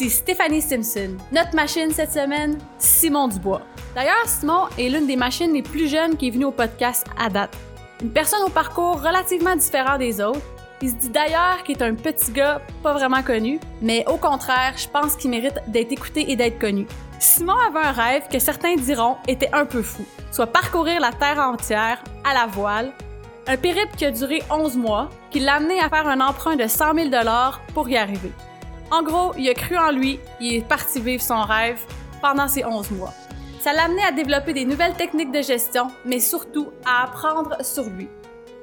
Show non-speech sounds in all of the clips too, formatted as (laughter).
Ici Stéphanie Simpson. Notre machine cette semaine, Simon Dubois. D'ailleurs, Simon est l'une des machines les plus jeunes qui est venue au podcast à date. Une personne au parcours relativement différent des autres. Il se dit d'ailleurs qu'il est un petit gars pas vraiment connu, mais au contraire, je pense qu'il mérite d'être écouté et d'être connu. Simon avait un rêve que certains diront était un peu fou, soit parcourir la Terre entière à la voile, un périple qui a duré 11 mois, qui l'a amené à faire un emprunt de 100 000 pour y arriver. En gros, il a cru en lui, il est parti vivre son rêve pendant ces 11 mois. Ça l'a amené à développer des nouvelles techniques de gestion, mais surtout à apprendre sur lui.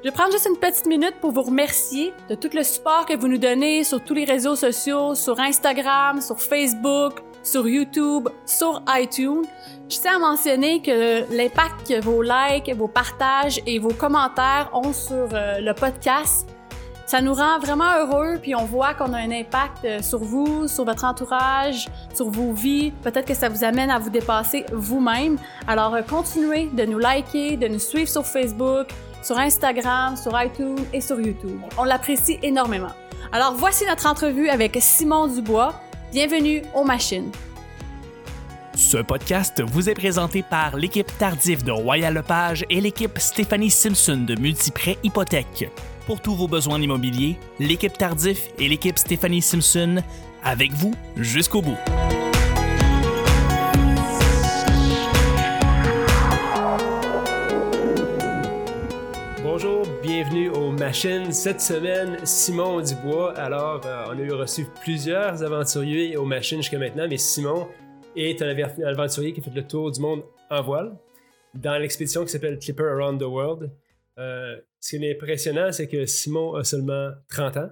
Je prendre juste une petite minute pour vous remercier de tout le support que vous nous donnez sur tous les réseaux sociaux, sur Instagram, sur Facebook, sur YouTube, sur iTunes. Je tiens à mentionner que l'impact que vos likes, vos partages et vos commentaires ont sur euh, le podcast, ça nous rend vraiment heureux, puis on voit qu'on a un impact euh, sur vous, sur votre entourage, sur vos vies. Peut-être que ça vous amène à vous dépasser vous-même. Alors euh, continuez de nous liker, de nous suivre sur Facebook, sur Instagram, sur iTunes et sur YouTube. On l'apprécie énormément. Alors voici notre entrevue avec Simon Dubois. Bienvenue aux machines. Ce podcast vous est présenté par l'équipe Tardif de Royal Lepage et l'équipe Stéphanie Simpson de Multiprêt Hypothèque. Pour tous vos besoins immobiliers, l'équipe Tardif et l'équipe Stéphanie Simpson avec vous jusqu'au bout. Bonjour, bienvenue aux machines. Cette semaine, Simon Dubois. Alors, euh, on a eu reçu plusieurs aventuriers aux machines jusqu'à maintenant, mais Simon est un aventurier qui a fait le tour du monde en voile dans l'expédition qui s'appelle Clipper Around the World. Euh, ce qui est impressionnant, c'est que Simon a seulement 30 ans.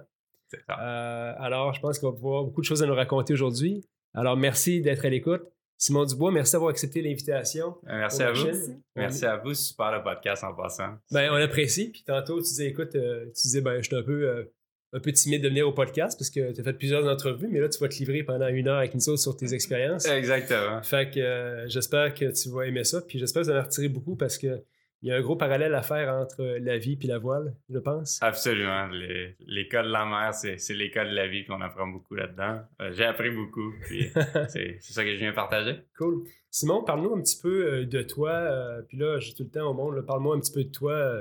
Euh, alors, je pense qu'on va pouvoir beaucoup de choses à nous raconter aujourd'hui. Alors, merci d'être à l'écoute. Simon Dubois, merci d'avoir accepté l'invitation. Euh, merci à vous. Merci à vous. Super le podcast en passant. Ben, on apprécie. Puis tantôt, tu disais, écoute, tu disais, ben, je suis un peu un peu timide de venir au podcast parce que tu as fait plusieurs entrevues, mais là, tu vas te livrer pendant une heure avec nous autres sur tes expériences. Exactement. Fait que euh, j'espère que tu vas aimer ça. Puis j'espère que vous en retirer beaucoup parce que il y a un gros parallèle à faire entre la vie et la voile, je pense. Absolument. L'école de la mer, c'est l'école de la vie, puis on apprend beaucoup là-dedans. Euh, j'ai appris beaucoup, puis (laughs) c'est ça que je viens partager. Cool. Simon, parle-nous un petit peu euh, de toi. puis là, j'ai tout le temps au monde. Parle-moi un petit peu de toi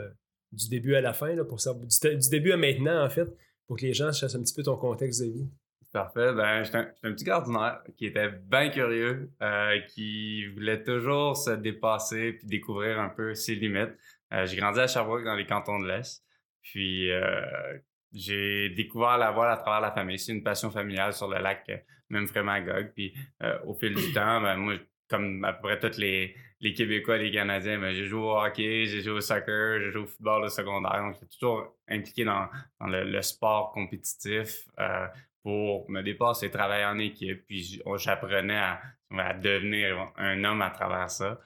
du début à la fin, là, pour savoir, du, début à maintenant, en fait, pour que les gens sachent un petit peu ton contexte de vie. Parfait. Ben, j'étais un, un, petit gardinaire qui était bien curieux, euh, qui voulait toujours se dépasser puis découvrir un peu ses limites. Euh, j'ai grandi à Sherbrooke dans les cantons de l'Est. Puis euh, j'ai découvert la voile à travers la famille. C'est une passion familiale sur le lac même Magog. Puis au fil du (coughs) temps, ben, moi, comme à peu près tous les, les Québécois, les Canadiens, mais j'ai joué au hockey, j'ai joué au soccer, j'ai joué au football au secondaire. Donc, j'étais toujours impliqué dans, le, sport compétitif euh, pour me dépasser, travailler en équipe. Puis j'apprenais à, devenir un homme à travers ça.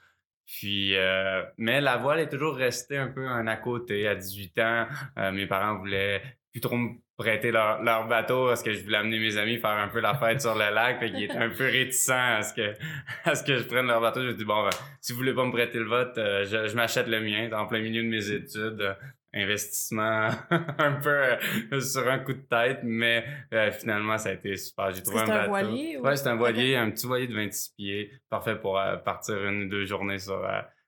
Puis, euh, mais la voile est toujours restée un peu un à côté. À 18 ans, euh, mes parents voulaient plus trop me prêter leur, bateau parce que je voulais amener mes amis faire un peu la fête sur le lac. Fait qu'ils étaient un peu réticents à ce que, à ce que je prenne leur bateau. Je dit, bon, ben, si vous voulez pas me prêter le vote, euh, je, m'achète le mien en plein milieu de mes études. Euh, investissement (laughs) un peu euh, sur un coup de tête, mais finalement, ça a été super. J'ai trouvé un, bateau. voilier? Ouais, c'est un voilier, un petit voilier de 26 pieds, parfait pour partir une ou deux journées sur,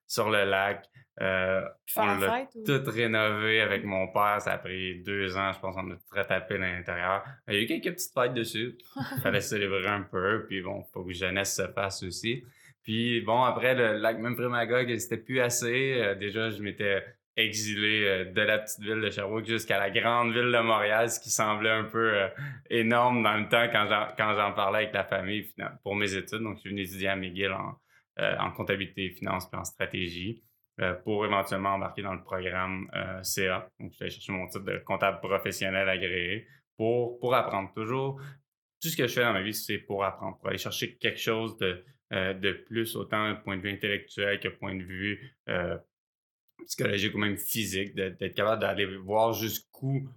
sur le lac. Euh, on l'a tout rénové avec mon père. Ça a pris deux ans, je pense, on a tout retapé à l'intérieur. Il y a eu quelques petites fêtes dessus. Il fallait (laughs) célébrer un peu. Puis bon, faut que jeunesse se fasse aussi. Puis bon, après, le lac même Magog, c'était plus assez. Euh, déjà, je m'étais exilé euh, de la petite ville de Sherbrooke jusqu'à la grande ville de Montréal, ce qui semblait un peu euh, énorme dans le temps quand j'en parlais avec la famille pour mes études. Donc, je suis venu étudier à McGill en, en comptabilité, finance et en stratégie. Euh, pour éventuellement embarquer dans le programme euh, CA. Donc, je vais chercher mon titre de comptable professionnel agréé pour, pour apprendre. Toujours, tout ce que je fais dans ma vie, c'est pour apprendre, pour aller chercher quelque chose de, euh, de plus, autant point de vue intellectuel que point de vue psychologique ou même physique, d'être capable d'aller voir jusqu'où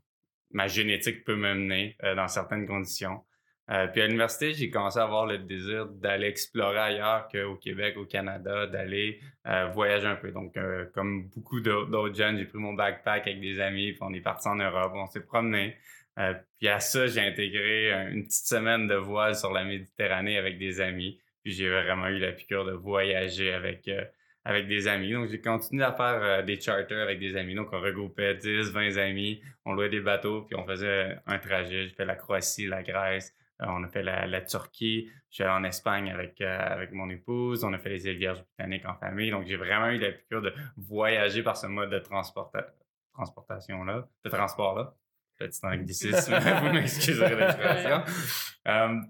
ma génétique peut me mener dans certaines conditions. Euh, puis à l'université, j'ai commencé à avoir le désir d'aller explorer ailleurs qu'au Québec, au Canada, d'aller euh, voyager un peu. Donc, euh, comme beaucoup d'autres jeunes, j'ai pris mon backpack avec des amis, puis on est parti en Europe, on s'est promené. puis à ça, j'ai intégré une petite semaine de voile sur la Méditerranée avec des amis. Puis j'ai vraiment eu la piqûre de voyager avec avec des amis. Donc, j'ai continué à faire des charters avec des amis. Donc, on regroupait 10, 20 amis, on louait des bateaux, puis on faisait un trajet. J'ai fait la Croatie, la Grèce, euh, on a fait la, Turquie. Je suis allé en Espagne avec, euh, avec mon épouse. On a fait les îles Vierges britanniques en famille. Donc, j'ai vraiment eu la piqûre de voyager par ce mode de transportation-là, de transport-là. Petit anglicisme, (laughs) vous m'excuserez l'expression. (laughs) Euh,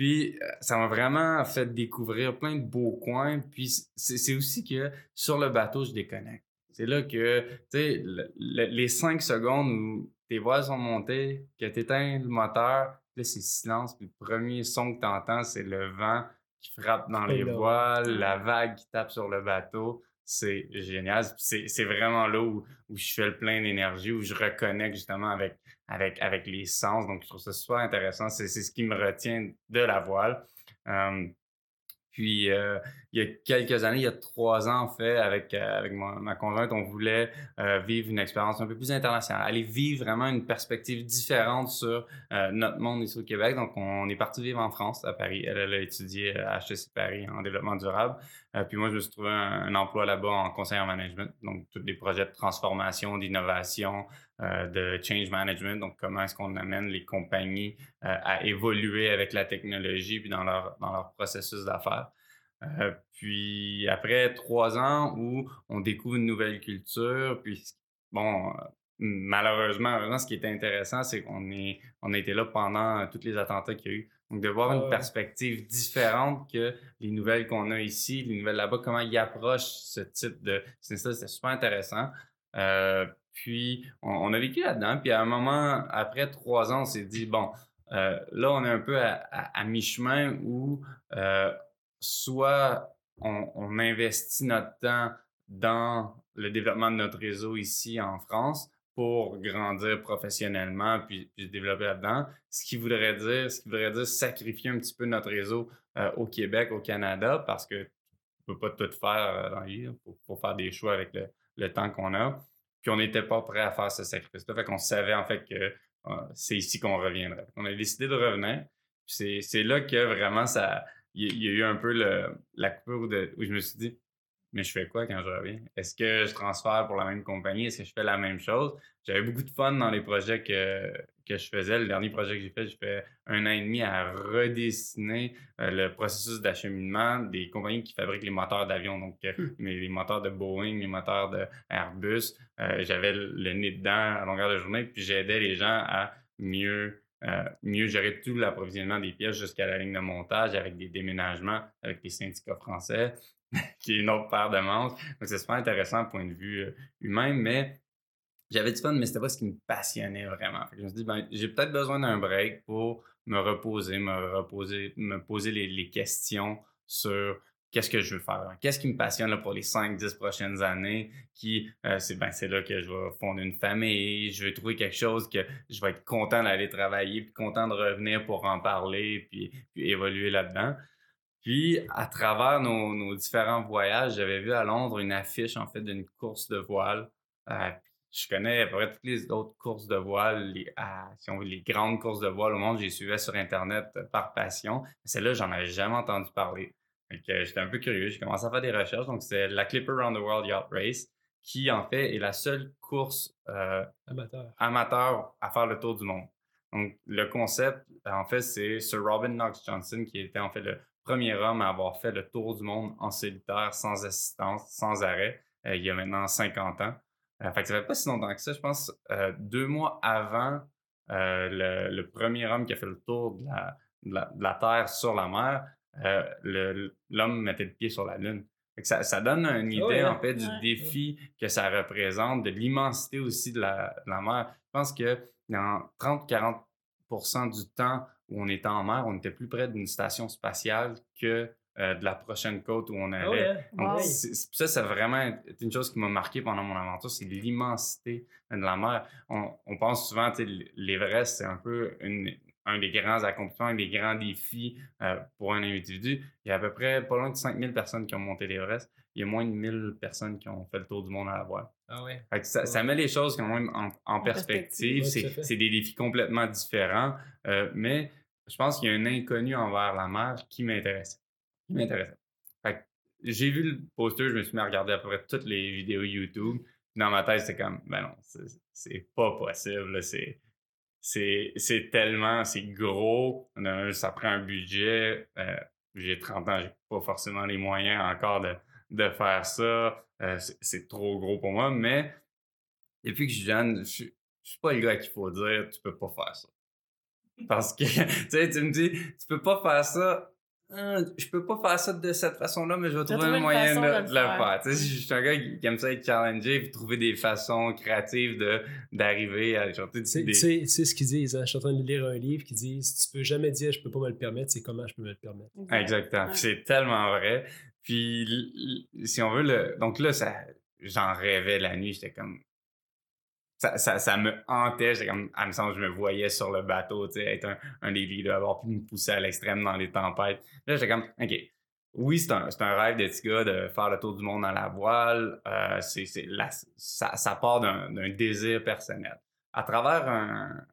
puis, ça m'a vraiment fait découvrir plein de beaux coins. Puis, c'est aussi que sur le bateau, je déconnecte. C'est là que, tu sais, les cinq secondes où tes voiles sont montées, que tu éteins le moteur, là, c'est silence. Puis le premier son que tu entends, c'est le vent qui frappe dans les voiles, la vague qui tape sur le bateau. C'est génial. C'est vraiment là où, je fais le plein d'énergie, où je reconnecte justement avec, avec, avec les sens. Donc, je trouve ça super intéressant. C'est ce qui me retient de la voile. Puis, euh, il y a quelques années, il y a trois ans, en fait, avec, euh, avec ma, conjointe, on voulait euh, vivre une expérience un peu plus internationale, aller vivre vraiment une perspective différente sur notre monde ici au Québec. Donc, on est parti vivre en France, à Paris. Elle, a étudié à HEC Paris en développement durable. puis moi, je me suis trouvé un, emploi là-bas en conseil en management. Donc, tous les projets de transformation, d'innovation, de change management. Donc, comment est-ce qu'on amène les compagnies à évoluer avec la technologie puis dans leur, dans leur processus d'affaires. Euh, puis après trois ans où on découvre une nouvelle culture, puis bon, malheureusement, ce qui était intéressant, c'est qu'on est, on a été là pendant tous les attentats qu'il y a eu. Donc, de voir une perspective différente que les nouvelles qu'on a ici, les nouvelles là-bas, comment ils approchent ce type de c'est ça, c'était super intéressant. Euh, puis, on, a vécu là-dedans. Puis, à un moment, après trois ans, on s'est dit, bon, euh, là, on est un peu à, mi-chemin où soit on, investit notre temps dans le développement de notre réseau ici en France pour grandir professionnellement puis, se développer là-dedans. Ce qui voudrait dire, ce qui voudrait dire sacrifier un petit peu notre réseau euh, au Québec, au Canada, parce que tu peux pas tout faire euh, dans vie. pour faire des choix avec le, temps qu'on a. Puis on n'était pas prêt à faire ce sacrifice-là. Fait qu'on savait en fait que euh, c'est ici qu'on reviendrait. On a décidé de revenir. C'est là que vraiment ça, il y, a eu un peu la coupure où je me suis dit, mais je fais quoi quand je reviens? Est-ce que je transfère pour la même compagnie? Est-ce que je fais la même chose? J'avais beaucoup de fun dans les projets que, que je faisais. Le dernier projet que j'ai fait, j'ai fait un an et demi à redessiner euh, le processus d'acheminement des compagnies qui fabriquent les moteurs d'avion. Donc, euh, hmm. les moteurs de Boeing, les moteurs de Airbus. Euh, j'avais le nez dedans à longueur de journée, puis j'aidais les gens à mieux euh, mieux gérer tout l'approvisionnement des pièces jusqu'à la ligne de montage avec des déménagements avec les syndicats français, (laughs) qui est une autre paire de manches. Donc, c'est super intéressant point de vue humain, mais j'avais du fun, mais c'était pas ce qui me passionnait vraiment. je me suis dit, ben, j'ai peut-être besoin d'un break pour me reposer, me reposer, me poser les, questions sur qu'est-ce que je veux faire, qu'est-ce qui me passionne là, pour les 5-10 prochaines années, qui euh, c'est ben, là que je vais fonder une famille, je vais trouver quelque chose que je vais être content d'aller travailler, puis content de revenir pour en parler, puis, évoluer là-dedans. Puis, à travers nos, différents voyages, j'avais vu à Londres une affiche, en fait, d'une course de voile. Euh, je connais à peu près toutes les autres courses de voile, les, si on veut, les grandes courses de voile au monde, j'ai suivi sur Internet par passion. Celle-là, j'en avais jamais entendu parler. J'étais un peu curieux, j'ai commencé à faire des recherches. Donc, c'est la Clipper Round the World Yacht Race, qui en fait est la seule course euh, amateur. à faire le tour du monde. Donc, le concept, en fait, c'est Sir Robin Knox Johnson, qui était en fait le premier homme à avoir fait le tour du monde en solitaire, sans assistance, sans arrêt, euh, il y a maintenant 50 ans. Euh, fait que ça fait pas si longtemps que ça, je pense, deux mois avant le, premier homme qui a fait le tour de la Terre sur la mer, euh, l'homme mettait le pied sur la Lune. Ça, ça, donne une idée, en fait, du défi que ça représente, de l'immensité aussi de la, mer. Je pense que dans 30-40% du temps où on était en mer, on était plus près d'une station spatiale que euh, de la prochaine côte où on oh, allait. ça, c'est vraiment une chose qui m'a marqué pendant mon aventure, c'est l'immensité de la mer. On, on pense souvent, l'Everest, c'est un peu une, un des grands accomplissements, un des grands défis euh, pour un individu. Il y a à peu près pas loin de 5000 personnes qui ont monté l'Everest. Il y a moins de 1000 personnes qui ont fait le tour du monde à la voile. Ah ouais. Ça, met les choses quand même en, en perspective. c'est des défis complètement différents. euh, mais je pense qu'il y a un inconnu envers la mer qui m'intéresse. Que j'ai vu le poster, je me suis mis à regarder à peu près toutes les vidéos YouTube. Dans ma tête, c'est comme, ben non, c'est- pas possible. C'est tellement, c'est gros. Ça prend un budget. euh, j'ai 30 ans, j'ai pas forcément les moyens encore de, de faire ça. Euh, c'est- trop gros pour moi, mais depuis que je suis jeune, je suis- suis pas le gars qu'il faut dire tu peux pas faire ça. Parce que, (laughs) tu sais, tu me dis, tu peux pas faire ça. Hein, je peux pas faire ça de cette façon-là, mais je vais trouver un moyen de, de le faire. faire. Tu sais, je suis un gars qui, qui aime ça être challengé puis trouver des façons créatives de d'arriver à chanter des. tu sais tu sais ce qu'ils disent. hein? Je suis en train de lire un livre qui dit si tu peux jamais dire je peux pas me le permettre, c'est comment je peux me le permettre. Exactement. Ouais. C'est tellement vrai. Puis si on veut le. Donc là, ça, j'en rêvais la nuit. J'étais comme. Ça, me hantait. J'étais comme. À me semble, je me voyais sur le bateau, tu sais, être un, un des leaders, avoir pu me pousser à l'extrême dans les tempêtes. Là, j'étais comme, OK. Oui, c'est un, un rêve de gars de faire le tour du monde à la voile. Euh, c'est, ça, part d'un, désir personnel. À travers un,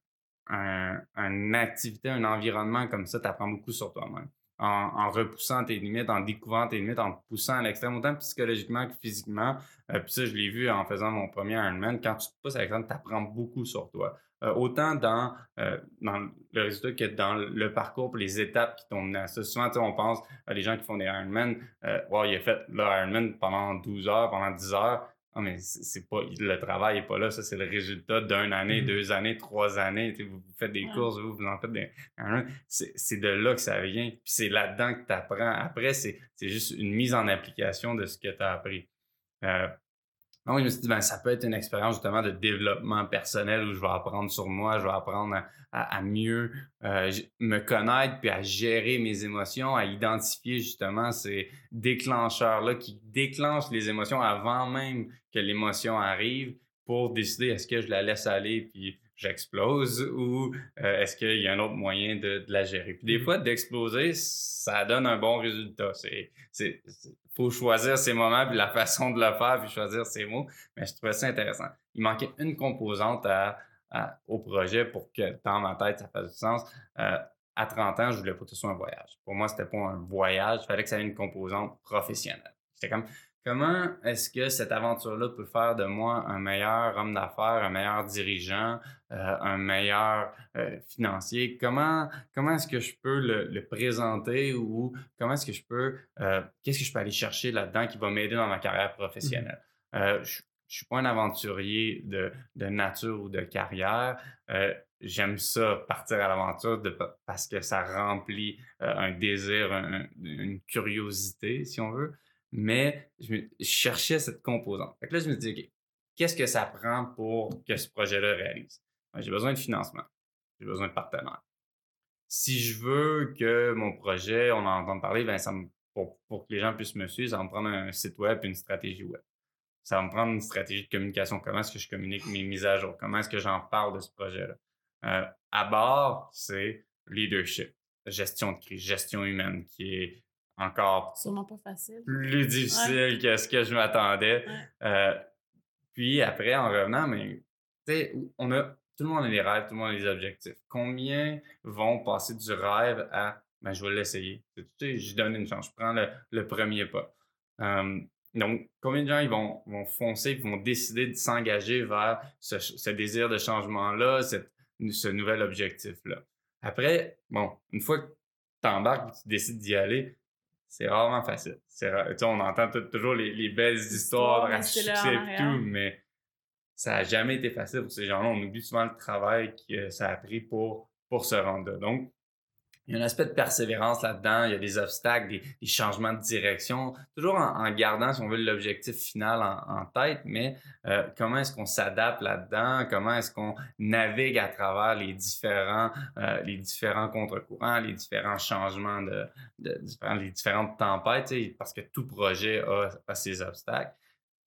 un, une activité, un environnement comme ça, tu apprends beaucoup sur toi-même en, en repoussant tes limites, en découvrant tes limites, en poussant à l'extrême, autant psychologiquement que physiquement. Euh, Puis ça, je l'ai vu en faisant mon premier Ironman. Quand tu te pousses à l'extrême, tu apprends beaucoup sur toi. Euh, autant dans, euh, dans le résultat que dans le parcours pour les étapes qui t'ont mené à ça. Souvent, on pense à des gens qui font des Ironman. Wow, il a fait le Ironman pendant 12 heures, pendant 10 heures. Ah, mais c'est pas le travail n'est pas là. Ça, c'est le résultat d'une année, Mhm. deux années, trois années. Vous, vous faites des Ouais. courses, vous, vous en faites des Ironman. C'est de là que ça vient. Puis c'est là-dedans que tu apprends. Après, c'est juste une mise en application de ce que tu as appris. Euh, donc, je me suis dit, ben, ça peut être une expérience justement de développement personnel où je vais apprendre sur moi, je vais apprendre à, à- à mieux euh, me connaître, puis à gérer mes émotions, à identifier justement ces déclencheurs-là qui déclenchent les émotions avant même que l'émotion arrive pour décider est-ce que je la laisse aller puis j'explose ou euh, est-ce qu'il y a un autre moyen de, de la gérer? Puis des Mhm. fois, d'exploser, ça donne un bon résultat. C'est- faut choisir ses moments puis la façon de le faire puis choisir ses mots. Mais je trouvais ça intéressant. Il manquait une composante au projet pour que dans ma tête, ça fasse du sens. Euh, à 30 ans, je voulais pas que ce soit un voyage. Pour moi, c'était pas un voyage. Il fallait que ça ait une composante professionnelle. C'était comme, comment est-ce que cette aventure-là peut faire de moi un meilleur homme d'affaires, un meilleur dirigeant, euh, un meilleur euh, financier? Comment, comment est-ce que je peux le, le présenter ou comment est-ce que je peux, euh, qu'est-ce que je peux aller chercher là-dedans qui va m'aider dans ma carrière professionnelle? Euh, je, je suis pas un aventurier de, de nature ou de carrière. J'aime ça, partir à l'aventure parce que ça remplit un désir, un- une curiosité, si on veut. Mais je, cherchais cette composante. Fait là, je me dis, OK, qu'est-ce que ça prend pour que ce projet-là réalise? Ben, J'ai besoin de financement. J'ai besoin de partenaires. Si je veux que mon projet, on en entende parler, ben ça pour, pour que les gens puissent me suivre, ça va me prendre un site web et une stratégie web. Ça va me prendre une stratégie de communication. Comment est-ce que je communique mes mises à jour? Comment est-ce que j'en parle de ce projet-là? Euh, à bord, c'est leadership, gestion de crise, gestion humaine, qui est encore Sûrement pas facile. plus difficile que ce que je m'attendais. Ouais. Euh, puis après, en revenant, mais tu sais, on a tout le monde a des rêves, tout le monde a des objectifs. Combien vont passer du rêve à ben je vais l'essayer. Je donne une chance, je prends le, le premier pas. Euh, donc, combien de gens ils vont, vont foncer, ils vont décider de s'engager vers ce, ce désir de changement-là, ce nouvel objectif-là? Après, bon, une fois que tu embarques tu décides d'y aller, c'est rarement facile. C'est on entend toujours les, les belles histoires, à succès et tout, mais ça n'a jamais été facile pour ces gens-là. On oublie souvent le travail que ça a pris pour, pour se rendre là. Donc, il y a un aspect de persévérance là-dedans, il y a des obstacles, des, changements de direction, toujours en, gardant, si on veut, l'objectif final en, tête, mais euh, comment est-ce qu'on s'adapte là-dedans, comment est-ce qu'on navigue à travers les différents, euh, les différents contre-courants, les différents changements de, les différentes tempêtes, parce que tout projet a, a ses obstacles.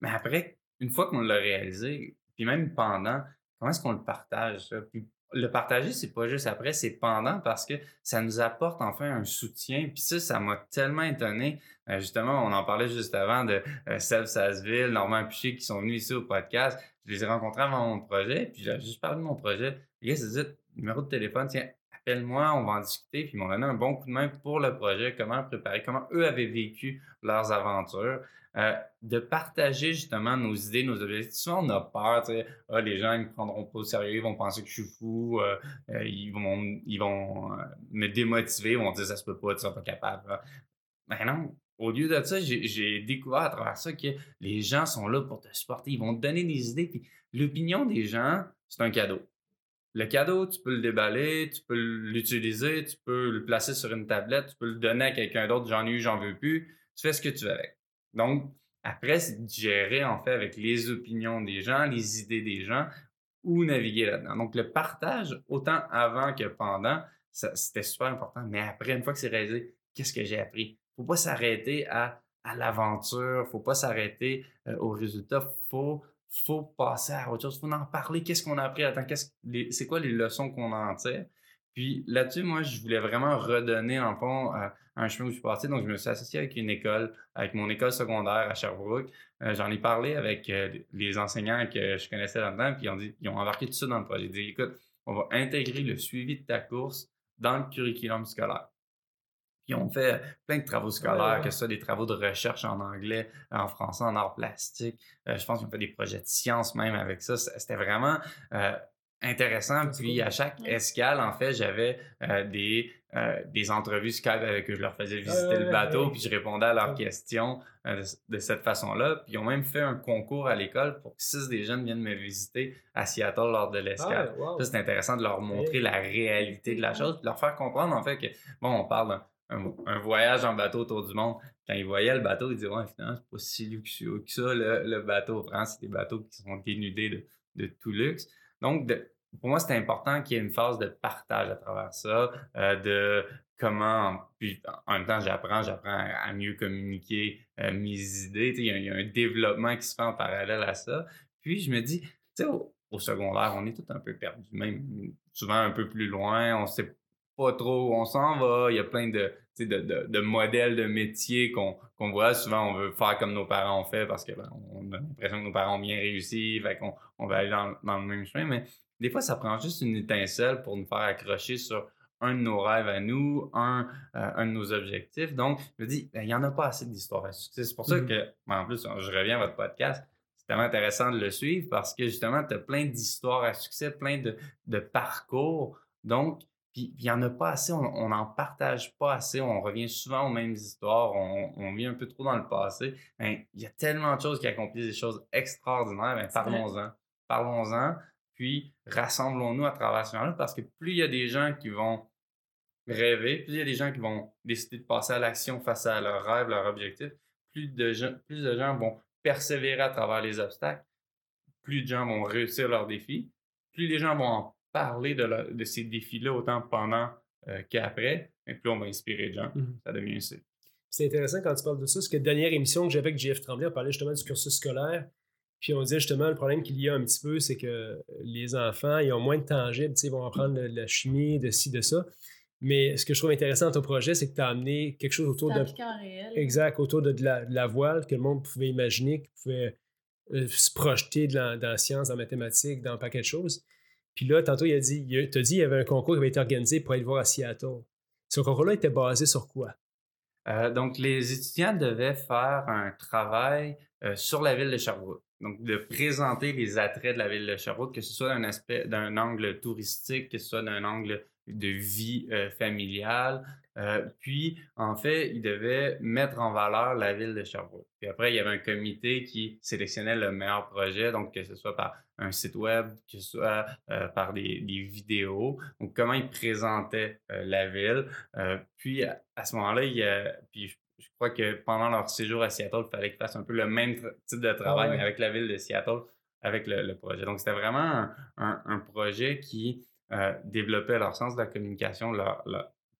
Mais après, une fois qu'on l'a réalisé, puis même pendant, comment est-ce qu'on le partage? ça? Puis le partager, c'est pas juste après, c'est pendant parce que ça nous apporte enfin un soutien. Puis ça, ça m'a tellement étonné. Euh, justement, on en parlait juste avant de euh, Seb Sasseville, Normand Piché qui sont venus ici au podcast. Je les ai rencontrés avant mon projet, puis j'ai juste parlé de mon projet. Les gars, c'est dit, numéro de téléphone, tiens, appelle-moi, on va en discuter. Puis ils m'ont donné un bon coup de main pour le projet, comment préparer, comment eux avaient vécu leurs aventures. Euh, de partager justement nos idées, nos objectifs. Souvent, on a peur, tu sais, ah, les gens ne me prendront pas au sérieux, ils vont penser que je suis fou, euh, euh, ils vont, ils vont me démotiver, ils vont dire ça se peut pas, tu seras pas capable. Mais ben non, au lieu de ça, j'ai découvert à travers ça que les gens sont là pour te supporter, ils vont te donner des idées, puis l'opinion des gens, c'est un cadeau. Le cadeau, tu peux le déballer, tu peux l'utiliser, tu peux le placer sur une tablette, tu peux le donner à quelqu'un d'autre, j'en ai eu, j'en veux plus. Tu fais ce que tu veux avec. Donc, après, c'est gérer en fait avec les opinions des gens, les idées des gens, ou naviguer là-dedans. Donc, le partage, autant avant que pendant, c'était super important. Mais après, une fois que c'est réalisé, qu'est-ce que j'ai appris? Faut pas s'arrêter à, à l'aventure, faut pas s'arrêter euh, au résultat, faut faut passer à autre chose, faut en parler. Qu'est-ce qu'on a appris? Attends, c'est quoi les leçons qu'on en tire? Puis là-dessus, moi, je voulais vraiment redonner, en fond, euh, un chemin où je suis parti. Donc, je me suis associé avec une école, avec mon école secondaire à Sherbrooke. Euh, j'en ai parlé avec euh, les enseignants que je connaissais là-dedans, puis ils ont, dit, ils ont embarqué tout ça dans le projet. Ils ont dit, écoute, on va intégrer le suivi de ta course dans le curriculum scolaire. Puis on fait plein de travaux scolaires, que ce soit des travaux de recherche en anglais, en français, en art plastique. je pense qu'ils ont fait des projets de sciences même avec ça. C'était vraiment intéressant. Puis à chaque escale, en fait, j'avais euh, des, euh, des entrevues Skype avec eux. Je leur faisais visiter le bateau, puis je répondais à leurs questions euh, de, cette façon-là. Puis ils ont même fait un concours à l'école pour que six des jeunes viennent me visiter à Seattle lors de l'escale. Ça, c'est intéressant de leur montrer la réalité de la chose, puis leur faire comprendre, en fait, que, bon, on parle d'un voyage en bateau autour du monde. Quand ils voyaient le bateau, ils disaient Ouais, finalement, c'est pas si luxueux que ça, le, le bateau. Vraiment, c'est des bateaux qui sont dénudés de, de tout luxe. Donc, pour moi, c'est important qu'il y ait une phase de partage à travers ça, euh, de comment, puis en même temps, j'apprends, j'apprends à mieux communiquer euh, mes idées. Il y, a, un développement qui se fait en parallèle à ça. Puis je me dis, tu sais, au, secondaire, on est tout un peu perdu, même souvent un peu plus loin, on sait pas trop où on s'en va. Il y a plein de, modèles de métiers qu'on voit. Souvent, on veut faire comme nos parents ont fait parce qu'on ben, a l'impression que nos parents ont bien réussi, on va aller dans, dans, le même chemin. Mais des fois, ça prend juste une étincelle pour nous faire accrocher sur un de nos rêves à nous, un, euh, un de nos objectifs. Donc, je me dis, ben, il n'y en a pas assez d'histoires à succès. C'est pour ça mm-hmm. que, ben, en plus, je reviens à votre podcast. C'est tellement intéressant de le suivre parce que justement, tu as plein d'histoires à succès, plein de, de parcours. Donc, puis il n'y en a pas assez, on n'en partage pas assez, on revient souvent aux mêmes histoires, on, on vit un peu trop dans le passé. Ben, il y a tellement de choses qui accomplissent des choses extraordinaires, ben, parlons-en. Parlons-en, puis rassemblons-nous à travers ce là parce que plus il y a des gens qui vont rêver, plus il y a des gens qui vont décider de passer à l'action face à leurs rêves, leurs objectifs, plus de, gens, plus de gens vont persévérer à travers les obstacles, plus de gens vont réussir leurs défis, plus les gens vont en parler de, de ces défis-là autant pendant euh, qu'après, et plus on va inspirer de gens. Mmh ça devient ça. C'est intéressant quand tu parles de ça, parce que la dernière émission que j'avais avec JF Tremblay, on parlait justement du cursus scolaire. Puis on disait justement, le problème qu'il y a un petit peu, c'est que les enfants, ils ont moins de tangibles, ils vont apprendre de la chimie, de ci, de ça. Mais ce que je trouve intéressant dans ton projet, c'est que tu as amené quelque chose autour de. Réel. Exact, autour de, la, voile que le monde pouvait imaginer, qui pouvait euh, se projeter dans, la science, dans la mathématiques, dans un paquet de choses. Puis là, tantôt, il a dit, il dit qu'il y avait un concours qui avait été organisé pour aller voir à Seattle. Ce concours-là était basé sur quoi? Euh, donc, les étudiants devaient faire un travail euh, sur la ville de Sherbrooke. Donc, de présenter les attraits de la ville de Sherbrooke, que ce soit d'un aspect, d'un angle touristique, que ce soit d'un angle de vie euh, familiale. Euh, puis, en fait, il devait mettre en valeur la ville de Sherbrooke. Puis après, il y avait un comité qui sélectionnait le meilleur projet, donc que ce soit par un site web, que ce soit par des, vidéos. Donc, comment ils présentaient la ville. puis, à, ce moment-là, il y a, puis crois que pendant leur séjour à Seattle, il fallait qu'ils fassent un peu le même type de travail, ah mais avec la ville de Seattle, avec le, projet. Donc, c'était vraiment un projet qui euh, développaient leur sens de la communication. Leur,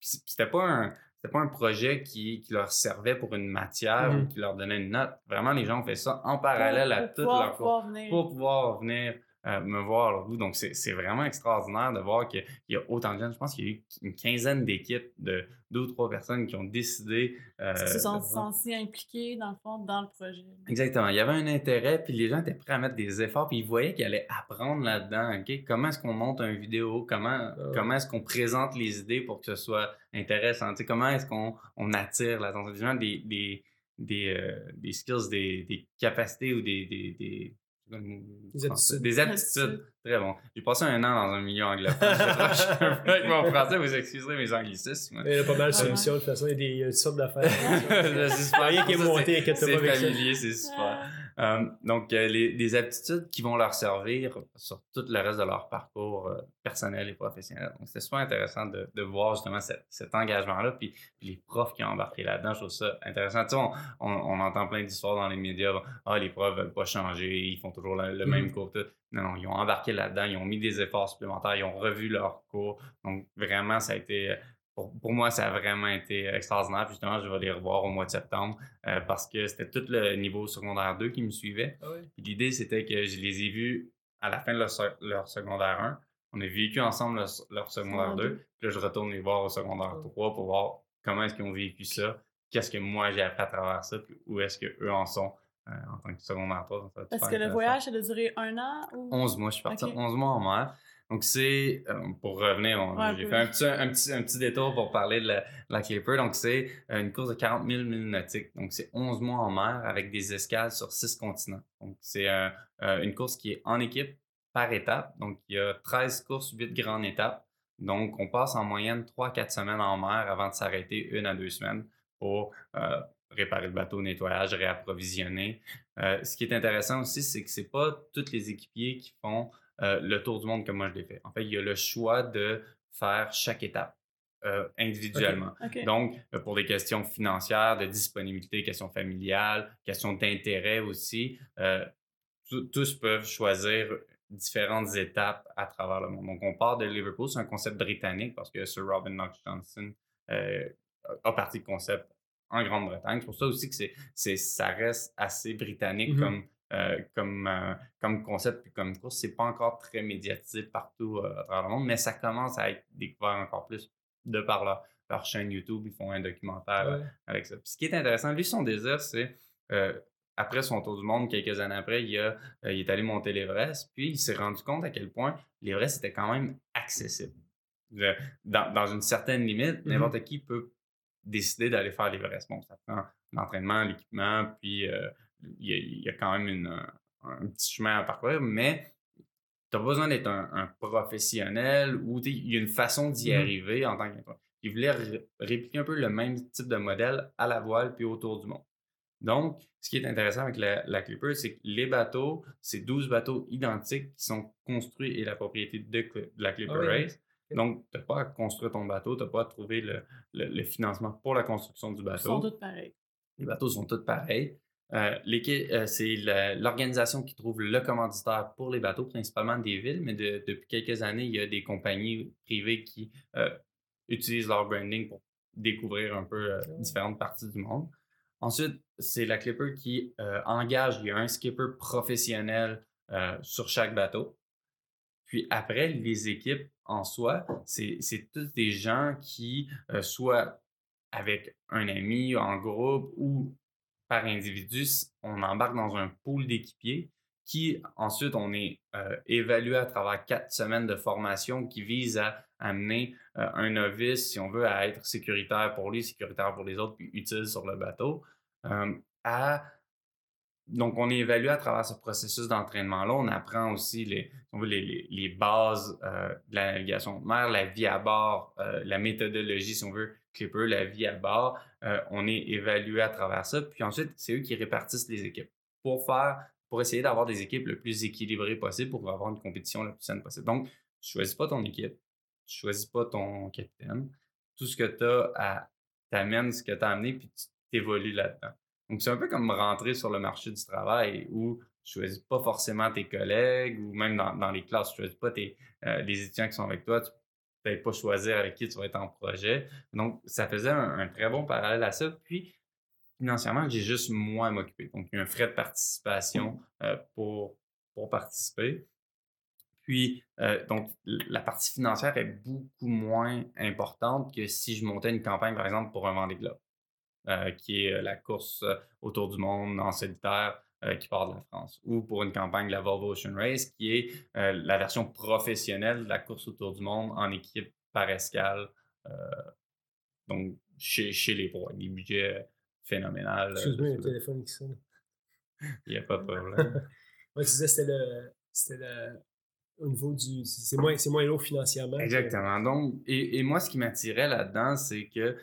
C'était pas un pas un projet qui, leur servait pour une matière ou mmh qui leur donnait une note. Vraiment, les gens ont fait ça en parallèle à toute leur cours pour pouvoir venir euh, me voir à leur bout. Donc, c'est vraiment extraordinaire de voir qu'il y a autant de jeunes. Je pense qu'il y a eu une quinzaine d'équipes de deux ou trois personnes qui ont décidé. Euh, se sont sentis impliqués, dans le fond, dans le projet. Exactement. Il y avait un intérêt, puis les gens étaient prêts à mettre des efforts, puis ils voyaient qu'ils allaient apprendre là-dedans. OK? Comment est-ce qu'on monte une vidéo? Comment, ah comment est-ce qu'on présente les idées pour que ce soit intéressant? comment est-ce qu'on on attire l'attention des gens? Des, des, euh, des, skills, des, des, capacités ou des, des des aptitudes. Des aptitudes. Très bon. J'ai passé un an dans un milieu anglophone. je avec (laughs) mon français, vous excuserez mes anglicismes. Il y a pas mal de solutions, de toute façon, il y a des, il y a sortes d'affaires. (laughs) Rien qui est monté, inquiète-toi pas. C'est familier, c'est super. Euh, donc, euh, les, des aptitudes qui vont leur servir sur tout le reste de leur parcours euh, personnel et professionnel. Donc, c'était super intéressant de, de voir justement cet engagement-là, puis, les profs qui ont embarqué là-dedans. Je trouve ça intéressant. Tu sais, on, on, entend plein d'histoires dans les médias. Ah, les profs veulent pas changer, ils font toujours le, même mm. cours. Non, non, ils ont embarqué là-dedans, ils ont mis des efforts supplémentaires, ils ont revu leur cours. Donc, vraiment, ça a été pour, moi, ça a vraiment été extraordinaire. Puis justement, je vais les revoir au mois de septembre euh, parce que c'était tout le niveau secondaire 2 qui me suivait. Ah l'idée, c'était que je les ai vus à la fin de leur, secondaire 1. On a vécu ensemble leur, secondaire 2. Puis là, je retourne les voir au secondaire 3 pour voir comment est-ce qu'ils ont vécu ça, qu'est-ce que moi j'ai appris à travers ça, puis où est-ce qu'eux en sont euh, en tant que secondaire 3. Parce que le voyage, ça a duré un an? Ou... 11 mois. Je suis parti 11 mois en mer. Donc, c'est, euh, pour revenir, j'ai fait un petit, un, petit, un petit, détour pour parler de la, Clipper. Donc, c'est euh, une course de 40 000 milles nautiques. Donc, c'est 11 mois en mer avec des escales sur 6 continents. Donc, c'est euh, une course qui est en équipe par étape. Donc, il y a 13 courses, 8 grandes étapes. Donc, on passe en moyenne 3-4 semaines en mer avant de s'arrêter une à deux semaines pour réparer le bateau, nettoyage, réapprovisionner. ce qui est intéressant aussi, c'est que c'est pas tous les équipiers qui font euh, le tour du monde comme moi je l'ai fait. En fait, il y a le choix de faire chaque étape. Euh, individuellement. Donc, euh, pour des questions financières, de disponibilité, questions familiales, questions d'intérêt aussi, tous peuvent choisir différentes étapes à travers le monde. Donc, on part de Liverpool, c'est un concept britannique parce que Sir Robin Knox Johnson a parti de concept en Grande-Bretagne. C'est pour ça aussi que c'est, ça reste assez britannique mm-hmm. comme comme, euh, comme concept puis comme course. C'est pas encore très médiatisé partout euh, à travers le monde, mais ça commence à être découvert encore plus de par leur, chaîne YouTube. Ils font un documentaire avec ça. Puis ce qui est intéressant, lui, son désir, c'est après son tour du monde, quelques années après, il, a, il est allé monter l'Everest, puis il s'est rendu compte à quel point l'Everest était quand même accessible. dans, une certaine limite, mm-hmm. n'importe qui peut décider d'aller faire l'Everest. Bon, ça prend l'entraînement, l'équipement, puis il y, a, quand même un, petit chemin à parcourir, mais tu n'as pas besoin d'être un, professionnel ou il y a une façon d'y mmh arriver en tant que. Il voulait répliquer un peu le même type de modèle à la voile puis autour du monde. Donc, ce qui est intéressant avec la, Clipper, c'est que les bateaux, c'est 12 bateaux identiques qui sont construits et la propriété de, la Clipper ah Race. Donc, tu n'as pas à construire ton bateau, tu n'as pas à trouver le, financement pour la construction du bateau. Ils sont tous pareils. Les bateaux sont tous pareils. Euh, euh, c'est l'organisation qui trouve le commanditaire pour les bateaux, principalement des villes, mais depuis quelques années, il y a des compagnies privées qui euh, utilisent leur branding pour découvrir un peu différentes parties du monde. Ensuite, c'est la Clipper qui engage, il y a un skipper professionnel sur chaque bateau. Puis après, les équipes en soi, c'est tous des gens qui, soit avec un ami en groupe ou par individu, on embarque dans un pool d'équipiers qui ensuite on est euh, évalué à travers quatre semaines de formation qui vise à amener euh, un novice, si on veut, à être sécuritaire pour lui, sécuritaire pour les autres, puis utile sur le bateau. Euh, donc, on est évalué à travers ce processus d'entraînement-là. On apprend aussi les, les, les, bases de la navigation de mer, la vie à bord, la méthodologie, si on veut, Clipper, la vie à bord. Euh, on est évalué à travers ça. Puis ensuite, c'est eux qui répartissent les équipes pour faire, pour essayer d'avoir des équipes le plus équilibrées possible pour avoir une compétition la plus saine possible. Donc, tu choisis pas ton équipe, tu choisis pas ton capitaine. Tout ce que tu as à t'amène ce que tu as amené, puis tu t'évolues là-dedans. Donc, c'est un peu comme rentrer sur le marché du travail où tu choisis pas forcément tes collègues ou même dans, les classes, tu choisis pas tes, euh, les étudiants qui sont avec toi, peut-être pas choisir avec qui tu vas être en projet. Donc, ça faisait un, très bon parallèle à ça. Puis, financièrement, j'ai juste moi à m'occuper. Donc, il y a un frais de participation euh, pour, pour participer. Puis, euh, donc, la partie financière est beaucoup moins importante que si je montais une campagne, par exemple, pour un Vendée Globe, euh, qui est la course autour du monde en solitaire qui part de la France, ou pour une campagne de la Volvo Ocean Race, qui est la version professionnelle de la course autour du monde en équipe par escale. donc, chez, chez les pros, des budgets phénoménal. Excuse-moi, il y a un téléphone qui sonne. Il n'y a pas de problème. (laughs) ouais, tu disais c'était le, c'était le. Au niveau du. C'est moins, c'est moins lourd financièrement. Exactement. Donc, et, et moi, ce qui m'attirait là-dedans, c'est que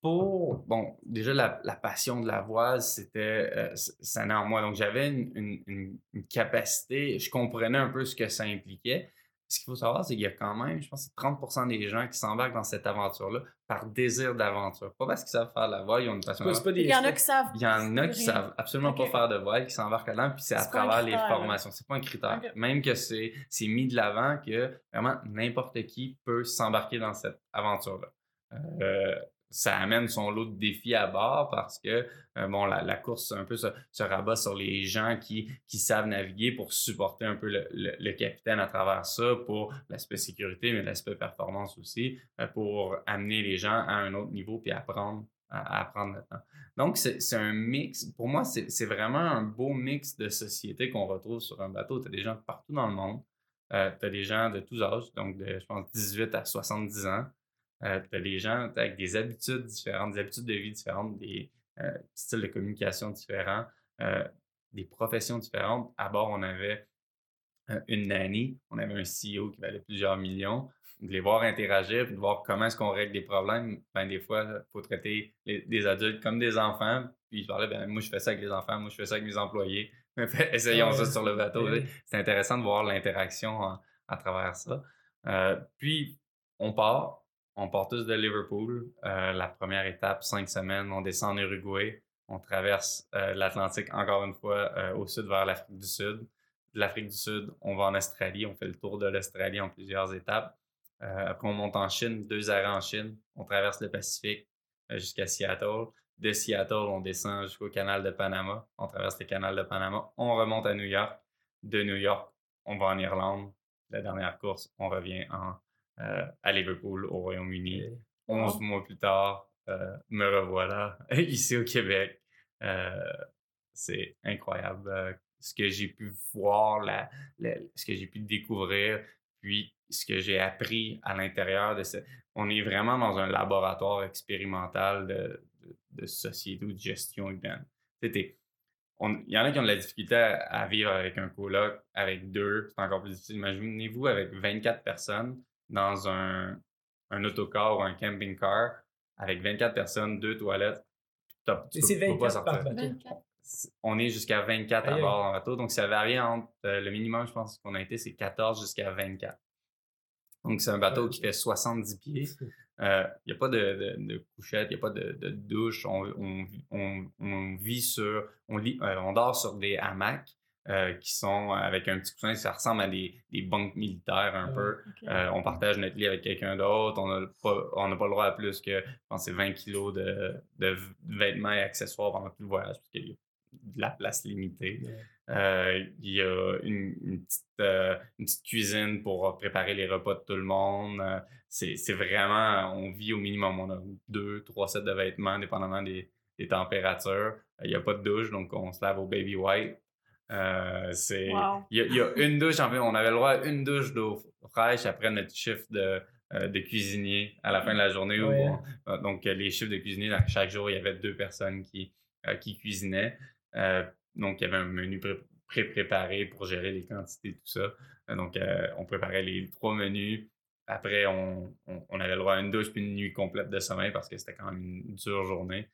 pour. Bon, déjà, la, la passion de la voile, c'était. Euh, ça en moi. Donc, j'avais une, une, une, capacité. Je comprenais un peu ce que ça impliquait ce qu'il faut savoir, c'est qu'il y a quand même, je pense, 30 des gens qui s'embarquent dans cette aventure-là par désir d'aventure. Pas parce qu'ils savent faire de la voile, ils ont une passion. Il y en a qui savent. Il y en a qui savent absolument pas faire de voile, qui s'embarquent là-dedans, puis c'est à travers les formations. C'est pas un critère. Même que c'est mis de l'avant que vraiment n'importe qui peut s'embarquer dans cette aventure-là. Euh, ça amène son lot de défis à bord parce que euh, bon, la, course un peu se, rabat sur les gens qui, qui savent naviguer pour supporter un peu le, capitaine à travers ça pour l'aspect sécurité, mais l'aspect performance aussi, euh, pour amener les gens à un autre niveau puis apprendre à, apprendre le. Donc, c'est un mix. Pour moi, c'est vraiment un beau mix de société qu'on retrouve sur un bateau. Tu as des gens partout dans le monde. Euh, tu as des gens de tous âges, donc de, je pense, 18 à 70 ans. Euh, tu as des gens avec des habitudes différentes, des habitudes de vie différentes, des euh, styles de communication différents, euh, des professions différentes. À bord, on avait une nanny, on avait un CEO qui valait plusieurs millions. De les voir interagir, de voir comment est-ce qu'on règle des problèmes, ben, des fois, il faut traiter les, des adultes comme des enfants. Puis je parlais, ben, moi je fais ça avec les enfants, moi je fais ça avec mes employés. (laughs) Essayons ça sur le bateau. C'est intéressant de voir l'interaction à travers ça. puis, on part, on part tous de Liverpool. Euh, la première étape, cinq semaines, on descend en Uruguay. On traverse euh, l'Atlantique encore une fois euh, au sud vers l'Afrique du Sud. De l'Afrique du Sud, on va en Australie. On fait le tour de l'Australie en plusieurs étapes. après, on monte en Chine, deux arrêts en Chine. On traverse le Pacifique jusqu'à Seattle. De Seattle, on descend jusqu'au canal de Panama. On traverse le canal de Panama. On remonte à New York. De New York, on va en Irlande. La dernière course, on revient en à Liverpool, au Royaume-Uni. 11 mois plus tard, euh, me revoilà (laughs) ici au Québec. Euh, c'est incroyable ce que j'ai pu voir, la, ce que j'ai pu découvrir, puis ce que j'ai appris à l'intérieur de ce. On est vraiment dans un laboratoire expérimental de, de, société ou de gestion humaine. Il y en a qui ont de la difficulté à, vivre avec un coloc, avec deux, c'est encore plus difficile. Imaginez-vous avec 24 personnes dans un, un autocar ou un camping-car avec 24 personnes, deux toilettes. Et c'est 24 par bateau. On est jusqu'à 24 à bord en bateau. Donc, ça varie entre euh, le minimum, je pense, qu'on a été, c'est 14 jusqu'à 24. Donc, c'est un bateau qui fait 70 pieds. Il (laughs) euh, n'y a pas de, de, couchette, il n'y a pas de, de douche. On, on, on, vit sur, on, lit, euh, on dort sur des hamacs. Euh, qui sont avec un petit coussin, ça ressemble à des, des banques militaires un peu. Euh, on partage notre lit avec quelqu'un d'autre. On n'a pas, pas le droit à plus que, je pense, 20 kilos de, de, vêtements et accessoires pendant tout le voyage, parce qu'il y a de la place limitée. Euh, il y a une, une, petite, une, petite, cuisine pour préparer les repas de tout le monde. c'est vraiment, on vit au minimum. On a deux, trois sets de vêtements, dépendamment des, des températures. Il n'y a pas de douche, donc on se lave au baby white. Euh, c'est il y, a une douche en fait on avait le droit à une douche d'eau fraîche après notre chiffre de, euh, de cuisinier à la fin de la journée euh, donc les chiffres de cuisinier chaque jour il y avait deux personnes qui qui cuisinaient. Donc il y avait un menu pré-préparé pour gérer les quantités tout ça. Donc on préparait les trois menus. Après on, on, avait le droit à une douche puis une nuit complète de sommeil parce que c'était quand même une dure journée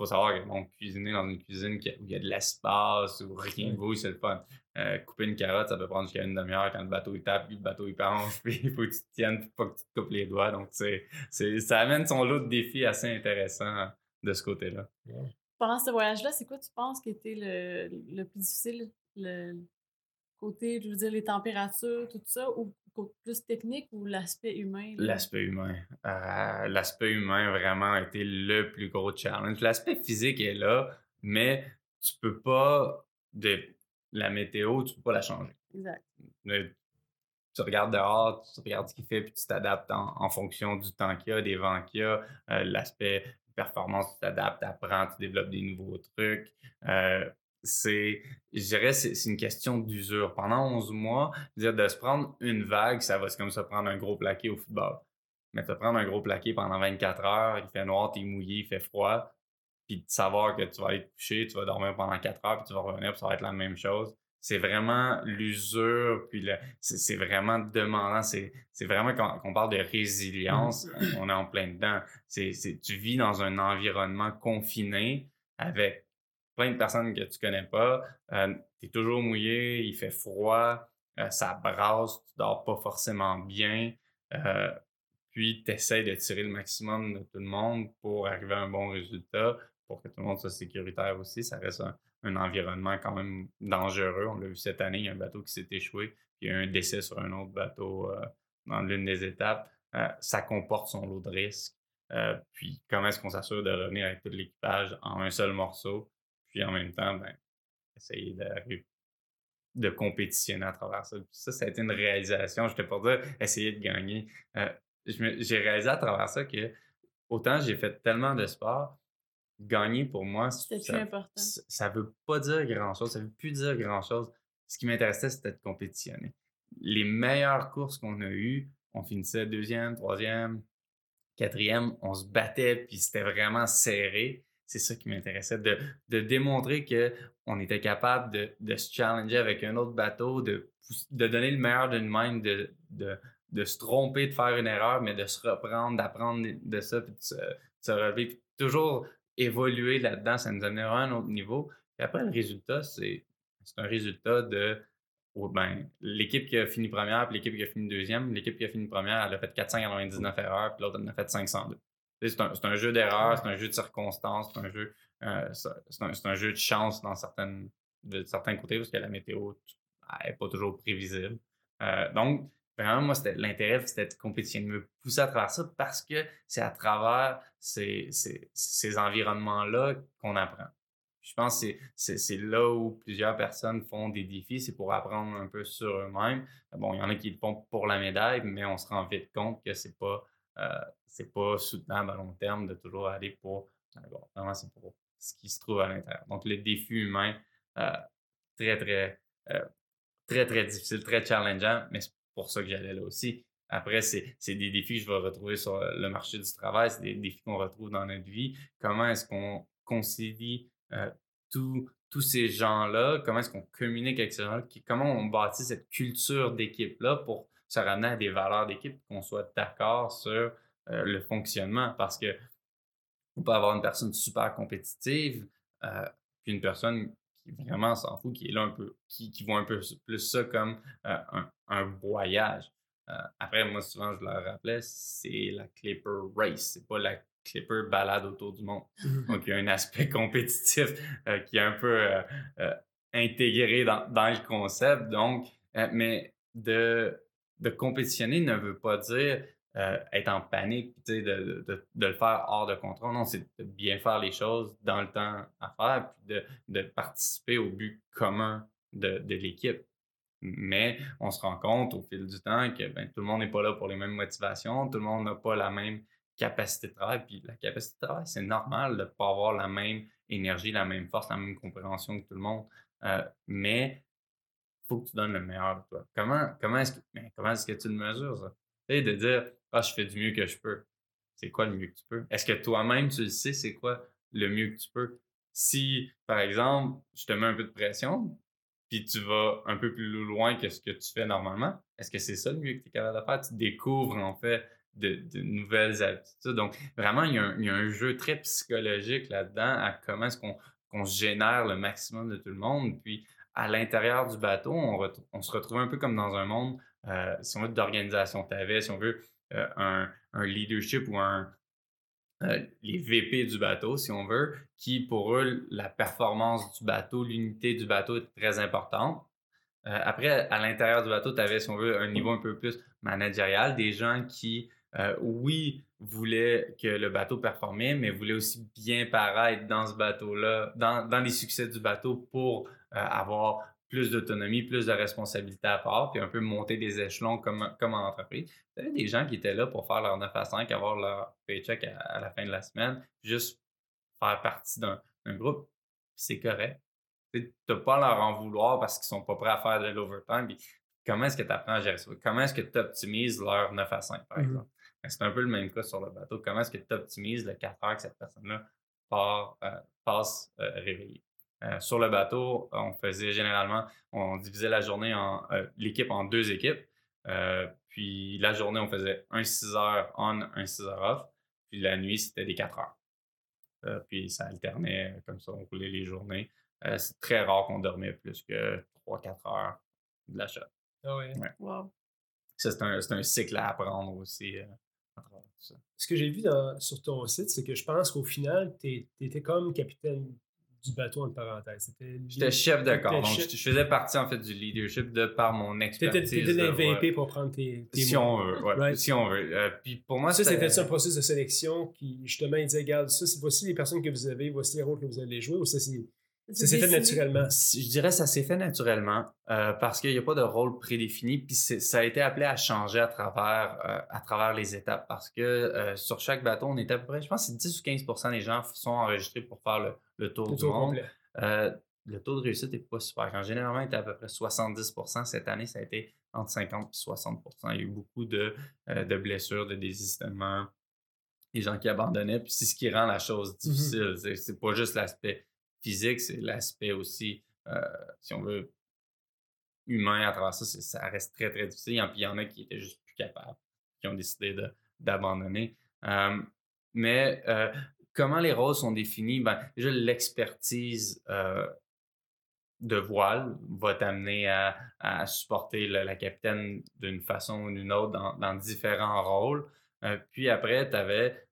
faut savoir que bon, cuisiner dans une cuisine où il y a de l'espace, où rien ne bouge, c'est le fun. Euh, couper une carotte, ça peut prendre jusqu'à une demi-heure quand le bateau il tape, puis le bateau il penche, (laughs) puis il faut que tu te tiennes, puis pas que tu te coupes les doigts. Donc, c'est, ça amène son lot de défis assez intéressants de ce côté-là. Pendant ce voyage-là, c'est quoi tu penses qui était le, le plus difficile? Le côté, je veux dire, les températures, tout ça, ou plus technique ou l'aspect humain? L'aspect humain. Euh, l'aspect humain vraiment a été le plus gros challenge. L'aspect physique est là, mais tu peux pas, de la météo, tu peux pas la changer. Exact. tu regardes dehors, tu regardes ce qu'il fait, puis tu t'adaptes en, fonction du temps qu'il y a, des vents qu'il y a, euh, l'aspect performance, tu t'adaptes, tu apprends, tu développes des nouveaux trucs. Euh, c'est, je dirais, c'est, une question d'usure. Pendant 11 mois, dire de se prendre une vague, ça va, c'est comme ça prendre un gros plaqué au football. Mais te prendre un gros plaqué pendant 24 heures, il fait noir, t'es mouillé, il fait froid, puis de savoir que tu vas aller te coucher, tu vas dormir pendant 4 heures, puis tu vas revenir, puis ça va être la même chose c'est vraiment l'usure, puis c'est vraiment demandant. C'est vraiment quand, on parle de résilience, (clears throat) on est en plein dedans. C'est tu vis dans un environnement confiné avec de personnes que tu connais pas. Euh, tu es toujours mouillé, il fait froid, euh, ça brasse, tu dors pas forcément bien. Euh, puis tu essaies de tirer le maximum de tout le monde pour arriver à un bon résultat, pour que tout le monde soit sécuritaire aussi. Ça reste un, environnement quand même dangereux. On l'a vu cette année, il y a un bateau qui s'est échoué, puis il y a un décès sur un autre bateau dans l'une des étapes. Ça comporte son lot de risques. Puis comment est-ce qu'on s'assure de revenir avec tout l'équipage en un seul morceau, puis en même temps, ben, essayer de, de compétitionner à travers ça. ça, ça a été une réalisation. Je pas dire essayer de gagner. j'ai réalisé à travers ça que autant j'ai fait tellement de sport, gagner pour moi, ça, ça veut pas dire grand-chose, ça veut plus dire grand-chose. Ce qui m'intéressait, c'était de compétitionner. Les meilleures courses qu'on a eues, on finissait deuxième, troisième, quatrième, on se battait, puis c'était vraiment serré. C'est ça qui m'intéressait, de, de, démontrer qu'on était capable de, de, se challenger avec un autre bateau, de, de donner le meilleur d'une même, de, de, de, se tromper, de faire une erreur, mais de se reprendre, d'apprendre de ça, puis de se, relever. toujours évoluer là-dedans, ça nous amènera à un autre niveau. Et après, le résultat, c'est un résultat de ben, l'équipe qui a fini première puis l'équipe qui a fini deuxième. L'équipe qui a fini première, elle a fait 499 erreurs, puis l'autre, elle en a fait 502. C'est un, un, jeu d'erreurs, c'est un jeu de circonstances, c'est un jeu, euh, c'est un, jeu de chance dans certaines, de certains côtés, parce que la météo n'est pas toujours prévisible. Euh, donc, vraiment, moi, c'était l'intérêt, c'était de compétition, de me pousser à travers ça parce que c'est à travers ces, ces, ces environnements-là qu'on apprend. Je pense que c'est là où plusieurs personnes font des défis, c'est pour apprendre un peu sur eux-mêmes. Bon, il y en a qui le font pour la médaille, mais on se rend vite compte que c'est pas c'est pas soutenable à long terme de toujours aller pour bon, vraiment c'est pour ce qui se trouve à l'intérieur. Donc le défi humain euh, très très euh, très très difficile, très challengeant, mais pour ça que j'allais là aussi. Après, c'est des défis que je vais retrouver sur le marché du travail, c'est des défis qu'on retrouve dans notre vie. Comment est-ce qu'on concilie euh, tous ces gens-là? Comment est-ce qu'on communique avec ces gens-là? Comment on bâtit cette culture d'équipe-là pour se ramener à des valeurs d'équipe, qu'on soit d'accord sur euh, le fonctionnement? Parce que on peut avoir une personne super compétitive, euh, puis une personne qui vraiment s'en fout, qui est là un peu, qui, qui voit un peu plus ça comme euh, un, un, voyage. Euh, après, moi, souvent, je leur rappelais, c'est la Clipper Race, c'est pas la Clipper balade autour du monde. Donc, il y a un aspect (laughs) compétitif qui est un peu intégré dans, dans, le concept. Donc, mais de, de compétitionner ne veut pas dire euh, être en panique, de, de, de, le faire hors de contrôle. Non, c'est de bien faire les choses dans le temps à faire, puis de, de participer au but commun de, de l'équipe. Mais on se rend compte au fil du temps que ben, tout le monde n'est pas là pour les mêmes motivations, tout le monde n'a pas la même capacité de travail. Puis la capacité de travail, c'est normal de ne pas avoir la même énergie, la même force, la même compréhension que tout le monde. Euh, mais faut que tu donnes le meilleur de toi. Comment, comment est-ce que, comment est-ce que tu le mesures, ça? de dire ah, je fais du mieux que je peux. C'est quoi le mieux que tu peux? Est-ce que toi-même, tu le sais, c'est quoi le mieux que tu peux? Si, par exemple, je te mets un peu de pression, puis tu vas un peu plus loin que ce que tu fais normalement, est-ce que c'est ça le mieux que tu es capable de faire? Tu découvres, en fait, de, nouvelles habitudes. Donc, vraiment, il y, a un, jeu très psychologique là-dedans à comment est-ce qu'on génère le maximum de tout le monde. Puis, à l'intérieur du bateau, on, se retrouve un peu comme dans un monde, euh, si on veut, d'organisation. Tu avais, si on veut, euh, un, leadership ou un, euh, les VP du bateau, si on veut, qui pour eux, la performance du bateau, l'unité du bateau est très importante. Après, à l'intérieur du bateau, tu avais, si on veut, un niveau un peu plus managérial, des gens qui, oui, voulaient que le bateau performait, mais voulaient aussi bien paraître dans ce bateau-là, dans, les succès du bateau pour avoir plus d'autonomie, plus de responsabilité à part, puis un peu monter des échelons comme, comme en entreprise. Y avait des gens qui étaient là pour faire leur 9 à 5, avoir leur paycheck à, la fin de la semaine, juste faire partie d'un groupe. C'est correct. Tu n'as pas à leur en vouloir parce qu'ils sont pas prêts à faire de l'overtime. Comment est-ce que tu apprends à gérer ça? Comment est-ce que tu optimises leur 9 à 5, par mmh exemple? C'est un peu le même cas sur le bateau. Comment est-ce que tu optimises le 4 heures que cette personne-là euh, passe euh, réveillée? Euh, sur le bateau, on faisait généralement, on divisait la journée en l'équipe en deux équipes. puis la journée, on faisait un 6 heures on, un 6 heures off. Puis la nuit, c'était des 4 heures. puis ça alternait comme ça, on roulait les journées. c'est très rare qu'on dormait plus que 3-4 heures de la shot. Ah ouais. Wow. C'est un, un, cycle à apprendre aussi. Ce que j'ai vu sur ton site, c'est que je pense qu'au final, tu étais comme capitaine du bateau, en parenthèse. J'étais chef de corps. Donc, je faisais partie, en fait, du leadership de par mon expertise. T'étais l'MVP pour prendre tes, tes Si on veut, ouais, Si on veut. Euh, puis pour moi, ça, c'était un processus de sélection qui, justement, il disait, regarde, ça, voici les personnes que vous avez, voici les rôles que vous allez jouer, ou ça, c'est ça s'est fait naturellement. Je dirais que ça s'est fait naturellement euh, parce qu'il n'y a pas de rôle prédéfini. Puis ça a été appelé à changer à travers, euh, à travers les étapes parce que euh, sur chaque bateau, on est à peu près, je pense que 10 ou 15% des gens sont enregistrés pour faire le, tour du monde. le taux de réussite n'est pas super. En généralement, il était à peu près 70% Cette année, ça a été entre 50 et 60% Il y a eu beaucoup de, de blessures, de désistements, des gens qui abandonnaient. Puis c'est ce qui rend la chose mmh difficile. C'est pas juste l'aspect physique, c'est l'aspect aussi, euh, si on veut, humain à travers ça, ça reste très, très difficile. Puis il y en a qui étaient juste plus capables, qui ont décidé d'abandonner. mais euh, comment les rôles sont définis? Ben, déjà, l'expertise euh, de voile va t'amener à, supporter la capitaine d'une façon ou d'une autre dans, différents rôles. puis après, tu avais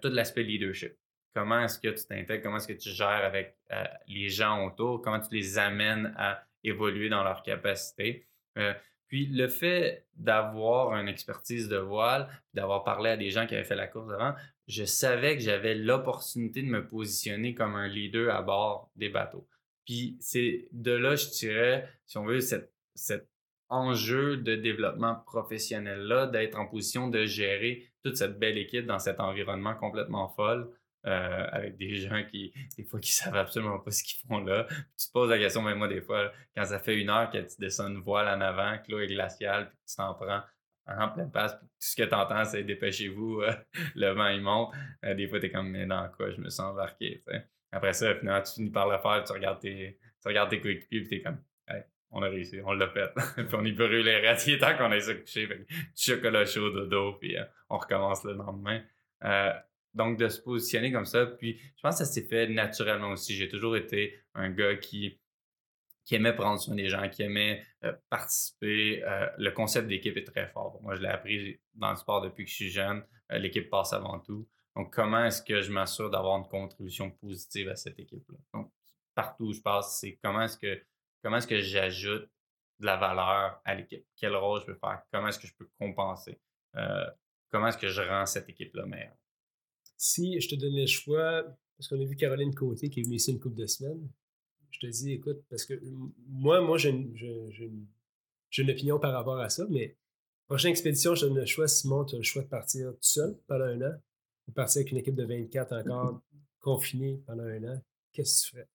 tout l'aspect leadership comment est-ce que tu t'intègres, comment est-ce que tu gères avec euh, les gens autour, comment tu les amènes à évoluer dans leur capacité? Euh, puis le fait d'avoir une expertise de voile, d'avoir parlé à des gens qui avaient fait la course avant, je savais que j'avais l'opportunité de me positionner comme un leader à bord des bateaux. Puis c'est de là, je dirais, si on veut, cet enjeu de développement professionnel-là, d'être en position de gérer toute cette belle équipe dans cet environnement complètement folle. Euh, avec des gens qui, des fois, qui (laughs) savent absolument pas ce qu'ils font là. tu te poses la question, même moi, des fois, quand ça fait une heure que tu descends une voile en avant, que l'eau est glaciale, puis tu t'en prends en pleine passe, puis tout ce que tu entends, c'est dépêchez-vous, (laughs) euh, le vent il monte. Euh, des fois, tu es comme, mais dans quoi, je me sens embarqué. Après ça, finalement, tu finis par le faire, tu regardes tes, tu regardes tes coéquipiers, puis tu es comme, on a réussi, on l'a fait. (laughs) puis on y brûle les tant qu'on a ça couché. du chocolat chaud de dos, puis on recommence le lendemain. Donc, de se positionner comme ça. Puis, je pense que ça s'est fait naturellement aussi. J'ai toujours été un gars qui, qui aimait prendre soin des gens, qui aimait euh, participer. Euh, le concept d'équipe est très fort. Moi, je l'ai appris dans le sport depuis que je suis jeune. Euh, l'équipe passe avant tout. Donc, comment est-ce que je m'assure d'avoir une contribution positive à cette équipe-là? Donc, partout où je passe, c'est comment est-ce que comment est-ce que j'ajoute de la valeur à l'équipe? Quel rôle je peux faire? Comment est-ce que je peux compenser? comment est-ce que je rends cette équipe-là meilleure? Si je te donnais le choix, parce qu'on a vu Caroline Côté qui est venue ici une couple de semaines, je te dis, écoute, parce que moi, moi, j'ai une, une, opinion par rapport à ça, mais prochaine expédition, je te donne le choix, Simon, tu as le choix de partir tout seul pendant un an, ou partir avec une équipe de 24 encore confinée pendant un an. Qu'est-ce que tu ferais?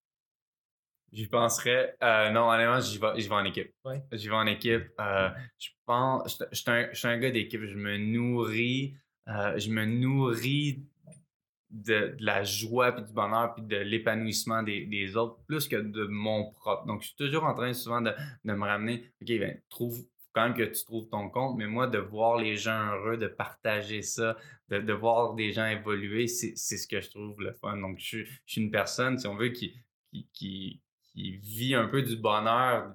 J'y penserais. Euh, non, honnêtement, j'y vais, vais en équipe. Ouais. J'y vais en équipe. Euh, je pense. Je suis un, un, gars d'équipe. Je me nourris. Euh, je me nourris de, la joie, puis du bonheur, puis de l'épanouissement des, autres, plus que de mon propre. Donc, je suis toujours en train souvent de, me ramener, OK, ben, trouve quand même que tu trouves ton compte, mais moi, de voir les gens heureux, de partager ça, de, voir des gens évoluer, c'est ce que je trouve le fun. Donc, je, suis une personne, si on veut, qui, qui, qui, qui vit un peu du bonheur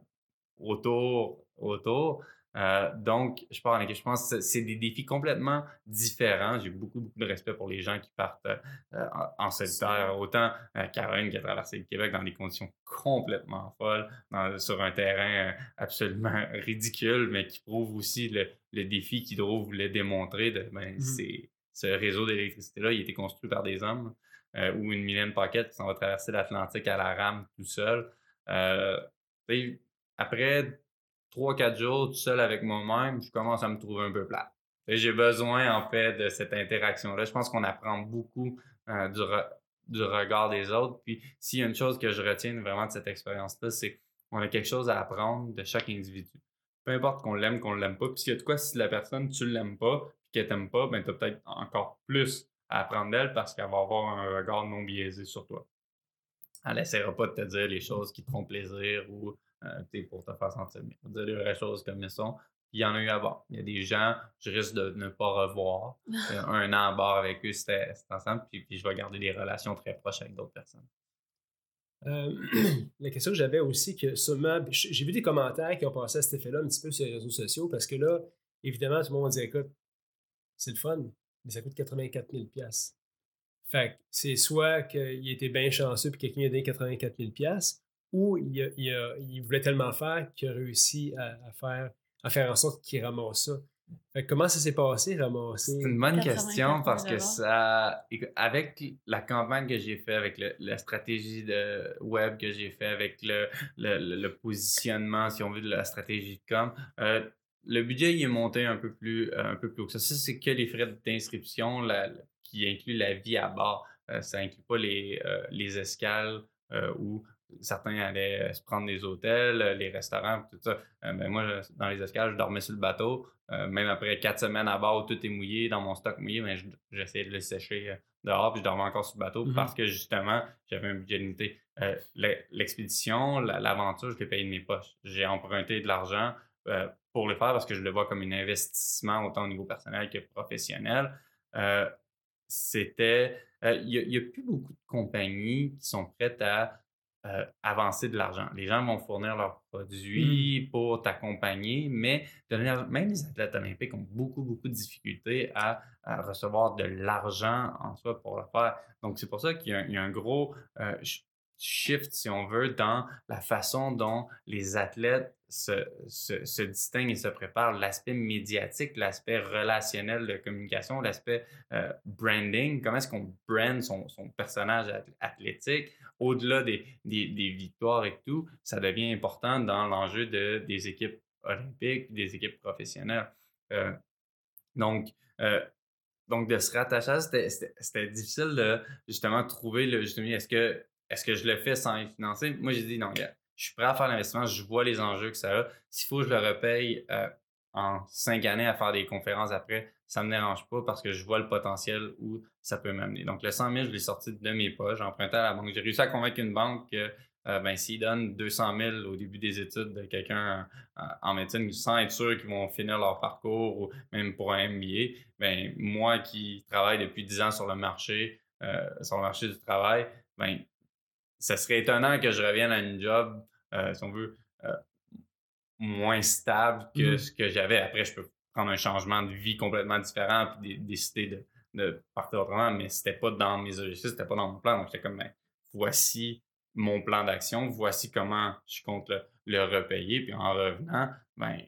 autour, autour. Euh, donc, je pars en équipe. Je pense que c'est des défis complètement différents. J'ai beaucoup, beaucoup de respect pour les gens qui partent euh, en solitaire. Autant euh, Caroline qui a traversé le Québec dans des conditions complètement folles, sur un terrain absolument (laughs) ridicule, mais qui prouve aussi le, défi qu'il trouve le démontrer. De, ben, mmh ce réseau d'électricité-là, il a été construit par des hommes. ou une Mylène Pocket qui s'en va traverser l'Atlantique à la rame tout seul. Euh, après 3-4 jours tout seul avec moi-même, je commence à me trouver un peu plat. J'ai besoin, en fait, de cette interaction-là. Je pense qu'on apprend beaucoup euh, du, regard des autres. Puis, s'il y a une chose que je retiens vraiment de cette expérience-là, c'est qu'on a quelque chose à apprendre de chaque individu. Peu importe qu'on l'aime, qu'on ne l'aime pas. Puis, y a de quoi, si la personne, tu ne l'aimes pas, puis qu'elle t'aime pas, ben, tu as peut-être encore plus à apprendre d'elle parce qu'elle va avoir un regard non biaisé sur toi. Elle n'essaiera pas de te dire les choses qui te font plaisir ou euh, pour te faire sentir bien. Dire les vraies choses comme elles sont. il y en a eu à bord. Il y a des gens, je risque de ne pas revoir. Euh, (laughs) un an à bord avec eux, c'était ensemble. Puis, puis, je vais garder des relations très proches avec d'autres personnes. Euh, (clears throat) la question que j'avais aussi, que j'ai vu des commentaires qui ont passé à cet effet-là un petit peu sur les réseaux sociaux parce que là, évidemment, tout le monde dit écoute, c'est le fun, mais ça coûte 84 000 Fait c'est soit qu'il était bien chanceux puis quelqu'un a donné 84 000 ou il, voulait tellement faire qu'il a réussi à, faire, à faire en sorte qu'il ramasse ça. comment ça s'est passé, ramasser? C'est une bonne question parce que ça, avec la campagne que j'ai fait, avec la stratégie de web que j'ai fait, avec le, le, positionnement, si on veut, de la stratégie de com, euh, le budget il est monté un peu plus, euh, un peu plus haut. Ça, c'est que les frais d'inscription qui incluent la vie à bord. Euh, ça inclut pas les, les escales ou certains allaient euh, se prendre des hôtels, euh, les restaurants, tout ça. Euh, ben, moi, dans les escales, je dormais sur le bateau. même après quatre semaines à bord, tout est mouillé, dans mon stock mouillé, mais j'essayais de le sécher dehors, puis je dormais encore sur le bateau mmh parce que justement, j'avais un budget limité. L'expédition, l'aventure, je l'ai payé de mes poches. J'ai emprunté de l'argent pour le faire parce que je le vois comme un investissement autant au niveau personnel que professionnel. C'était. Il n'y a, a, plus beaucoup de compagnies qui sont prêtes à euh, avancer de l'argent. Les gens vont fournir leurs mmh. produits pour t'accompagner, mais même les athlètes olympiques ont beaucoup, beaucoup de difficultés à, recevoir de l'argent en soi pour le faire. Donc, c'est pour ça qu'il y, a un gros euh, shift, si on veut, dans la façon dont les athlètes se, se, distinguent et se préparent. L'aspect médiatique, l'aspect relationnel de communication, l'aspect euh, branding, comment est-ce qu'on brand son, son, personnage athlétique, au-delà des, des, victoires et tout, ça devient important dans l'enjeu de, des équipes olympiques, des équipes professionnelles. Euh, donc, euh, donc, de se rattacher à ça, c'était difficile de justement trouver le juste Est-ce que est-ce que je le fais sans y financer? Moi, j'ai dit non, je suis prêt à faire l'investissement, je vois les enjeux que ça a. S'il faut je le repaye euh, en cinq années à faire des conférences après, ça ne me dérange pas parce que je vois le potentiel où ça peut m'amener. Donc, le 100 000, je l'ai sorti de mes poches, emprunté à la banque. J'ai réussi à convaincre une banque que euh, ben, s'ils donnent 200 000 au début des études de quelqu'un euh, en médecine sans être sûr qu'ils vont finir leur parcours ou même pour un MBA, ben, moi qui travaille depuis 10 ans sur le marché, sur le marché du travail, ben, ça serait étonnant que je revienne à une job, euh, si on veut, euh, moins stable que mmh ce que j'avais. Après, je peux prendre un changement de vie complètement différent et décider de, partir autrement, mais c'était pas dans mes objectifs, c'était pas dans mon plan. Donc, j'étais comme, ben, voici mon plan d'action, voici comment je compte le, repayer. Puis en revenant, ben,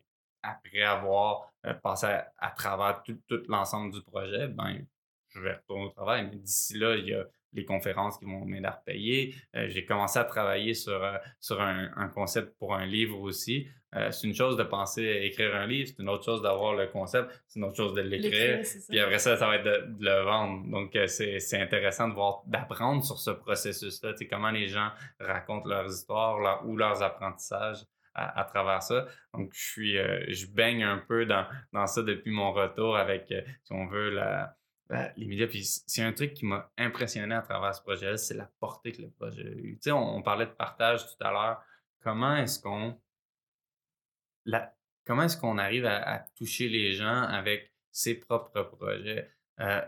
après avoir euh, passé à, travers tout, tout l'ensemble du projet, ben, je vais retourner au travail. Mais d'ici là, il y a les conférences qui vont m'aider à repayer. Euh, j'ai commencé à travailler sur, euh, sur un, concept pour un livre aussi. Euh, c'est une chose de penser à écrire un livre, c'est une autre chose d'avoir le concept, c'est une autre chose de l'écrire. Puis après ça, ça va être de, le vendre. Donc, c'est intéressant de voir, d'apprendre sur ce processus-là, comment les gens racontent leurs histoires ou leurs apprentissages. À, travers ça. Donc, je suis, je baigne un peu dans, dans ça depuis mon retour avec, si on veut, la, les médias, puis c'est un truc qui m'a impressionné à travers ce projet-là, c'est la portée que le projet a eu. Tu sais, on, parlait de partage tout à l'heure. Comment est-ce qu'on comment est-ce qu'on arrive à, toucher les gens avec ses propres projets? Euh,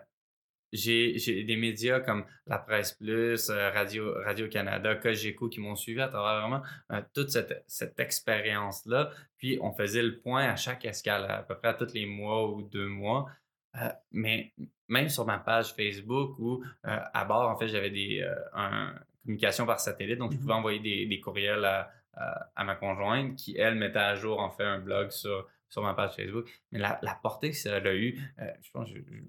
j'ai des médias comme La Presse Plus, euh, Radio, Radio Canada, Cogeco qui m'ont suivi à travers vraiment euh, toute cette, cette expérience-là. Puis on faisait le point à chaque escale, à peu près à tous les mois ou deux mois. mais même sur ma page Facebook où euh, à bord, en fait, j'avais des euh, communication par satellite, donc je pouvais mmh envoyer des, courriels à, ma conjointe qui, elle, mettait à jour en fait un blog sur, sur ma page Facebook. Mais la, portée que ça a eu, euh, je pense que j'ai plus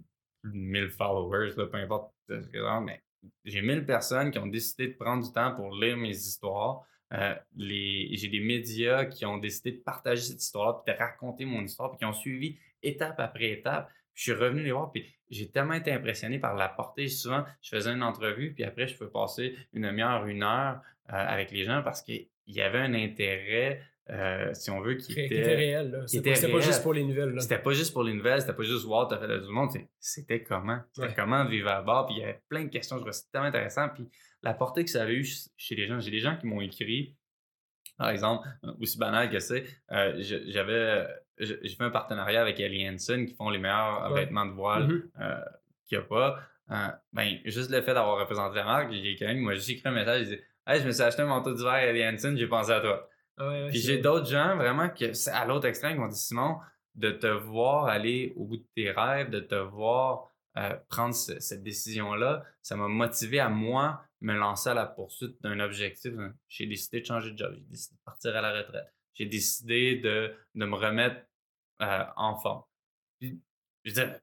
de 1000 followers, peu importe ce que mais j'ai 1000 personnes qui ont décidé de prendre du temps pour lire mes histoires, euh, j'ai des médias qui ont décidé de partager cette histoire, puis de raconter mon histoire, puis qui ont suivi étape après étape. Puis je suis revenu les voir, puis j'ai tellement été impressionné par la portée. Souvent, je faisais une entrevue, puis après, je peux passer une demi-heure, une heure euh, avec les gens parce qu'il y avait un intérêt euh, si on veut, qui Qui était, était réel. C'était pas, pas juste pour les nouvelles. C'était pas juste pour les nouvelles, c'était pas juste voir, t'as fait le du monde. C'était comment? C'était Ouais. comment de vivre à bord? Puis il y avait plein de questions, je trouvais ça tellement intéressant. Puis la portée que ça avait eu ch- chez les gens, j'ai des gens qui m'ont écrit, par exemple, euh, aussi banal que c'est, euh, j'avais, j'ai fait un partenariat avec Ellie Hansen qui font les meilleurs Ouais. vêtements de voile Mhm. euh, qu'il n'y a pas. Euh, ben, juste le fait d'avoir représenté la marque, j'ai quelqu'un qui m'a juste écrit un message, il dit Hey, je me suis acheté un manteau d'hiver Ellie Hansen, j'ai pensé à toi. Ah ouais, ouais, Puis j'ai d'autres gens vraiment que c'est à l'autre extrême qui m'ont dit Simon, de te voir aller au bout de tes rêves, de te voir euh, prendre ce- cette décision-là, ça m'a motivé à moi me lancer à la poursuite d'un objectif. J'ai décidé de changer de job, j'ai décidé de partir à la retraite, j'ai décidé de, de me remettre euh, en forme. Puis, je veux dire,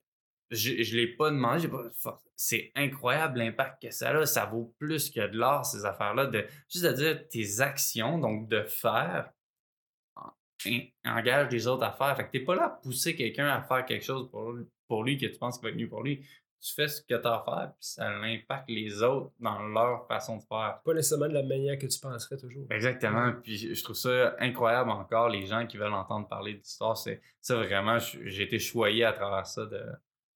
je ne l'ai pas demandé, pas c'est incroyable l'impact que ça a. Ça vaut plus que de l'art, ces affaires-là. De, juste de dire tes actions, donc de faire, en- en- engage les autres à faire. Fait que t'es pas là à pousser quelqu'un à faire quelque chose pour, lui- pour lui que tu penses qu'il va être mieux pour lui. Tu fais ce que tu as à faire, puis ça impacte les autres dans leur façon de faire. Pas nécessairement de la manière que tu penserais toujours. Exactement. Puis je- je trouve ça incroyable encore, les gens qui veulent entendre parler d'histoire. C'est ça vraiment, je- j'ai été choyé à travers ça de,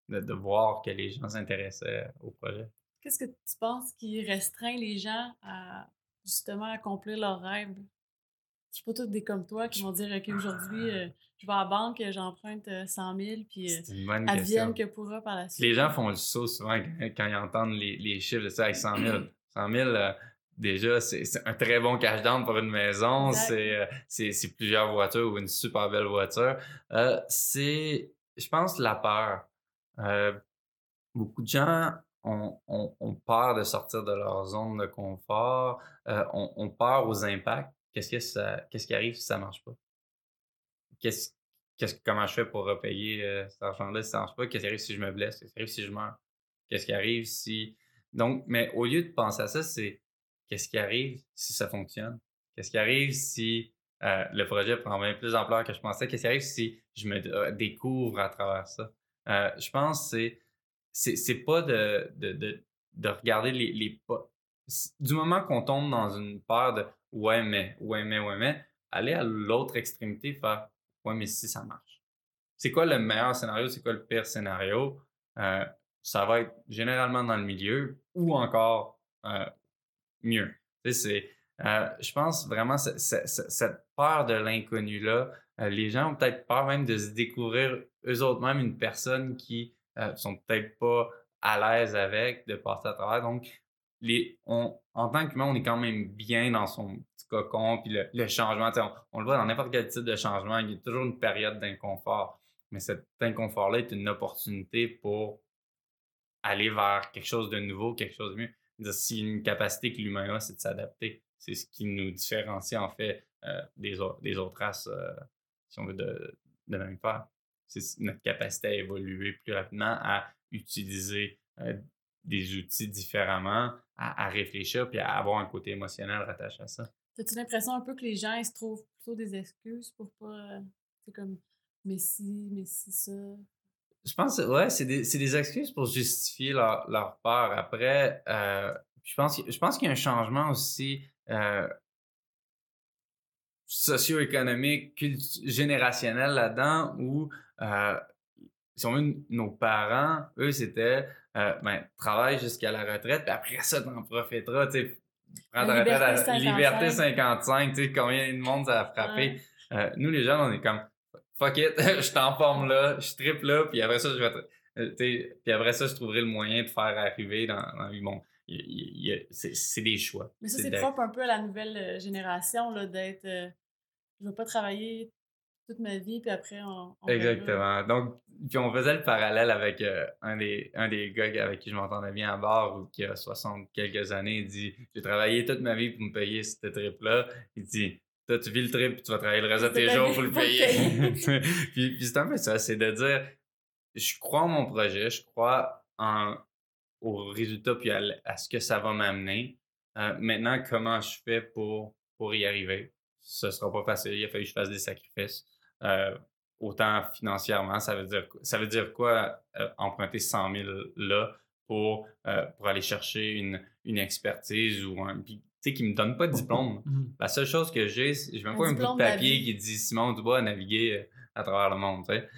de, de voir que les gens s'intéressaient au projet. Qu'est-ce que tu penses qui restreint les gens à justement accomplir leurs rêves? Je suis pas tous des comme toi qui vont dire OK, aujourd'hui, euh, je vais à la banque, euh, j'emprunte euh, 100 000, puis euh, C'est une bonne advienne que pourra par la suite. Les gens font le saut souvent quand, ils entendent les, les chiffres de ça avec 100 000. 100 000, euh, déjà, c'est un très bon cash down pour une maison. C'est euh, c'est- plusieurs voitures ou une super belle voiture. Euh, c'est, je pense, la peur. Euh, beaucoup de gens ont, peur de sortir de leur zone de confort, euh, ont, peur aux impacts. Qu'est-ce, qui arrive si ça marche pas? Comment je fais pour repayer euh, cet argent-là si ça marche pas? Qu'est-ce qui arrive si je me blesse? Qu'est-ce qui arrive si je meurs? Qu'est-ce qui arrive si... Donc, mais au lieu de penser à ça, c'est qu'est-ce qui arrive si ça fonctionne? Qu'est-ce qui arrive si euh, le projet prend bien plus d'ampleur que je pensais? Qu'est-ce qui arrive si je me découvre à travers ça? Euh, je pense que c'est c'est, pas de, de, de, de regarder les, les pas. Du moment qu'on tombe dans une peur de ouais, mais, ouais, mais, ouais, mais, aller à l'autre extrémité, faire ouais, mais si ça marche. C'est quoi le meilleur scénario? C'est quoi le pire scénario? Euh, ça va être généralement dans le milieu ou encore euh, mieux. C'est, euh, je pense vraiment ce- ce- ce- cette peur de l'inconnu-là, euh, les gens ont peut-être peur même de se découvrir eux autres même une personne qui euh, sont peut-être pas à l'aise avec, de passer à travers. Donc, les, on, en tant qu'humain, on est quand même bien dans son petit cocon, puis le, changement, on, on le voit dans n'importe quel type de changement, il y a toujours une période d'inconfort. Mais cet inconfort-là est une opportunité pour aller vers quelque chose de nouveau, quelque chose de mieux. Si une capacité que l'humain a, c'est de s'adapter. C'est ce qui nous différencie, en fait, euh, des, autres, des autres races, euh, si on veut, de, de mammifères. C'est notre capacité à évoluer plus rapidement, à utiliser euh, des outils différemment, à, à réfléchir, puis à avoir un côté émotionnel rattaché à ça. As-tu l'impression un peu que les gens ils se trouvent plutôt des excuses pour pas. C'est comme mais si, mais si ça? Je pense, ouais, c'est des, des excuses pour justifier leur, leur peur. Après, je pense, je pense qu'il y a un changement aussi euh, socio-économique, générationnel là-dedans où, euh, si on veut, nos parents, eux, c'était, euh, ben, travaille jusqu'à la retraite, puis après ça, t'en profiteras, tu sais. Prends ta Liberté retraite à 55. liberté 55, tu sais, combien de monde ça a frappé. Ouais. Euh, nous, les jeunes, on est comme fuck it, (laughs) je t'en forme là, je triple là, puis après ça, je vais. puis après ça, je trouverai le moyen de faire arriver dans, dans la vie. C'est des choix. Mais ça, c'est propre un peu à la nouvelle euh, génération là, d'être. euh, je vais pas travailler toute ma vie, puis après, on. on. Exactement. Donc, puis on faisait le parallèle avec euh, un, des, un des gars avec qui je m'entendais bien à bar, ou qui a 60 quelques années, il dit J'ai travaillé toute ma vie pour me payer ce trip-là. Il dit Toi, tu vis le trip, puis tu vas travailler le reste de tes jours vie pour le pour le payer. (laughs) puis puis c'est un peu ça c'est de dire Je crois en mon projet, je crois en, au résultat, puis à, ce que ça va m'amener. Euh, maintenant, comment je fais pour pour y arriver? Ce sera pas facile. Il a fallu que je fasse des sacrifices. Euh, autant financièrement, ça veut dire, ça veut dire quoi euh, emprunter 100 000 là pour, pour aller chercher une, une expertise ou un. Puis, tu sais, qui me donne pas de (laughs) diplôme. Mhm. La seule chose que j'ai, j'ai même Un pas un bout de papier qui dit Simon Dubois a navigué à travers le monde. tu sais.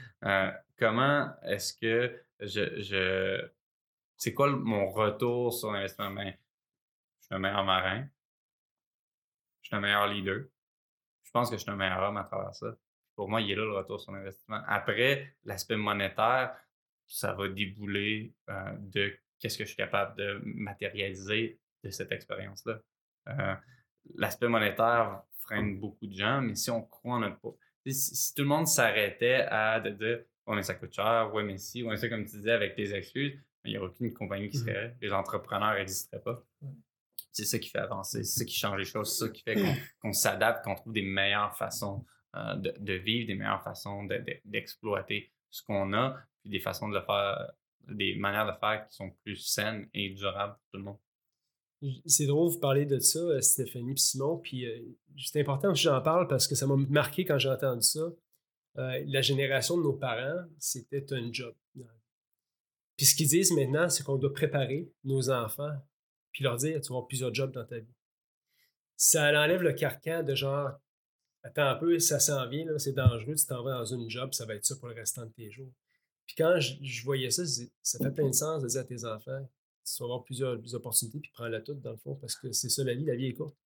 Comment est-ce que je. je c'est quoi le- mon retour sur l'investissement? Ben, je suis un meilleur marin. Je suis un meilleur leader. Je pense que je suis un meilleur homme à travers ça. Pour moi, il est là le retour sur l'investissement. Après, l'aspect monétaire, ça va débouler euh, de qu'est-ce que je suis capable de matérialiser de cette expérience-là. Euh, l'aspect monétaire freine beaucoup de gens, mais si on croit en notre... Si, si tout le monde s'arrêtait à de dire « Ouais, mais ça coûte cher. Ouais, mais si. Ouais, ça, comme tu disais, avec tes excuses, il n'y aurait aucune compagnie qui Mhm. serait... Les entrepreneurs n'existeraient pas. C'est ça qui fait avancer, c'est ça qui change les choses, c'est ça qui fait (laughs) qu'on s'adapte, qu'on trouve des meilleures façons euh, de, de vivre, des meilleures façons de- de- d'exploiter ce qu'on a, puis des façons de le faire, des manières de faire qui sont plus saines et durables pour tout le monde. C'est drôle de vous parler de ça, euh, Stéphanie et Simon. Puis euh, c'est important que j'en parle parce que ça m'a marqué quand j'ai entendu ça. Euh, la génération de nos parents, c'était un job. Puis ce qu'ils disent maintenant, c'est qu'on doit préparer nos enfants puis leur dire tu vas avoir plusieurs jobs dans ta vie. Ça enlève le carcan de genre attends un peu, ça s'en vient, c'est dangereux, tu t'en vas dans une job, ça va être ça pour le restant de tes jours. Puis quand je, voyais ça, ça fait plein de sens de dire à tes enfants tu vas avoir plusieurs opportunités, puis prends-la toute, dans le fond, parce que c'est ça la vie, la vie est courte.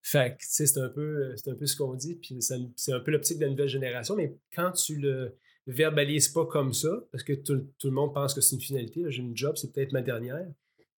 Fait que, tu sais, c'est un, peu, un peu ce qu'on dit, puis c'est un peu l'optique de la nouvelle génération, mais quand tu le verbalises pas comme ça, parce que tout, tout le monde pense que c'est une finalité, j'ai une job, c'est peut-être ma dernière,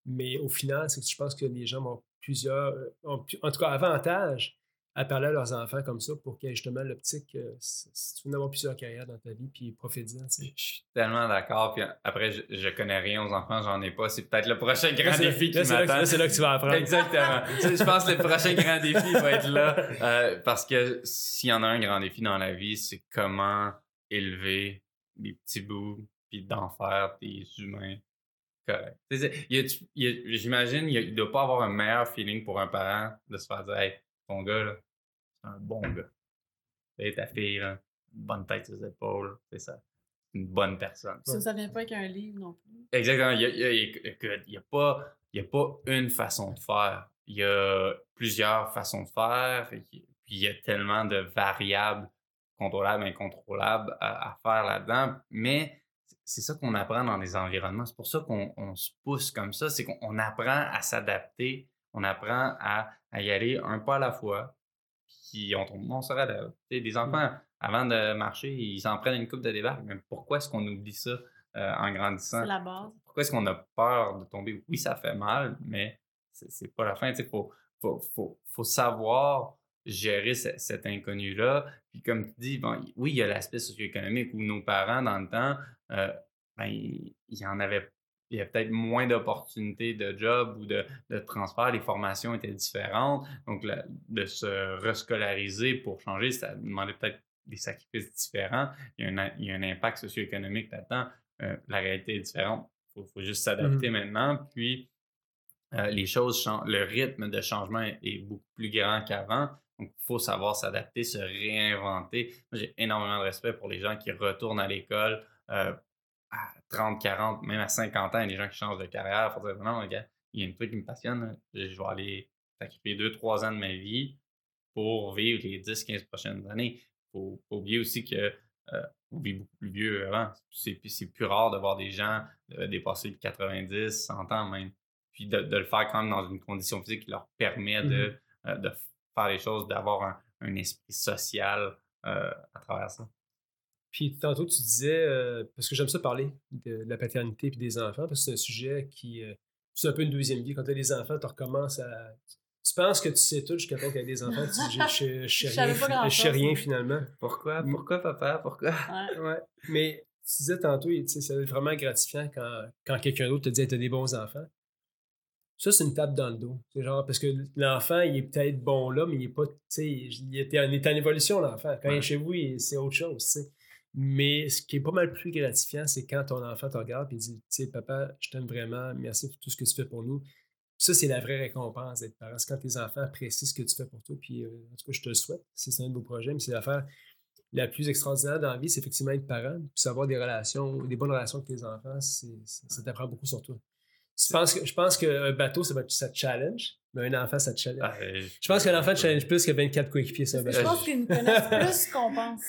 mais au final, c'est que je pense que les gens ont plusieurs, euh, ont pu- en tout cas, avantage à parler à leurs enfants comme ça pour qu'il y ait justement l'optique, euh, si si tu veux en avoir plusieurs carrières dans ta vie, puis profite-en, tu sais. Je suis tellement d'accord, puis après, je, je connais rien aux enfants, j'en ai pas, c'est peut-être le prochain grand Là, c'est là- défi qui c'est là que- m'attend. là, c'est là que tu vas apprendre. Exactement. (laughs) Je pense que le prochain grand défi va être là. euh, parce que s'il y en a un grand défi dans la vie, c'est comment élever des petits bouts puis d'en faire des humains corrects. J'imagine il ne doit pas avoir un meilleur feeling pour un parent de se faire dire Hey, ton gars, c'est un bon gars. Sais, ta fille, là, une bonne tête sur les épaules, c'est ça. Une bonne personne. Ça, ça vient pas avec un livre non plus. Exactement. Il n'y a, y a- y a pas, il y a pas une façon de faire. Il y a plusieurs façons de faire. et Puis il y a tellement de variables contrôlables et incontrôlables à, à faire là-dedans. Mais c'est ça qu'on apprend dans les environnements. C'est pour ça qu'on on se pousse comme ça. C'est qu'on on apprend à s'adapter. On apprend à, à y aller un pas à la fois. Puis on tombe, on se sais, des enfants, avant de marcher, ils s'en prennent une coupe de débarque. Mais pourquoi est-ce qu'on oublie ça euh, en grandissant? C'est la base. pourquoi est-ce qu'on a peur de tomber? Oui, ça fait mal, mais c'est c'est pas la fin. Il faut, faut, faut, faut savoir gérer ce- cet inconnu-là. Puis comme tu dis, bon, oui, il y a l'aspect socio-économique où nos parents, dans le temps, euh, ben, il y en avait il y a peut-être moins d'opportunités de job ou de, de transfert, les formations étaient différentes. Donc, la- de se rescolariser pour changer, ça demandait peut-être des sacrifices différents. Il y a un, a- il y a un impact socio-économique là-dedans. Euh, la réalité est différente. Il faut, faut juste s'adapter maintenant. Puis, euh, les choses changent. Le rythme de changement est, est beaucoup plus grand qu'avant. Donc, il faut savoir s'adapter, se réinventer. Moi, j'ai énormément de respect pour les gens qui retournent à l'école euh, à 30, 40, même à 50 ans. A des gens qui changent de carrière. Il faut dire, non, regarde, il y a un truc qui me passionne. Je vais aller sacrifier 2-3 ans de ma vie pour vivre les 10-15 prochaines années. Il faut pas oublier aussi que euh, on vit beaucoup plus vieux avant. C'est plus rare de voir des gens euh, dépasser le 90, 100 ans même. Puis de, de le faire quand même dans une condition physique qui leur permet de, euh, de faire les choses, d'avoir un, un esprit social euh, à travers ça. Puis tantôt, tu disais, euh, parce que j'aime ça parler de, de la paternité et des enfants, parce que c'est un sujet qui. euh, c'est un peu une deuxième vie. Quand tu as des enfants, tu recommences à. Tu penses que tu sais tout jusqu'à temps qu'il y a des enfants, tu dis, je, je (laughs) sais rien, finalement. Pourquoi? Pourquoi, papa? Pourquoi? Ouais. (laughs) Ouais. Mais tu disais tantôt, tu c'est vraiment gratifiant quand, quand quelqu'un d'autre te dit, tu as des bons enfants. Ça, c'est une tape dans le dos. C'est genre, parce que l'enfant, il est peut-être bon là, mais il est pas, tu sais, il est, il est en évolution, l'enfant. Quand il est chez vous, c'est autre chose, tu sais. Mais ce qui est pas mal plus gratifiant, c'est quand ton enfant te regarde et dit, tu sais, papa, je t'aime vraiment, merci pour tout ce que tu fais pour nous. Ça, c'est la vraie récompense d'être parent. C'est quand tes enfants apprécient ce que tu fais pour toi. Puis, euh, en tout cas, je te le souhaite. C'est un de vos projets, mais c'est l'affaire la plus extraordinaire dans la vie, c'est effectivement être parent. Puis avoir des relations, des bonnes relations avec tes enfants, ça t'apprend beaucoup sur toi. Je pense, que, je pense qu'un bateau, ça, va, ça te challenge, mais un enfant, ça te challenge. Ah, je pense qu'un enfant te challenge plus que 24 coéquipiers sur un bateau. Je pense qu'ils nous connaissent plus qu'on pense.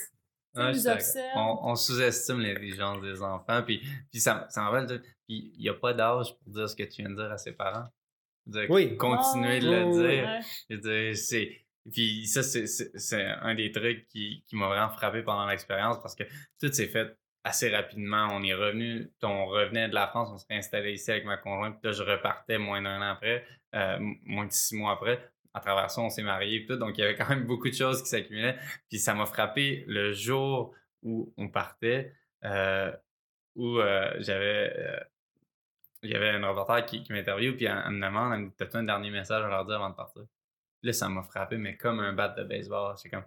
On, on sous-estime l'intelligence des enfants. Puis, puis ça, ça de- puis il n'y a pas d'âge pour dire ce que tu viens de dire à ses parents. Oui. Continuer de Ouais, le ouais, dire. Ouais. C'est. Puis ça, c'est- c'est c'est un des trucs qui, qui m'a vraiment frappé pendant l'expérience parce que tout s'est fait assez rapidement. On est revenu, on revenait de la France, on s'est installé ici avec ma conjointe, puis là, je repartais moins d'un an après, euh, moins de six mois après. À travers ça, on s'est mariés et tout, donc il y avait quand même beaucoup de choses qui s'accumulaient. Puis ça m'a frappé le jour où on partait, euh, où euh, j'avais il y avait un reporter qui, qui m'interviewe, puis elle, me demande, elle me dit, un dernier message à leur dire avant de partir? Là, ça m'a frappé, mais comme un bat de baseball. C'est comme,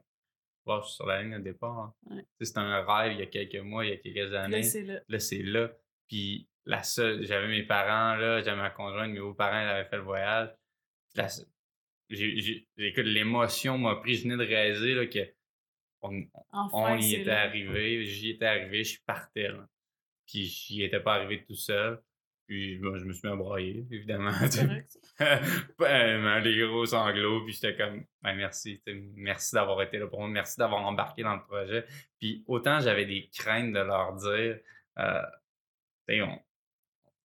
wow, je suis sur la ligne de départ. hein. Ouais. C'était un rêve il y a quelques mois, il y a quelques années. Là, c'est là. Là, c'est là. Puis la seule, j'avais mes parents là, j'avais ma conjointe, mes beaux-parents, ils avaient fait le voyage. La seule- j'ai, j'ai, écoute, l'émotion m'a pris, je venais de réaliser là, que on, Enfin, on y était là. arrivé, j'y étais arrivé, je partais. Là. Puis j'y étais pas arrivé tout seul. Puis moi, je me suis mis à broyer, évidemment. Correct. (laughs) Ben, les gros sanglots, puis j'étais comme, ben merci, merci d'avoir été là pour moi, merci d'avoir embarqué dans le projet. Puis autant j'avais des craintes de leur dire, euh, on-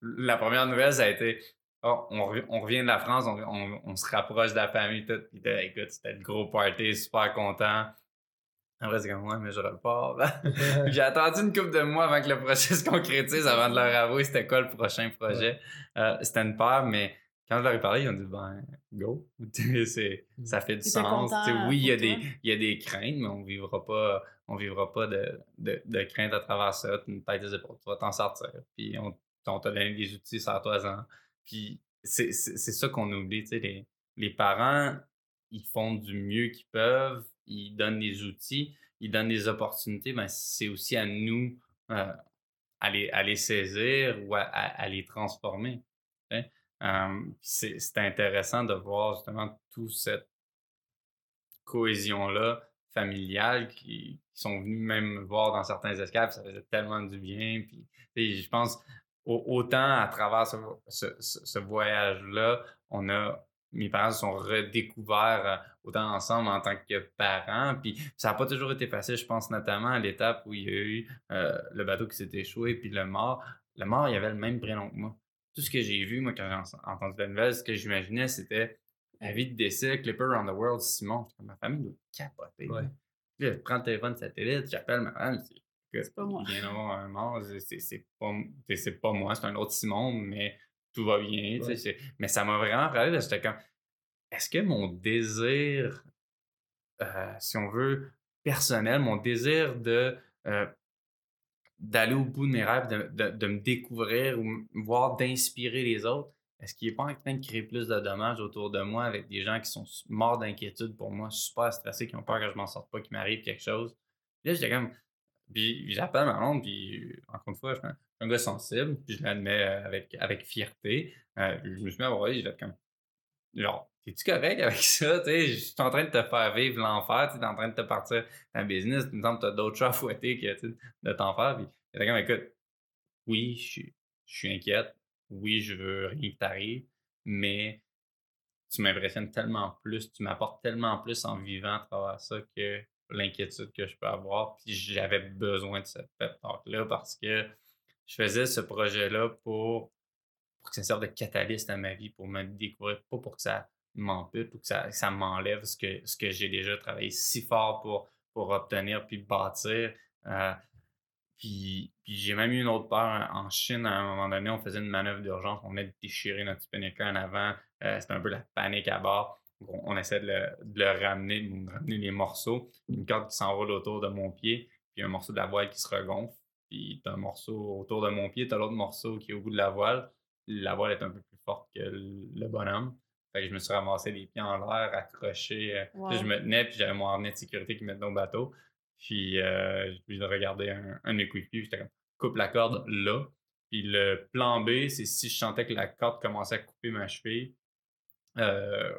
la première nouvelle, ça a été, oh, on, rev- on revient de la France, on, on- on se rapproche de la famille, tout. Puis, écoute, c'était le gros party, super content. Après, c'est comme, ouais, mais je repars. (laughs) J'ai attendu une couple de mois avant que le projet (laughs) se concrétise, avant de leur avouer c'était quoi le prochain projet. Euh, c'était une peur, mais quand je leur ai parlé, ils ont dit, ben, go. (laughs) Ça fait du sens. oui, il y, a des, il y a des craintes, mais on vivra pas, on vivra pas de, de, de craintes à travers ça. Tu une tête des épaules, tu vas t'en sortir. Puis on, on t'a donné des outils, ça toi Puis c'est c'est- c'est ça qu'on oublie, tu sais, les, les parents, ils font du mieux qu'ils peuvent, ils donnent des outils, ils donnent des opportunités, mais c'est aussi à nous euh, à, les, saisir ou à, les transformer. c'est intéressant de voir justement toute cette cohésion-là familiale qui, sont venus même me voir dans certains escapes, ça faisait tellement du bien. Puis, je pense au- autant à travers ce voyage-là, on a mes parents se sont redécouverts euh, autant ensemble en tant que parents. Puis ça n'a pas toujours été facile, je pense notamment à l'étape où il y a eu euh, le bateau qui s'est échoué, puis le mort. Le mort, il avait le même prénom que moi. Tout ce que j'ai vu, moi, quand j'ai en- entendu la nouvelle, ce que j'imaginais, c'était la vie de décès, Clipper Around the World, Simon. Ma famille doit capoter. Ouais. Puis là, je prends le téléphone satellite, j'appelle ma femme, je dis, C'est pas moi. D'avoir un mort, pas, c'est pas moi, c'est un autre Simon, mais tout va bien. tu sais, Mais ça m'a vraiment que j'étais comme, est-ce que mon désir, euh, si on veut, personnel, mon désir de euh, d'aller au bout de mes rêves, de, de- de me découvrir ou voire d'inspirer les autres, est-ce qu'il n'est pas en train de créer plus de dommages autour de moi avec des gens qui sont morts d'inquiétude pour moi, super stressés, qui ont peur que je m'en sorte pas, qu'il m'arrive quelque chose? Là, j'étais comme. Puis j'appelle ma blonde, puis encore une fois, je suis un, gars sensible, puis je l'admets euh, avec, avec fierté. Euh, je me suis mis à voir, j'ai fait comme. Genre, t'es-tu correct avec (laughs) ça? Tu je suis en train de te faire vivre l'enfer, tu es en train de te partir un business, il me semble que t'as d'autres chats à fouetter que tu de t'en faire. Puis j'étais comme, écoute, oui, je suis, je suis inquiète, oui, je veux rien que t'arrive, mais tu m'impressionnes tellement plus, tu m'apportes tellement plus en vivant à travers ça que l'inquiétude que je peux avoir. Puis j'avais besoin de cette pep talk-là parce que je faisais ce projet-là pour, pour que ça serve de catalyste à ma vie, pour me découvrir, pas pour que ça m'ampute ou que ça, ça m'enlève ce que, ce que j'ai déjà travaillé si fort pour, pour obtenir puis bâtir. Euh, puis, puis j'ai même eu une autre peur en Chine. À un moment donné, on faisait une manœuvre d'urgence. On venait de déchirer notre spinnaker en avant. Euh, C'était un peu la panique à bord. On, on essaie de le, de le ramener, de ramener les morceaux. Une corde qui s'enroule autour de mon pied, puis un morceau de la voile qui se regonfle. Puis t'as un morceau autour de mon pied, t'as l'autre morceau qui est au bout de la voile. La voile est un peu plus forte que le bonhomme. Fait que je me suis ramassé les pieds en l'air, accroché. euh, Wow. puis Je me tenais, puis j'avais mon harnais de sécurité qui me tenait au bateau. Puis, euh, puis je regardais un, coéquipiers, j'étais comme, coupe la corde là. Puis le plan B, c'est si je sentais que la corde commençait à couper ma cheville, euh,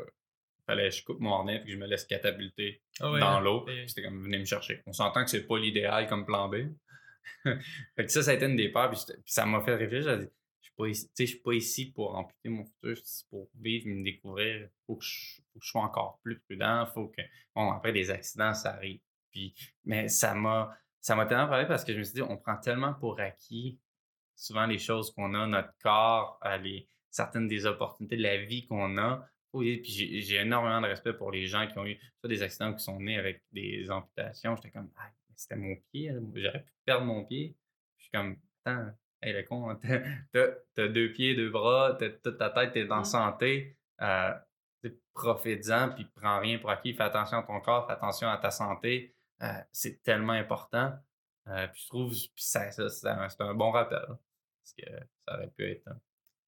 fallait que je coupe mon harnais et que je me laisse catapulter Ah dans hein? l'eau. Puis C'était comme, venez me chercher. On s'entend que c'est pas l'idéal comme plan B. (laughs) fait que ça, ça a été une des peurs. Puis, ça m'a fait réfléchir. Je suis pas ici, suis pas ici pour amputer mon futur, je suis ici pour vivre, me découvrir. Faut faut que je sois encore plus prudent. Faut que, bon, après, des accidents, ça arrive. Puis, mais ça m'a, ça m'a tellement parlé parce que je me suis dit, on prend tellement pour acquis souvent les choses qu'on a, notre corps, euh, les, certaines des opportunités de la vie qu'on a. Puis j'ai j'ai énormément de respect pour les gens qui ont eu soit des accidents ou qui sont nés avec des amputations. J'étais comme, ah, c'était mon pied, j'aurais pu perdre mon pied. Je suis comme, attends, hey, le con, (laughs) t'as- t'as deux pieds, deux bras, t'as toute ta tête, t'es en Mm. santé. Euh, t'sais, Profites-en, puis prends rien pour acquis. Fais attention à ton corps, fais attention à ta santé. Euh, c'est tellement important. Euh, puis je trouve, puis ça, ça, c'est un, c'est un bon rappel. là. Parce que ça aurait pu être.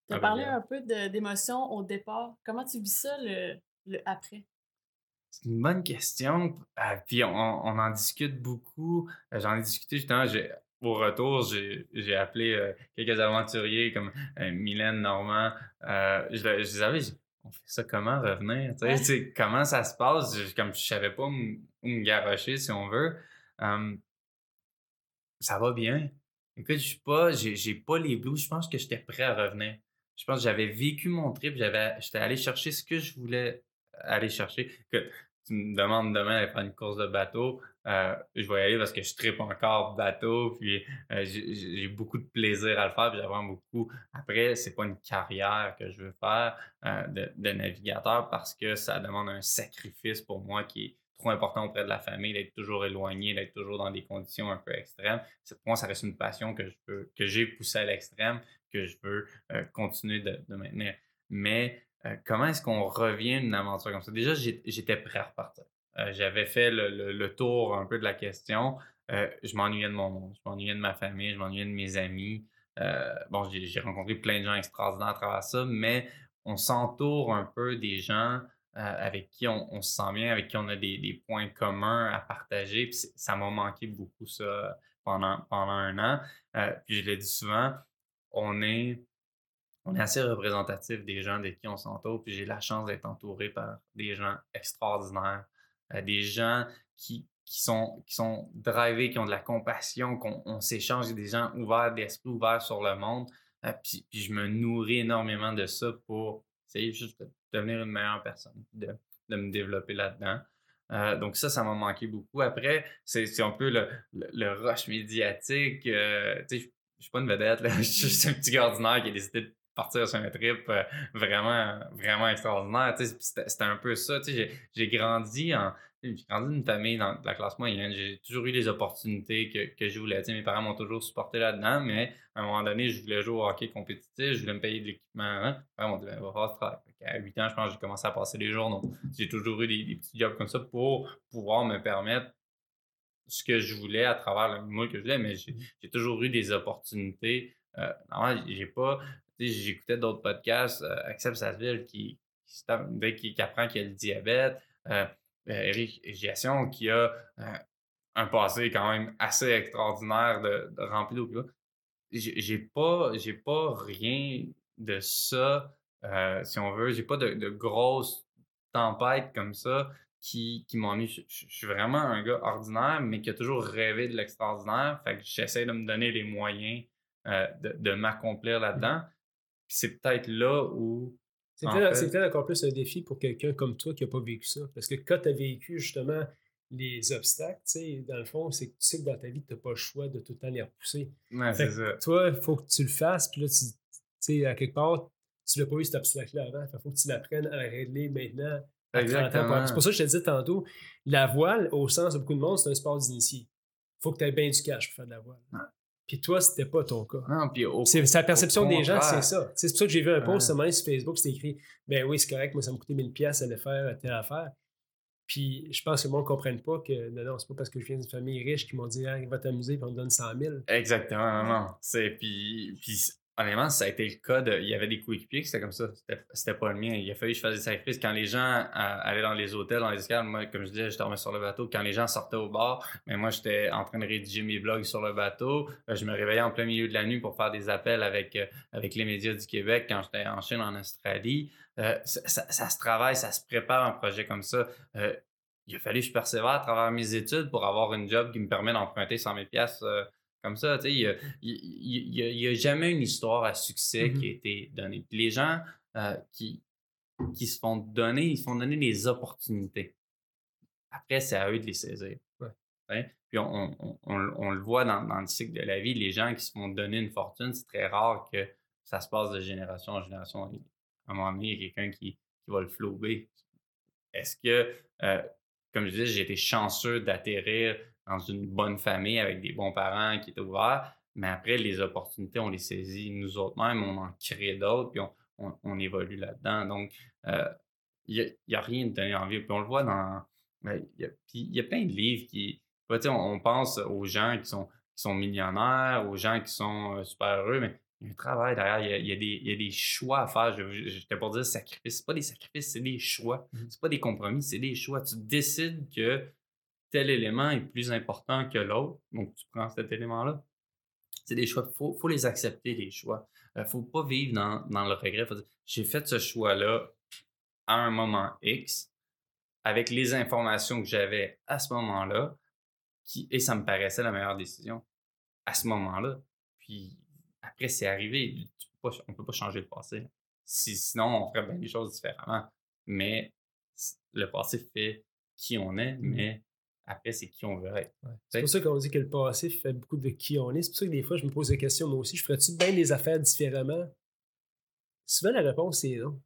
Tu as parlé bien. un peu d'émotion au départ. Comment tu vis ça, le, le après? C'est une bonne question. Euh, puis on, on en discute beaucoup. Euh, J'en ai discuté justement. j'ai- Au retour, j'ai j'ai appelé euh, quelques aventuriers comme euh, Mylène Normand. Euh, je, je les avais dit, on fait ça comment revenir? Ouais. tu comment ça se passe? Je- comme je savais pas où me garrocher, si on veut. Ça va bien. Écoute, je suis pas, j'ai j'ai pas les blues. Je pense que j'étais prêt à revenir. Je pense que j'avais vécu mon trip. J'avais, j'étais allé chercher ce que je voulais aller chercher. Que tu me demandes demain d'aller faire une course de bateau, euh, je vais y aller parce que je tripe encore bateau. Puis euh, j'ai beaucoup de plaisir à le faire. Puis j'apprends beaucoup. Après, c'est pas une carrière que je veux faire euh, de, navigateur parce que ça demande un sacrifice pour moi qui est trop important auprès de la famille, d'être toujours éloigné, d'être toujours dans des conditions un peu extrêmes. Pour moi, ça reste une passion que je que j'ai poussée à l'extrême, que je veux continuer de, de maintenir. Mais euh, comment est-ce qu'on revient d'une aventure comme ça? Déjà, j'étais prêt à repartir. Euh, J'avais fait le, tour un peu de la question. Euh, je m'ennuyais de mon monde, je m'ennuyais de ma famille, je m'ennuyais de mes amis. Bon, j'ai rencontré plein de gens extraordinaires à travers ça, mais on s'entoure un peu des gens avec qui on, se sent bien, avec qui on a des, points communs à partager. Ça m'a manqué beaucoup ça pendant, pendant un an. Puis je le dis souvent, on est, on est assez représentatif des gens de qui on s'entoure. Puis j'ai la chance d'être entouré par des gens extraordinaires, euh, des gens qui, qui, sont, qui sont drivés, qui ont de la compassion, qu'on on s'échange, des gens ouverts d'esprit, ouverts sur le monde. Euh, puis, je me nourris énormément de ça pour essayer juste de devenir une meilleure personne, de, de me développer là-dedans. Euh, donc ça, ça m'a manqué beaucoup. Après, c'est un peu le, le, rush médiatique. je je suis pas une vedette, là. (laughs) je suis juste un petit ordinaire qui a décidé de partir sur un trip euh, vraiment, vraiment extraordinaire. C'était un peu ça. J'ai grandi en. J'ai grandi dans une famille dans la classe moyenne. J'ai toujours eu les opportunités que, que je voulais. Mes parents m'ont toujours supporté là-dedans, mais à un moment donné, je voulais jouer au hockey compétitif, je voulais me payer de l'équipement. Hein? Parents m'ont dit, ben, qu'à 8 ans, je pense que j'ai commencé à passer les journaux. J'ai toujours eu des, petits jobs comme ça pour pouvoir me permettre ce que je voulais à travers le moule que je voulais, mais j'ai toujours eu des opportunités. Euh, j'ai pas. J'écoutais d'autres podcasts, euh, Axel Sasseville qui, qui, apprend qu'il a le diabète, euh, euh, Eric Giasson qui a euh, un passé quand même assez extraordinaire de, rempli d'eau. J'ai pas, pas rien de ça, euh, si on veut. J'ai pas de, de grosses tempêtes comme ça qui, qui mis. Je, je- suis vraiment un gars ordinaire, mais qui a toujours rêvé de l'extraordinaire. Fait que j'essaie de me donner les moyens euh, de m'accomplir là-dedans. Puis c'est peut-être là où. C'est En peut-être fait- encore plus un défi pour quelqu'un comme toi qui n'a pas vécu ça. Parce que quand tu as vécu justement les obstacles, tu sais, dans le fond, c'est que tu sais que dans ta vie, tu n'as pas le choix de tout le temps les repousser. Ouais, Fait c'est que ça. toi, il faut que tu le fasses, puis là, tu sais, à quelque part, tu l'as pas eu cet obstacle-là avant. Il faut que tu l'apprennes à régler maintenant. à 30 ans. Exactement. C'est pour ça que je te disais tantôt, la voile, au sens de beaucoup de monde, c'est un sport d'initié. Il faut que tu aies bien du cash pour faire de la voile. Ouais. Puis toi, c'était pas ton cas. Non, puis au- C'est c'est la au perception des gens, c'est ça. C'est pour ça que j'ai vu un post matin sur Facebook, c'était écrit Ben oui, c'est correct, moi ça m'a coûté 1000$ pièces à le faire telle affaire. Puis je pense que le monde ne comprenne pas que non, non, c'est pas parce que je viens d'une famille riche qui m'ont dit ah, va t'amuser puis on te donne 100 000. Exactement, non, non. C'est, puis, puis honnêtement, ça a été le cas. Il y avait des coéquipiers qui c'était comme ça. C'était- pas le mien. Il a fallu que je fasse des sacrifices. Quand les gens allaient dans les hôtels, dans les escales, moi, comme je disais, je dormais sur le bateau. Quand les gens sortaient au bar, mais moi, j'étais en train de rédiger mes blogs sur le bateau. Euh, je me réveillais en plein milieu de la nuit pour faire des appels avec, euh, avec les médias du Québec quand j'étais en Chine, en Australie. Euh, ça, se travaille, ça se prépare un projet comme ça. Il a fallu que je persévère à travers mes études pour avoir une job qui me permet d'emprunter 100 000 pièces comme ça. Tu sais, il n'y a, jamais une histoire à succès qui a été donnée. Puis les gens euh, qui, qui se font donner, ils se font donner des opportunités. Après, c'est à eux de les saisir. Ouais. Hein? Puis on, on- on- on- on le voit dans, dans le cycle de la vie, les gens qui se font donner une fortune, c'est très rare que ça se passe de génération en génération. À un moment donné, il y a quelqu'un qui, qui va le flouber. Est-ce que, euh, comme je disais, j'ai été chanceux d'atterrir dans une bonne famille avec des bons parents qui étaient ouverts, mais après, les opportunités, on les saisit nous autres mêmes, on en crée d'autres, puis on, on- on évolue là-dedans. Donc, euh, il n'y a, rien de donner envie. Puis on le voit dans. ben, Il y, a, puis il y a plein de livres qui. tu sais, on, on pense aux gens qui sont, qui sont millionnaires, aux gens qui sont euh, super heureux, mais il y a un travail derrière. Il y a, il y a des, il y a des choix à faire. Je- J'étais pour dire sacrifice. C'est pas des sacrifices, c'est des choix. Mhm. C'est pas des compromis, c'est des choix. Tu décides que tel élément est plus important que l'autre. Donc, tu prends cet élément-là. C'est des choix. Il faut, faut les accepter, les choix. Il ne faut pas vivre dans, dans le regret. Faut dire, J'ai fait ce choix-là à un moment X, avec les informations que j'avais à ce moment-là, et ça me paraissait la meilleure décision à ce moment-là. Puis après, c'est arrivé. On ne peut pas changer le passé. Si- sinon, on ferait bien les choses différemment. Mais le passé fait qui on est, mais après, c'est qui on veut être. Ouais. C'est pour ça qu'on dit que le passé fait beaucoup de qui on est. C'est pour ça que des fois, je me pose la question, moi aussi, je ferais-tu bien des affaires différemment? Souvent, la réponse est non.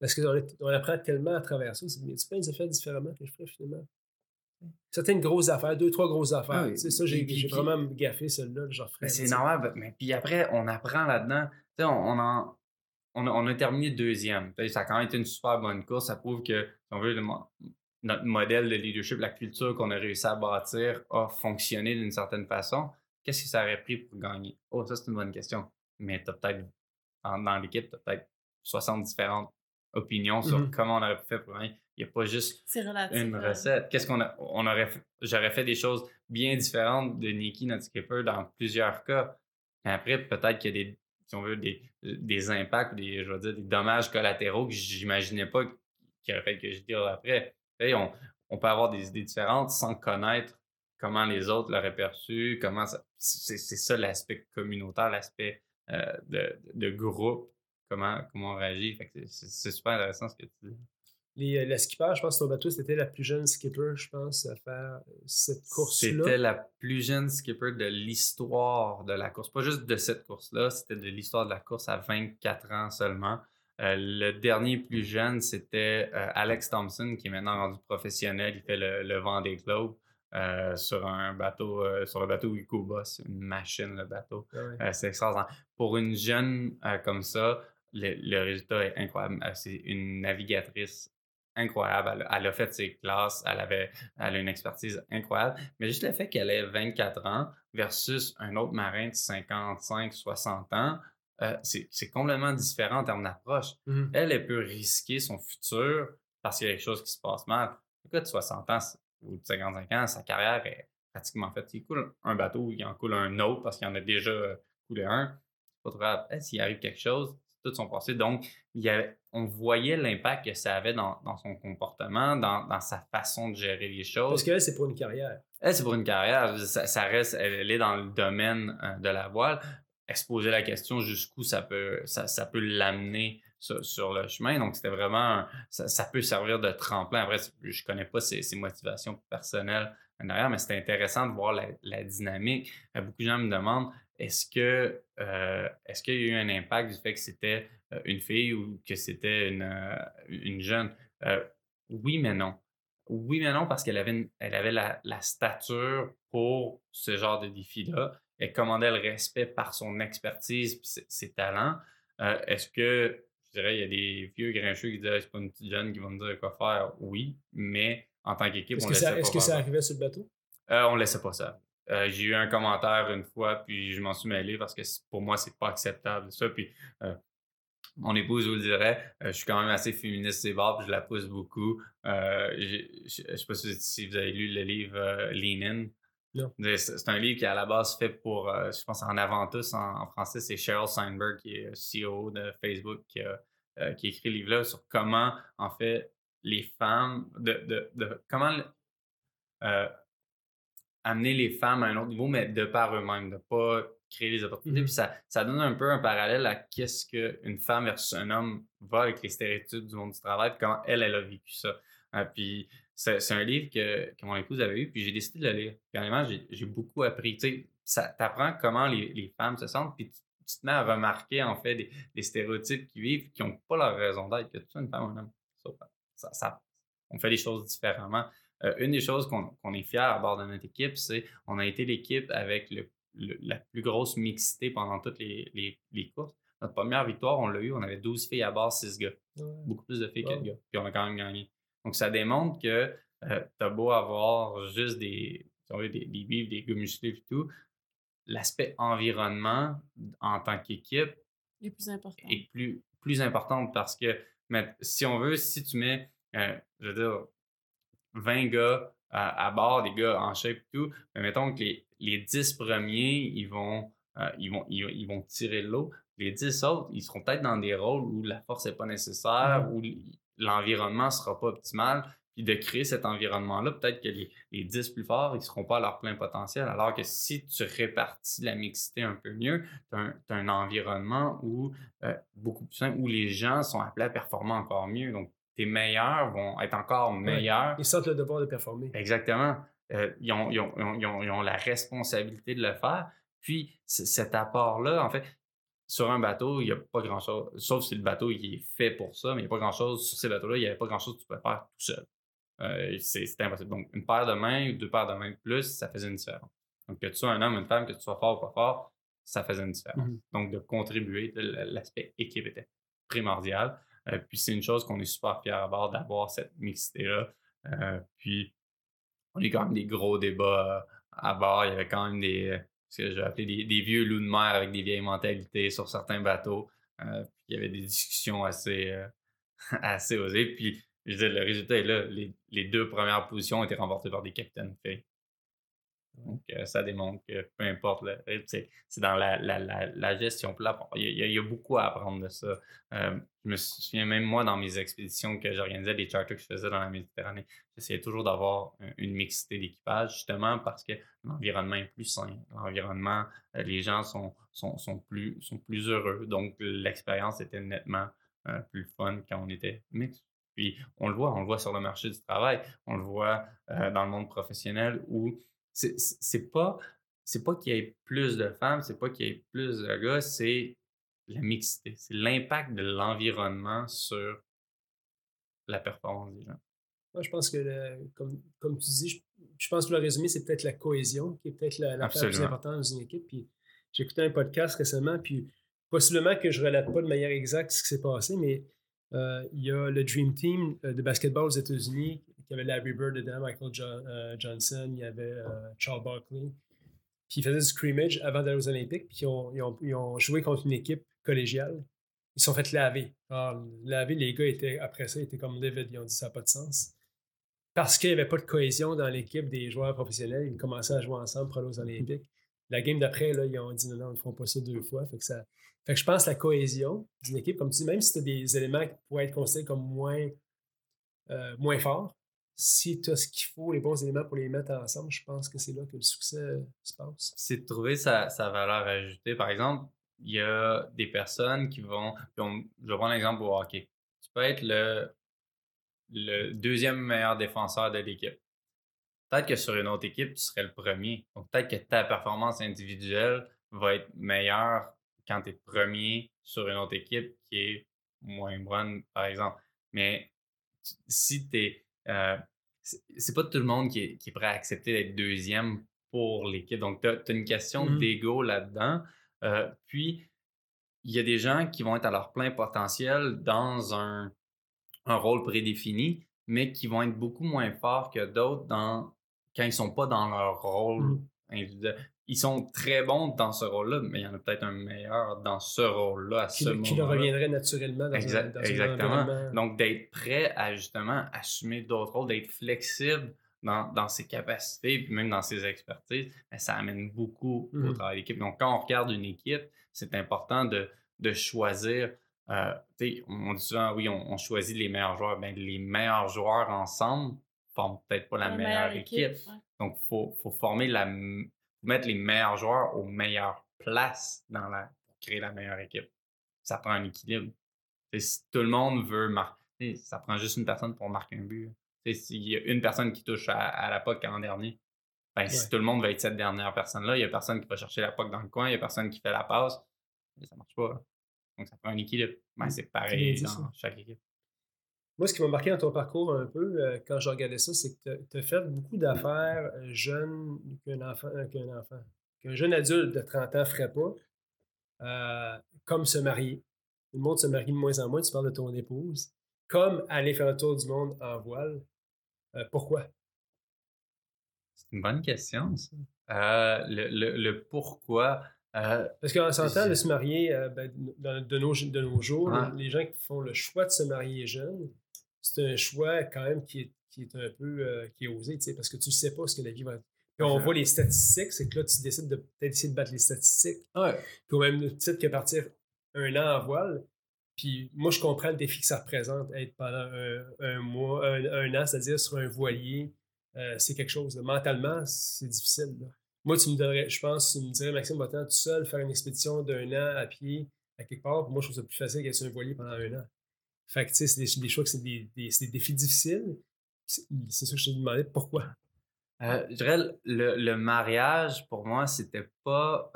Parce qu'on apprend tellement à travers ça. C'est, mais tu bien des affaires différemment que je ferais finalement? Certaines grosses affaires, deux, trois grosses affaires. Ah. Tu sais, ça, j'ai, vraiment gaffé celle-là, ferais. Ben, c'est normal, mais puis après, on apprend là-dedans. On, on, en- on a, on a terminé deuxième. Ça a quand même été une super bonne course. Ça prouve que, si on veut, notre modèle de leadership, la culture qu'on a réussi à bâtir a fonctionné d'une certaine façon. Qu'est-ce que ça aurait pris pour gagner? Oh, ça, c'est une bonne question. Mais tu as peut-être, dans, l'équipe, tu as peut-être 60 différentes opinions sur Mhm. comment on aurait pu faire pour gagner. Il n'y a pas juste une recette. Qu'est-ce qu'on a, on aurait, j'aurais fait des choses bien différentes de Nikki, notre skipper, dans plusieurs cas. Mais après, peut-être qu'il y a des, si on veut, des, des impacts, des, je veux dire, des dommages collatéraux que j'imaginais pas qu'il aurait fait que je dire après. On, on peut avoir des idées différentes sans connaître comment les autres l'auraient perçu, comment ça, c'est, ça l'aspect communautaire, l'aspect euh, de, de groupe, comment, comment on réagit. C'est, super intéressant ce que tu dis. Les, euh, le skipper, je pense que ton bateau, c'était la plus jeune skipper, je pense, à faire cette course-là. C'était la plus jeune skipper de l'histoire de la course. Pas juste de cette course-là, c'était de l'histoire de la course à 24 ans seulement. Euh, le dernier plus jeune, c'était euh, Alex Thompson, qui est maintenant rendu professionnel. Il fait le, le Vendée Globe euh, sur un bateau, sur le bateau Ikuba. C'est une machine, le bateau. Ah c'est extraordinaire. Pour une jeune comme ça, le, le résultat est incroyable. C'est une navigatrice incroyable. Elle, elle a fait ses classes, elle, avait, elle a une expertise incroyable. Mais juste le fait qu'elle ait 24 ans versus un autre marin de 55, 60 ans, euh, c'est complètement différent en termes d'approche. Mhm. Elle, elle peut risquer son futur parce qu'il y a quelque chose qui se passe mal. Le gars de 60 ans ou de 55 ans, sa carrière est pratiquement faite. Il coule un bateau, il en coule un autre parce qu'il en a déjà euh, coulé un. C'est pas trop grave. S'il arrive quelque chose, c'est tout son passé. Donc, il y avait- on voyait l'impact que ça avait dans, dans son comportement, dans, dans sa façon de gérer les choses. Parce que là, c'est pour une carrière. Elle, c'est pour une carrière. Ça, ça reste, elle, elle est dans le domaine euh, de la voile. Posait la question jusqu'où ça peut, ça, ça peut l'amener sur, sur le chemin. Donc, c'était vraiment, ça, ça peut servir de tremplin. Après, je connais pas ses, motivations personnelles derrière, mais c'était intéressant de voir la, dynamique. Euh, beaucoup de gens me demandent, est-ce que, euh, est-ce qu'il y a eu un impact du fait que c'était euh, une fille ou que c'était une, une jeune? Oui, mais non. Oui, mais non, parce qu'elle avait, elle avait la, la stature pour ce genre de défi-là. Elle commandait le respect par son expertise et ses, ses talents. Euh, Est-ce que, je dirais, il y a des vieux grincheux qui disent Ah, c'est pas une petite jeune qui va me dire quoi faire? Oui, mais en tant qu'équipe, on laissait ça, pas est-ce que ça arrivait sur le bateau? euh, on laissait pas ça. euh, j'ai eu un commentaire une fois, puis je m'en suis mêlé parce que pour moi, c'est pas acceptable. Ça, puis euh, mon épouse vous le dirait, je suis quand même assez féministe c'est bords, puis je la pousse beaucoup. je ne sais pas si, vous avez lu le livre Lean In. C'est un livre qui est à la base fait pour, je pense, en avant tous en, français, c'est Sheryl Seinberg, qui est CEO de Facebook, qui a, qui écrit le livre-là sur comment, en fait, les femmes, de, de, comment amener les femmes à un autre niveau, mais de par eux-mêmes, de ne pas créer les opportunités. Mmh puis ça, ça donne un peu un parallèle à qu'est-ce qu'une femme versus un homme va avec les stéréotypes du monde du travail, puis comment elle, elle a vécu ça. Euh, puis c'est un livre que, que, mon épouse avait eu, puis j'ai décidé de le lire. Puis j'ai beaucoup appris. Tu sais, t'apprends comment les, les, femmes se sentent, puis tu, te mets à remarquer, en fait, des, stéréotypes qui vivent, qui n'ont pas leur raison d'être, que tout une femme ou un homme. Ça, ça, on fait les choses différemment. Euh, une des choses qu'on est fier à bord de notre équipe, c'est qu'on a été l'équipe avec le, la plus grosse mixité pendant toutes les, les, courses. Notre première victoire, on l'a eu, on avait 12 filles à bord, 6 gars. Beaucoup plus de filles que de gars. Puis on a quand même gagné. Donc ça démontre que euh, tu as beau avoir juste des, des, des bifs, des musclés et tout, l'aspect environnement en tant qu'équipe est plus important. Est plus, plus important parce que mais, si on veut, si tu mets, euh, je veux dire, 20 gars à, bord, des gars en shape et tout, mais mettons que les, les 10 premiers, ils vont, euh, ils vont, ils, vont tirer l'eau. Les 10 autres, ils seront peut-être dans des rôles où la force n'est pas nécessaire, mmh où l'environnement ne sera pas optimal. Puis de créer cet environnement-là, peut-être que les, les 10 plus forts, ils ne seront pas à leur plein potentiel. Alors que si tu répartis la mixité un peu mieux, tu as, un environnement où, euh, beaucoup plus simple, où les gens sont appelés à performer encore mieux. Donc, tes meilleurs vont être encore meilleurs. Ils sentent le devoir de performer. Exactement. Euh, ils, ont, ils, ont, ils, ont, ils, ont, la responsabilité de le faire. Puis cet apport-là, en fait, sur un bateau, il n'y a pas grand-chose, sauf si le bateau il est fait pour ça, mais il n'y a pas grand-chose, sur ces bateaux-là, il n'y avait pas grand-chose que tu pouvais faire tout seul. Euh, c'est impossible. Donc, une paire de mains ou deux paires de mains de plus, ça faisait une différence. Donc, que tu sois un homme, une femme, que tu sois fort ou pas fort, ça faisait une différence. Mm-hmm. Donc, de contribuer, l'aspect équipe était primordial. Euh, puis c'est une chose qu'on est super fiers à bord d'avoir cette mixité-là. Euh, puis on a eu quand même des gros débats à bord. Il y avait quand même des, ce que j'ai appelé des, vieux loups de mer avec des vieilles mentalités sur certains bateaux. puis il y avait des discussions assez, (laughs) assez osées. Puis je veux le résultat est là. Les, deux premières positions ont été remportées par des capitaines faits. Donc, euh, ça démontre que peu importe, c'est dans la, la, la, gestion plate. Il, il, y a beaucoup à apprendre de ça. Euh, je me souviens même moi dans mes expéditions que j'organisais, des charters que je faisais dans la Méditerranée, j'essayais toujours d'avoir une mixité d'équipage, justement parce que l'environnement est plus sain. L'environnement, euh, les gens sont, sont, sont, plus, sont plus heureux. Donc, l'expérience était nettement plus fun quand on était mixte. Puis, on le voit, on le voit sur le marché du travail, on le voit dans le monde professionnel où c'est pas c'est pas qu'il y ait plus de femmes, c'est pas qu'il y ait plus de gars, c'est la mixité, c'est l'impact de l'environnement sur la performance des gens. Moi, je pense que, comme, comme, tu dis, je, pense que le résumé, c'est peut-être la cohésion qui est peut-être la, la plus importante dans une équipe. Puis j'ai écouté un podcast récemment, puis possiblement que je ne relate pas de manière exacte ce qui s'est passé, mais euh, il y a le Dream Team euh, de basketball aux États-Unis il y avait Larry Bird dedans, Michael euh, Johnson, il y avait euh, Charles Barkley. Puis ils faisaient du scrimmage avant d'aller aux Olympiques, puis ils ont, joué contre une équipe collégiale. Ils sont fait laver. Alors, laver, les gars étaient, après ça, étaient comme David, ils ont dit ça n'a pas de sens. Parce qu'il n'y avait pas de cohésion dans l'équipe des joueurs professionnels, ils commençaient à jouer ensemble pour aller aux Olympiques. La game d'après, ils ont dit non, non, ils ne font pas ça deux fois. Fait que, ça... fait que je pense que la cohésion d'une équipe, comme tu dis, même si tu as des éléments qui pourraient être considérés comme moins, euh, moins forts, si tu as ce qu'il faut, les bons éléments pour les mettre ensemble, je pense que c'est là que le succès se passe. C'est de trouver sa, valeur ajoutée. Par exemple, il y a des personnes qui vont. je vais prendre l'exemple au hockey. Tu peux être le, le deuxième meilleur défenseur de l'équipe. Peut-être que sur une autre équipe, tu serais le premier. Donc, peut-être que ta performance individuelle va être meilleure quand tu es premier sur une autre équipe qui est moins bonne, par exemple. Mais si tu es euh, c'est pas tout le monde qui est, prêt à accepter d'être deuxième pour l'équipe. Donc, tu as, une question mmh d'ego là-dedans. Euh, puis, il y a des gens qui vont être à leur plein potentiel dans un, rôle prédéfini, mais qui vont être beaucoup moins forts que d'autres dans, quand ils sont pas dans leur rôle mmh. individuel. Ils sont très bons dans ce rôle-là, mais il y en a peut-être un meilleur dans ce rôle-là à Qui, ce qui leur moment-là. reviendrait naturellement dans, Exact- un, dans un exactement. environnement. Donc, d'être prêt à justement assumer d'autres rôles, d'être flexible dans, dans ses capacités, puis même dans ses expertises, ça amène beaucoup au Mhm. travail d'équipe. Donc, quand on regarde une équipe, c'est important de, de choisir. euh, tu sais, on dit souvent, oui, on, on choisit les meilleurs joueurs. Ben, les meilleurs joueurs ensemble forment peut-être pas la, meilleure, équipe. ouais. Donc, il faut, faut former la, mettre les meilleurs joueurs aux meilleures places dans la, pour créer la meilleure équipe. Ça prend un équilibre. Si tout le monde veut marquer, ça prend juste une personne pour marquer un but. S'il y a une personne qui touche à, à la POC en dernier, ben, si tout le monde va être cette dernière personne-là, il n'y a personne qui va chercher la POC dans le coin, il n'y a personne qui fait la passe, ça marche pas. Donc, ça prend un équilibre. Ben, c'est bien pareil dans ça. chaque équipe. Moi, ce qui m'a marqué dans ton parcours un peu, euh, quand je regardais ça, c'est que tu as fait beaucoup d'affaires euh, jeunes qu'un enfant, euh, qu'un enfant, qu'un jeune adulte de 30 ans ne ferait pas, comme se marier. Le monde se marie de moins en moins, tu parles de ton épouse, comme aller faire le tour du monde en voile. Pourquoi? C'est une bonne question, ça. Euh, le, le- le pourquoi. euh, Parce qu'en s'entend de se marier euh, ben, de, de nos, de nos jours, les gens qui font le choix de se marier jeunes, c'est un choix quand même qui est, qui est un peu euh, qui est osé, parce que tu ne sais pas ce que la vie va être. Puis on voit les statistiques, c'est que là, tu décides de peut-être essayer de battre les statistiques. Puis au même titre que partir un an en voile. Puis moi, je comprends le défi que ça représente, être pendant un, un mois, un, un an, c'est-à-dire sur un voilier, euh, c'est quelque chose. là. Mentalement, c'est difficile. là. Moi, tu me donnerais, je pense, tu me dirais, Maxime, va-t'en tout seul faire une expédition d'un an à pied à quelque part. Puis moi, je trouve ça plus facile qu'être sur un voilier pendant un an. Fait que, tu sais, c'est des, choix que c'est des, des- des défis difficiles. C'est ça que je te demandais, pourquoi? euh, je dirais, le, le mariage, pour moi, c'était pas.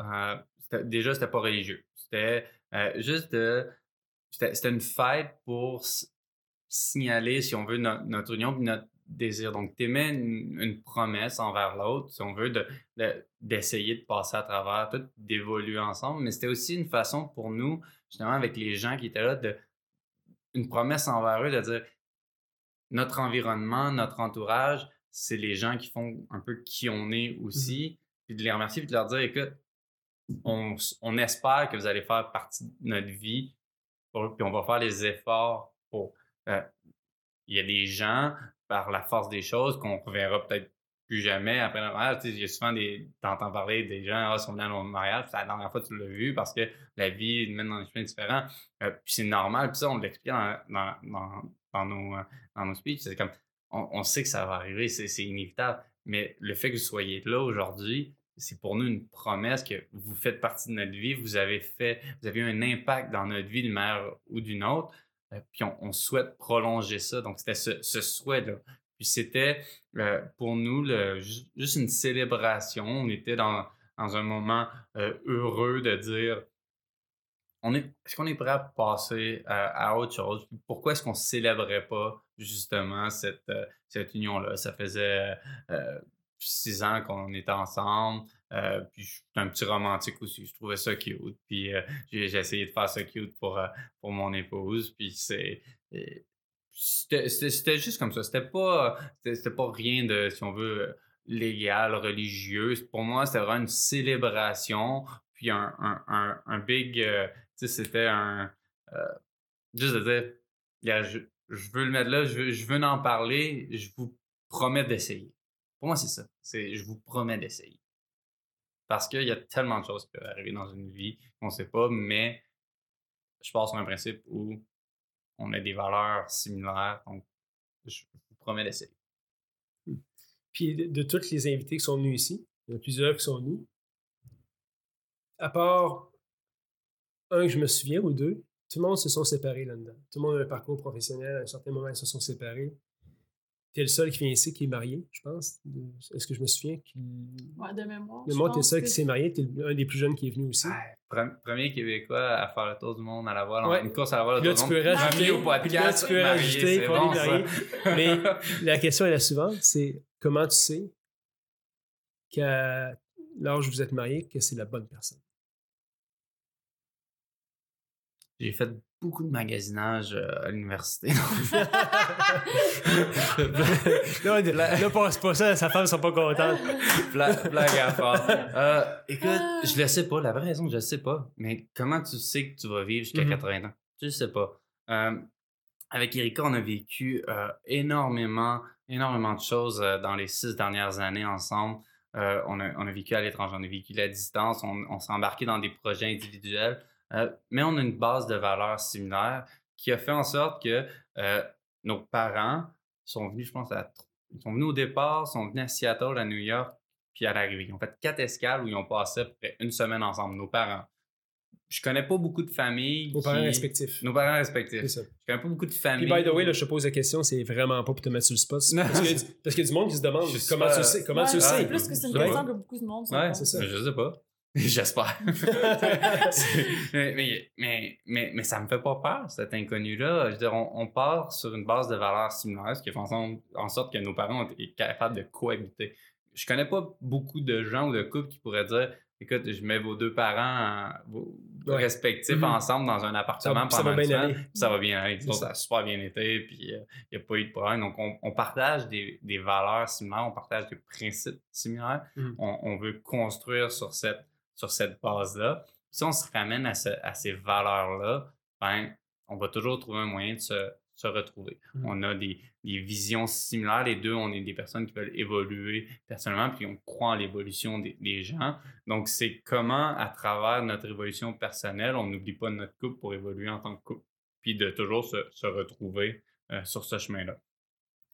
euh, déjà, c'était pas religieux. C'était euh, juste. C'était une fête pour signaler, si on veut, no- notre union puis notre désir. Donc, tu une, promesse envers l'autre, si on veut, de- de- d'essayer de, passer à travers tout, d'évoluer ensemble. Mais c'était aussi une façon pour nous, justement, avec les gens qui étaient là, de une promesse envers eux de dire notre environnement, notre entourage, c'est les gens qui font un peu qui on est aussi, puis de les remercier, puis de leur dire écoute, on, on espère que vous allez faire partie de notre vie, pour- puis on va faire les efforts pour. euh, il y a des gens, par la force des choses, qu'on reverra peut-être plus jamais après le mariage. Tu sais, souvent des. T'entends parler des gens ah, qui sont venus à notre mariage, la dernière fois tu l'as vu parce que la vie mène dans des chemins différents. Euh, puis c'est normal, puis ça, on l'explique dans, dans, dans, nos, euh, dans nos speeches. C'est comme on, sait que ça va arriver, c'est inévitable. Mais le fait que vous soyez là aujourd'hui, c'est pour nous une promesse que vous faites partie de notre vie, vous avez fait, vous avez eu un impact dans notre vie d'une manière ou d'une autre. Euh, puis on, on souhaite prolonger ça. Donc, c'était ce, ce souhait-là. C'était euh, pour nous juste une célébration. On était dans, dans un moment euh, heureux de dire on est, est-ce qu'on est prêt à passer à, à autre chose? Pourquoi est-ce qu'on ne célébrait pas justement cette, euh, cette union-là? Ça faisait euh, six ans qu'on était ensemble. euh, puis je suis un petit romantique aussi. Je trouvais ça cute. Puis euh, j'ai j'ai essayé de faire ça cute pour, euh, pour mon épouse. Puis c'est. euh, C'était juste comme ça. C'était pas, c'était pas rien de, si on veut, légal, religieux. Pour moi, c'était vraiment une célébration. Puis un, un, un, big. euh, tu sais, c'était un. euh, juste de dire, je, je veux le mettre là, je veux, je veux en parler, je vous promets d'essayer. Pour moi, c'est ça. C'est je vous promets d'essayer. Parce qu'il y a tellement de choses qui peuvent arriver dans une vie qu'on ne sait pas, mais je pars sur un principe où on a des valeurs similaires, donc je vous promets d'essayer. Puis de, de tous les invités qui sont venus ici, il y en a plusieurs qui sont venus. À part un que je me souviens ou deux, tout le monde se sont séparés là-dedans. Tout le monde a un parcours professionnel. À un certain moment, ils se sont séparés. Tu es le seul qui vient ici qui est marié, je pense. Est-ce que je me souviens? Qui... Ouais, de mémoire. Le je monde, tu es le seul que- qui s'est marié. Tu es un des plus jeunes qui est venu aussi. Ouais, premier Québécois à faire le tour du monde à la voile, Ouais. une course à la voile Puis là, tu peux rajouter, au là, tu peux marié, rajouter bon, les ça. mariés. Mais la question est la suivante, c'est comment tu sais qu'à l'âge où vous êtes marié, que c'est la bonne personne? J'ai fait beaucoup de magasinage euh, à l'université. (laughs) là, là, passe pas ça, sa femme ne sont pas contentes. Bla- Blague à part. Euh, écoute, je le sais pas. La vraie raison, je le sais pas. Mais comment tu sais que tu vas vivre jusqu'à Mhm. 80 ans? Je le sais pas. Euh, avec Erika, on a vécu euh, énormément, énormément de choses euh, dans les six dernières années ensemble. Euh, on, a, on a vécu à l'étranger, on a vécu la distance, on, on s'est embarqué dans des projets individuels, euh, mais on a une base de valeurs similaires qui a fait en sorte que euh, nos parents sont venus, je pense, à, sont venus au départ, sont venus à Seattle, à New York, puis à l'arrivée. Ils ont fait quatre escales où ils ont passé à peu près une semaine ensemble, nos parents. Je connais pas beaucoup de familles. Nos parents respectifs. Nos parents respectifs. C'est ça. Je connais pas beaucoup de Puis, familles. by the way, là, je te pose la question, c'est vraiment pas pour te mettre sur le spot. Non. Parce qu'il y, a du- parce qu'il y a du monde qui se demande comment pas- tu le sais. Comment Ouais, tu le sais? plus que c'est une question que beaucoup de monde Ouais, c'est ça. Je sais pas. (laughs) J'espère. mais, mais, mais, mais, ça me fait pas peur, cet inconnu-là. Je veux dire, on, on part sur une base de valeurs similaires, ce qui fait en sorte, que nos parents ont été capables de cohabiter. Je connais pas beaucoup de gens ou de couples qui pourraient dire écoute, je mets vos deux parents euh, vos Ouais. respectifs Mhm. ensemble dans un appartement Ça- ça pendant va une bien semaine, aller. puis ça va bien aller. Ça. ça a super bien été, puis il n'y a pas eu de problème. Donc, on, on partage des, des valeurs similaires, on partage des principes similaires. Mhm. On, on veut construire sur cette, sur cette base-là. Si on se ramène à, ce- à ces valeurs-là, ben, on va toujours trouver un moyen de se, se retrouver. Mhm. On a des, des visions similaires. Les deux, on est des personnes qui veulent évoluer personnellement, puis on croit en l'évolution des, des gens. Donc, c'est comment, à travers notre évolution personnelle, on n'oublie pas notre couple pour évoluer en tant que couple, puis de toujours se, se retrouver euh, sur ce chemin-là.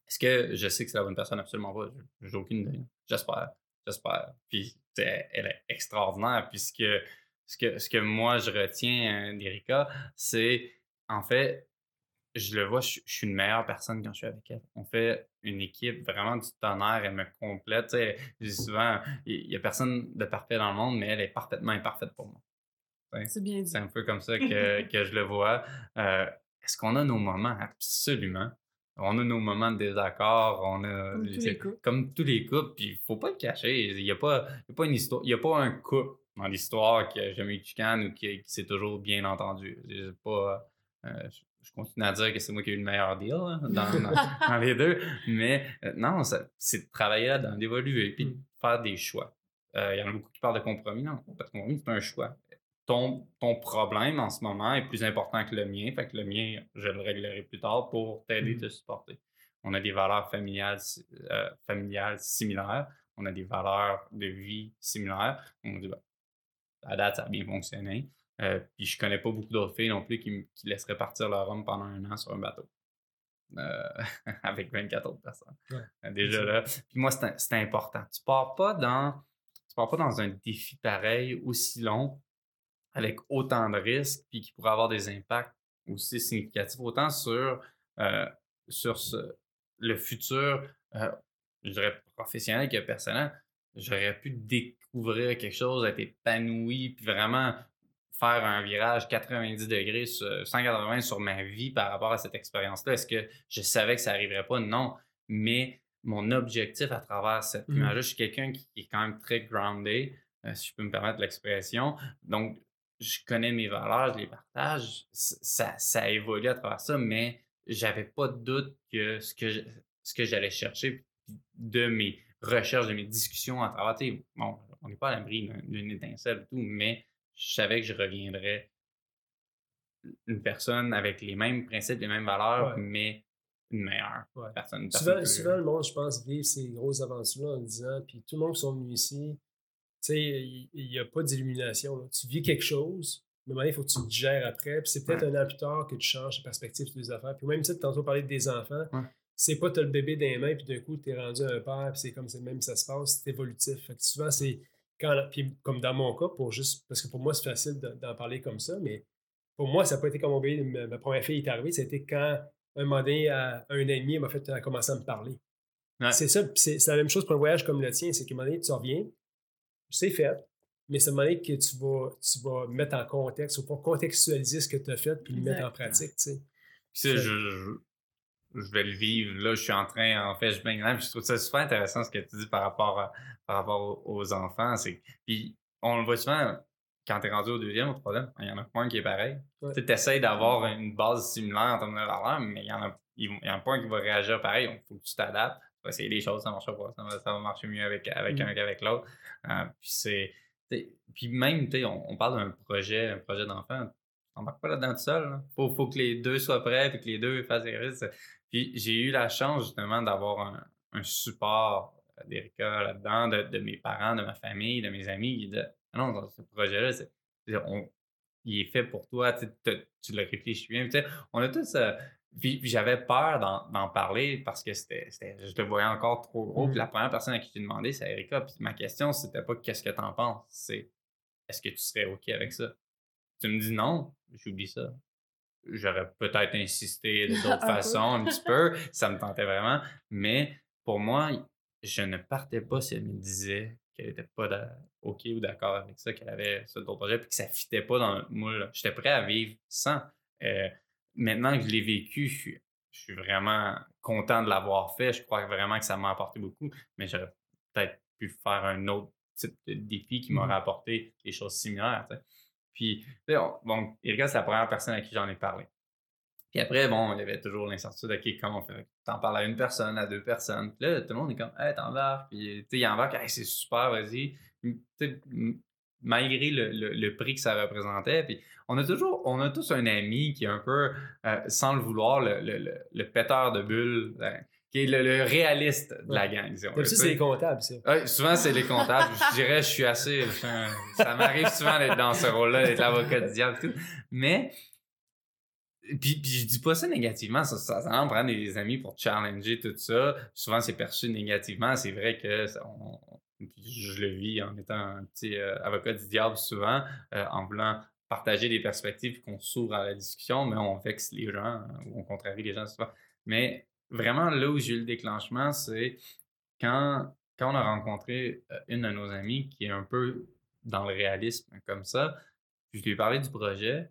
Est-ce que je sais que c'est la bonne personne? Absolument pas? J'ai aucune idée. J'espère. J'espère. Puis, elle est extraordinaire. Puis, ce que, ce que, ce que moi, je retiens euh, d'Erika, c'est, en fait, je le vois, je, je suis une meilleure personne quand je suis avec elle. On fait une équipe vraiment du tonnerre, elle me complète. Tu sais, je dis souvent, il n'y a personne de parfait dans le monde, mais elle est parfaitement imparfaite pour moi. C'est bien dit. C'est un peu comme ça (laughs) que, que je le vois. Euh, Est-ce qu'on a nos moments? Absolument. On a nos moments de désaccord, on a Comme tous les couples. comme tous les couples, puis il faut pas le cacher. Il n'y a pas, y a pas une histoire, il y a pas un couple dans l'histoire qui a jamais eu de chicane ou qui, qui s'est toujours bien entendu. Pas, euh, je, continue à dire que c'est moi qui ai eu le meilleur deal hein, dans, (laughs) dans- dans les deux, mais euh, non, c'est de travailler là-dedans, d'évoluer, puis de Mm. faire des choix. Euh, Il y en a beaucoup qui parlent de compromis, non, pas de compromis, c'est un choix. Ton, ton problème en ce moment est plus important que le mien, fait que le mien, je le réglerai plus tard pour t'aider, Mm. te supporter. On a des valeurs familiales, euh, familiales similaires, on a des valeurs de vie similaires. On dit, ben, à date, ça a bien fonctionné. Euh, puis je connais pas beaucoup d'autres filles non plus qui, qui laisseraient partir leur homme pendant un an sur un bateau. Euh, (laughs) avec 24 autres personnes. Ouais. Déjà là. Puis moi, c'est c'est important. Tu pars pas dans. Tu pars pas dans un défi pareil aussi long, avec autant de risques, puis qui pourrait avoir des impacts aussi significatifs, autant sur, euh, sur ce- le futur, euh, je dirais professionnel que personnel. J'aurais pu découvrir quelque chose, être épanoui, puis vraiment faire un virage 90 degrés, sur- 180 sur ma vie par rapport à cette expérience-là. Est-ce que je savais que ça n'arriverait pas? Non. Mais mon objectif à travers cette Mhm. image-là, je suis quelqu'un qui, qui est quand même très grounded, euh, si je peux me permettre l'expression. Donc, je connais mes valeurs, je les partage. Ça, ça évolue à travers ça, mais j'avais pas de doute que ce que je- ce que j'allais chercher de mes recherches, de mes discussions à travers, bon, on n'est pas à l'abri d'un- d'une étincelle et tout, mais je savais que je reviendrais une personne avec les mêmes principes, les mêmes valeurs, Ouais. mais une meilleure Ouais. personne. une Souvent, souvent, le monde, je pense, vit ces grosses aventures-là en disant, puis tout le monde qui sont venus ici, il n'y a pas d'illumination. Tu vis quelque chose, mais donné, il faut que tu te gères après. Puis c'est peut-être un an plus tard que tu changes ta perspective sur les affaires. Puis même, tu tantôt parler des enfants, Ouais. c'est pas tu as le bébé dans les mains, puis d'un coup, tu es rendu un père, puis c'est comme c'est même ça se passe, c'est évolutif. Fait que souvent, c'est quand, puis comme dans mon cas, pour juste, parce que pour moi, c'est facile de- d'en parler comme ça, mais pour moi, ça n'a pas été comme mon bébé, ma, première fille est arrivée, ça été quand, un moment donné, à un an et demi, elle m'a fait commencé à me parler. Ouais. C'est ça, c'est la même chose pour un voyage comme le tien, c'est qu'à un moment donné, tu reviens, c'est fait, mais c'est à un moment donné que tu vas, tu vas mettre en contexte, ou pour contextualiser ce que tu as fait, puis le mettre en pratique, tu sais. Je, je, je vais le vivre. Là, je suis en train, en fait, je baigne Je trouve ça super intéressant ce que tu dis par rapport, à- par rapport aux- enfants. Puis on le voit souvent quand tu es rendu au deuxième, au troisième, il y en a pas un qui est pareil. Ouais. Tu essaies d'avoir une base similaire en termes de valeur, mais il y en a, il y en a pas un qui va réagir pareil. Il faut que tu t'adaptes. Tu vas essayer des choses, ça ne marchera pas. Ça va, ça va marcher mieux avec, avec Mm. un qu'avec l'autre. Euh, puis c'est. Puis même, on, on parle d'un projet, un projet d'enfant. On n'embarque pas là-dedans tout seul. Il faut, faut que les deux soient prêts et que les deux fassent les risques. Puis j'ai eu la chance justement d'avoir un, support d'Erika là-dedans, de, de mes parents, de ma famille, de mes amis. Non, ce projet-là, c'est- il est fait pour toi, tu, le réfléchis bien. On a tous. euh, puis, puis j'avais peur d'en, parler parce que c'était, je le voyais encore trop gros. Puis la première personne à qui j'ai demandé, c'est Erika. Puis ma question, c'était pas qu'est-ce que t'en penses, c'est est-ce que tu serais OK avec ça? Tu me dis non, j'oublie ça. J'aurais peut-être insisté de (laughs) d'autres façons, un petit peu, ça me tentait vraiment. Mais pour moi, je ne partais pas si elle me disait qu'elle n'était pas OK ou d'accord avec ça, qu'elle avait ce d'autres projet, puis que ça ne fitait pas dans le moule. J'étais prêt à vivre sans. Euh, maintenant que je l'ai vécu, je suis, je suis vraiment content de l'avoir fait. Je crois vraiment que ça m'a apporté beaucoup, mais j'aurais peut-être pu faire un autre type de défi qui m'aurait Mhm. apporté des choses similaires. Puis, on- bon, Erika, c'est la première personne à qui j'en ai parlé. Puis après, bon, il y avait toujours l'incertitude, OK, comment on fait? T'en parles à une personne, à deux personnes. Puis là, tout le monde est comme, hey, t'embarques. Puis, tu sais, il embarque, hey, c'est super, vas-y. Malgré le, le- le prix que ça représentait. Puis, on a toujours, on a tous un ami qui est un peu, euh, sans le vouloir, le, le, péteur de bulles, euh, qui est le, réaliste de la gang, Tu c'est les comptables, ça. Ouais, souvent, c'est les comptables. je dirais, je suis assez. je ça m'arrive souvent d'être dans ce rôle-là, d'être l'avocat du diable. et Tout. Mais, puis, puis je dis pas ça négativement. Ça, ça, ça en prend des amis pour challenger tout ça. Souvent, c'est perçu négativement. C'est vrai que ça- on- puis je le vis en étant un petit euh, avocat du diable souvent, euh, en voulant partager des perspectives qu'on s'ouvre à la discussion, mais on vexe les gens ou on contrarie les gens souvent. Mais vraiment, là où j'ai eu le déclenchement, c'est quand, quand on a rencontré euh, une de nos amies qui est un peu dans le réalisme comme ça, je lui ai parlé du projet,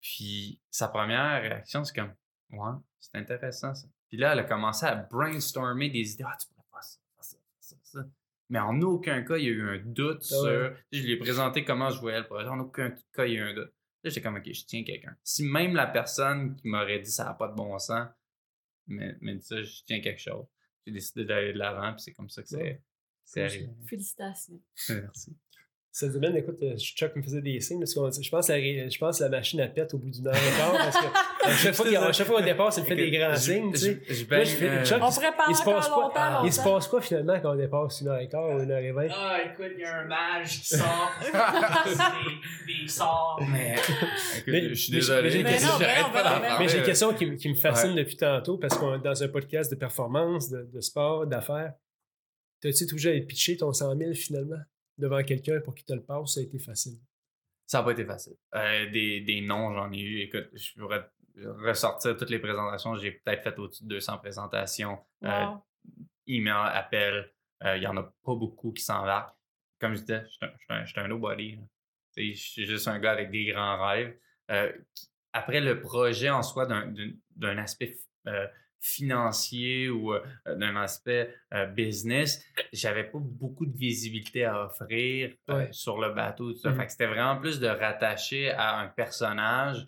puis sa première réaction, c'est comme Ouais, c'est intéressant ça. Puis là, elle a commencé à brainstormer des idées. Ah, pourrais faire ça, faire ça, faire ça, ça. Mais en aucun cas, il y a eu un doute Ah sur. Je lui ai présenté comment je voyais le projet. En aucun cas, il y a eu un doute. Là, j'étais comme, OK, je tiens quelqu'un. Si même la personne qui m'aurait dit ça n'a pas de bon sens, mais, mais dit ça, je tiens quelque chose. J'ai décidé d'aller de l'avant, puis c'est comme ça que c'est Ouais. c'est arrivé. Félicitations. Merci. Cette semaine, écoute, euh, Chuck me faisait des signes. Parce qu'on- je, pense la, je pense que la machine à pète au bout d'une heure et quart. Parce que (laughs) à chaque fois, qu'il- à chaque fois qu'on dépasse, il me fait des grands Je- signes. tu sais. je- Là, je fais- euh, Chuck, On pourrait parler il se passe encore quoi? longtemps, Il se passe quoi finalement quand on dépasse une heure et quart ou une heure et vingt? Ah, écoute, il y a un mage qui sort. (laughs) des, des sorts. Mais, écoute, Mais- je suis désolé. mais j'ai une Mais pas j'ai question qui, me- qui me fascine Ouais. depuis tantôt parce qu'on est dans un podcast de performance, de, de sport, d'affaires. T'as-tu toujours à pitcher ton 100 000 finalement? Devant quelqu'un pour qu'il te le passe? Ça a été facile. Ça n'a pas été facile. Euh, des, des noms, j'en ai eu. Écoute, je pourrais ressortir toutes les présentations. J'ai peut-être fait au-dessus de 200 présentations. Euh, Wow. email, appel. Euh, Il n'y en a pas beaucoup qui s'embarquent. Comme je disais, je suis un- nobody. Je suis juste un gars avec des grands rêves. Euh, qui- après le projet en soi d'un- aspect euh, financier ou d'un aspect business, j'avais pas beaucoup de visibilité à offrir Ouais. sur le bateau. Tout ça. Fait que c'était vraiment plus de rattacher à un personnage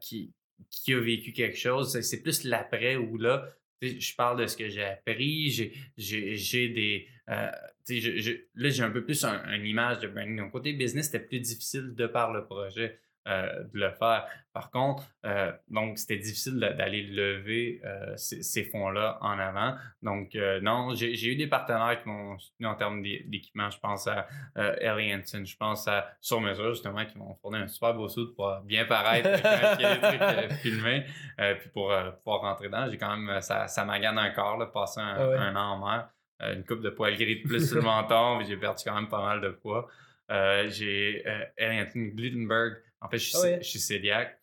qui, qui a vécu quelque chose. C'est- plus l'après ou là, je parle de ce que j'ai appris, j'ai- j'ai j'ai des. euh, je- je- là, j'ai un peu plus un- une image de branding. Donc, côté business, c'était plus difficile de par le projet euh, de le faire. Par contre, euh, donc, c'était difficile d'aller lever euh, ces, ces fonds-là en avant. Donc, non, j'ai eu des partenaires qui m'ont soutenu en termes d'é- d'équipement. Je pense à Ellie Hansen, je pense à Sur Mesure, justement, qui m'ont fourni un super beau suit pour bien paraître quand il y a des trucs (laughs) filmés. Puis pour pouvoir rentrer dedans, j'ai quand même, ça, ça magane un corps, là, passer un, Ah ouais. un an en mer. Une coupe de poils gris de plus sur le (laughs) menton, puis j'ai perdu quand même pas mal de poids. J'ai Ellie Hansen Glutenberg. En fait, je suis, Ah ouais. je suis cœliaque.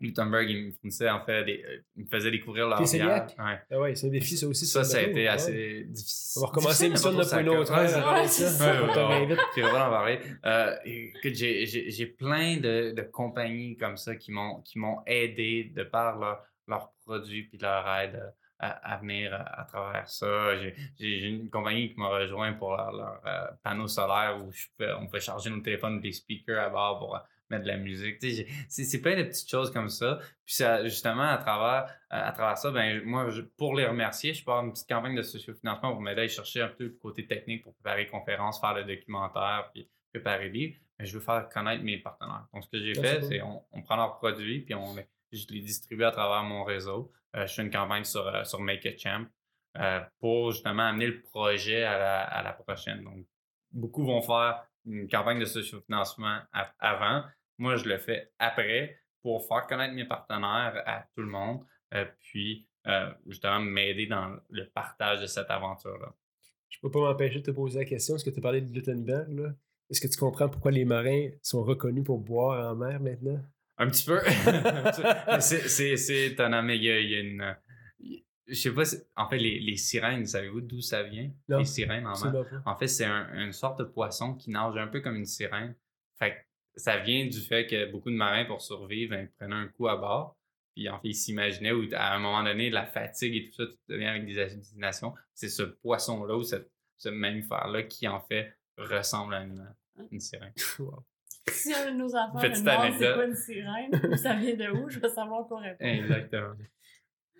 Glutenberg, il me fournissait, en fait, des, euh, il me faisait découvrir leur cœliaque? Ouais. Ah ouais, c'est un défi, ça aussi. Ça, ça a été Ouais. assez difficile. On va recommencer l'émission mais de une autre ça-. (laughs) Ouais, ça. Ouais. Euh, écoute, j'ai- j'ai j'ai plein de, de compagnies comme ça qui m'ont qui m'ont aidé de par leur, leurs produits puis leur aide à, à venir à, à travers ça. J'ai- une compagnie qui m'a rejoint pour leur, leur, euh, panneau solaire où je on peut charger nos téléphones des speakers à bord pour euh, mettre de la musique. C'est plein de petites choses comme ça. Puis ça, justement, à travers, à travers ça, ben, moi, je- pour les remercier, je pars une petite campagne de sociofinancement pour m'aider à aller chercher un peu le côté technique pour préparer les conférences, faire le documentaire, puis préparer le livre. Mais je veux faire connaître mes partenaires. Donc, ce que j'ai Ah, fait, c'est on, on prend leurs produits, puis on les- je les distribue à travers mon réseau. Euh, je fais une campagne sur, euh, sur Make It Champ euh, pour justement amener le projet à la, à la prochaine. Donc, beaucoup vont faire une campagne de sociofinancement a- avant. Moi, je le fais après pour faire connaître mes partenaires à tout le monde, euh, puis euh, justement m'aider dans le partage de cette aventure-là. Je peux pas m'empêcher de te poser la question. Est-ce que tu as parlé de Gutenberg, là? Est-ce que tu comprends pourquoi les marins sont reconnus pour boire en mer maintenant? Un petit peu. (laughs) C'est- étonnant, mais il y a, il y a une. Je sais pas, si- en fait, les, les sirènes, savez-vous d'où ça vient? Non, Les sirènes en mer. En fait, c'est un- une sorte de poisson qui nage un peu comme une sirène. Fait que ça vient du fait que beaucoup de marins, pour survivre, ben, prenaient un coup à bord. Puis en fait, ils s'imaginaient où, à un moment donné, la fatigue et tout ça, tout devient avec des hallucinations. C'est ce poisson-là ou ce, ce mammifère-là qui, en fait, ressemble à une, une sirène. (laughs) Wow. Si un de nos enfants Petite me demande c'est quoi une sirène, ou (laughs) ça vient de où, je veux savoir quoi répondre. Exactement. (laughs)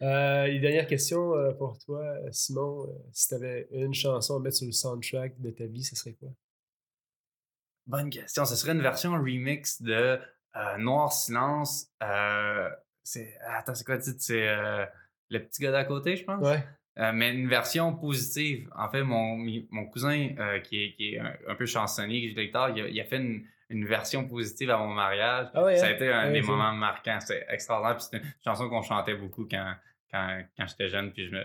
Euh, et dernière question euh, pour toi, Simon. Euh, si tu avais une chanson à mettre sur le soundtrack de ta vie, ce serait quoi? Bonne question. Ce serait une version remix de euh, Noir Silence. euh, c'est, attends, c'est quoi le titre? C'est euh, Le petit gars d'à côté, je pense? Ouais. Euh, mais une version positive. En fait, mon, mon cousin, qui, est, qui est un, un peu chansonnier, qui joue de guitare, il a, il a fait une, une version positive à mon mariage. Ah ouais, ça a hein? été un Ouais, des moments marquants. C'est extraordinaire. Puis c'était une chanson qu'on chantait beaucoup quand, quand, quand j'étais jeune, puis je me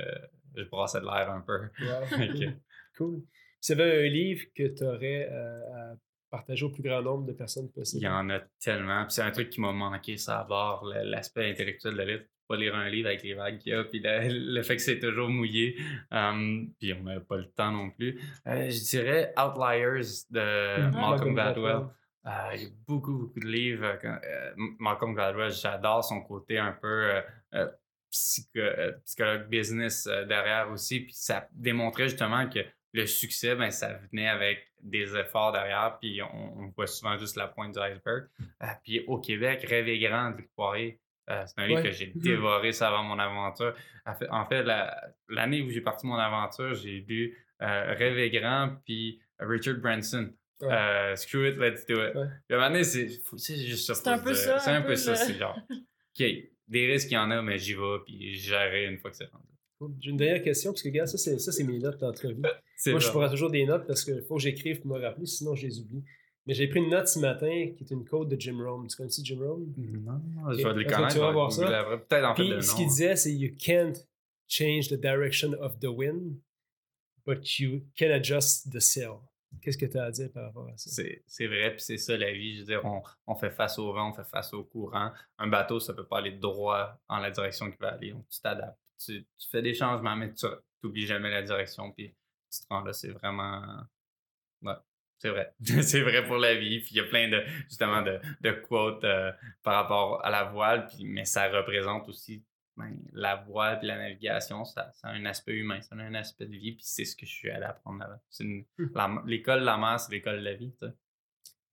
je brassais de l'air un peu. Wow. (laughs) (laughs) Cool. Si tu avais un livre que tu aurais à partager au plus grand nombre de personnes Il possible. y en a tellement. Puis c'est un truc qui m'a manqué, ça à bord, le- l'aspect intellectuel de la livre. Pas lire un livre avec les vagues qu'il y a, puis le, le fait que c'est toujours mouillé. Um, puis on n'a pas le temps non plus. Euh, je dirais Outliers de Mhm. Malcolm Gladwell. Euh, il y a beaucoup, beaucoup de livres. euh, Malcolm Gladwell, j'adore son côté un peu euh, psycho- psychologue business derrière aussi. Puis ça démontrait justement que le succès, ben, ça venait avec des efforts derrière. Puis on, on voit souvent juste la pointe du iceberg. Euh, puis au Québec, Rêver grand de Poirier. euh, c'est un livre Ouais. que j'ai (laughs) dévoré ça avant mon aventure. En fait, la- l'année où j'ai parti mon aventure, j'ai lu euh, Rêver grand puis Richard Branson. Ouais. Euh, screw it, let's do it. Ouais. Puis à un c'est juste ça. C'est un peu ça, C'est un peu peu ça. le- C'est genre, (laughs) OK, des risques, il y en a, mais j'y vais, puis gérerai une fois que c'est rendu. Cool. J'ai une dernière question, parce que, regarde, ça, c'est, ça, c'est mes notes d'entrevue. (laughs) C'est Moi, je prends toujours des notes parce qu'il faut que j'écrive pour me rappeler, sinon je les oublie. Mais j'ai pris une note ce matin qui est une quote de Jim Rohn. Tu connais Jim Rohn? Non, je vais le connaître. tu vas voir ça? Peut-être en fait Puis ce qu'il disait, c'est You can't change the direction of the wind, but you can adjust the sail. Qu'est-ce que tu as à dire par rapport à ça? C'est c'est vrai, puis c'est ça la vie. Je veux dire, on, on fait face au vent, on fait face au courant. Un bateau, ça peut pas aller droit en la direction qu'il va aller. Donc, tu t'adaptes. Tu, tu fais des changements, mais tu n'oublies jamais la direction, puis tu te rends là. C'est vraiment. Ouais, c'est vrai. (laughs) c'est vrai pour la vie. Puis il y a plein de, justement, de, de quotes euh, par rapport à la voile, puis, mais ça représente aussi ben, la voile puis la navigation, ça, ça a un aspect humain, ça a un aspect de vie, puis c'est ce que je suis allé apprendre Hmm. la- L'école de la mer, c'est l'école de la vie. Puis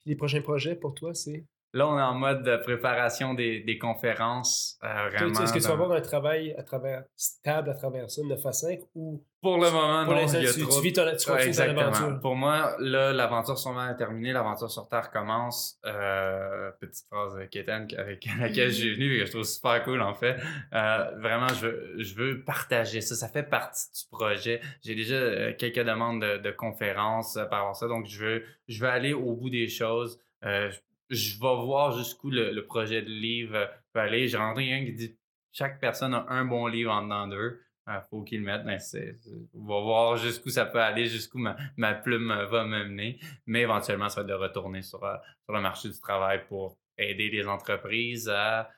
les prochains projets pour toi, c'est? Là, on est en mode de préparation des, des conférences. euh, Est-ce que tu vas avoir un travail à travers, stable à travers ça, 9 à 5, ou Pour le moment, pour non, l'instant, il y a tu, trop tu vis ton, tu Ouais, exactement. Pour moi, là, l'aventure sûrement est terminée. L'aventure sur Terre commence. Euh, petite phrase de Kétan avec (laughs) laquelle je suis venu et que je trouve super cool, en fait. Euh, vraiment, je veux, je veux partager ça. Ça fait partie du projet. J'ai déjà euh, quelques demandes de, de conférences par rapport à ça. Donc, je veux, je veux aller au bout des choses. Euh, je, vais voir jusqu'où le, le projet de livre euh, peut aller. J'ai rencontré quelqu'un qui dit chaque personne a un bon livre en dedans d'eux. Il faut qu'ils le mettent. C'est- on va voir jusqu'où ça peut aller, jusqu'où ma, ma plume euh, va m'amener. Mais éventuellement, ça va être de retourner sur, euh, sur le marché du travail pour aider les entreprises à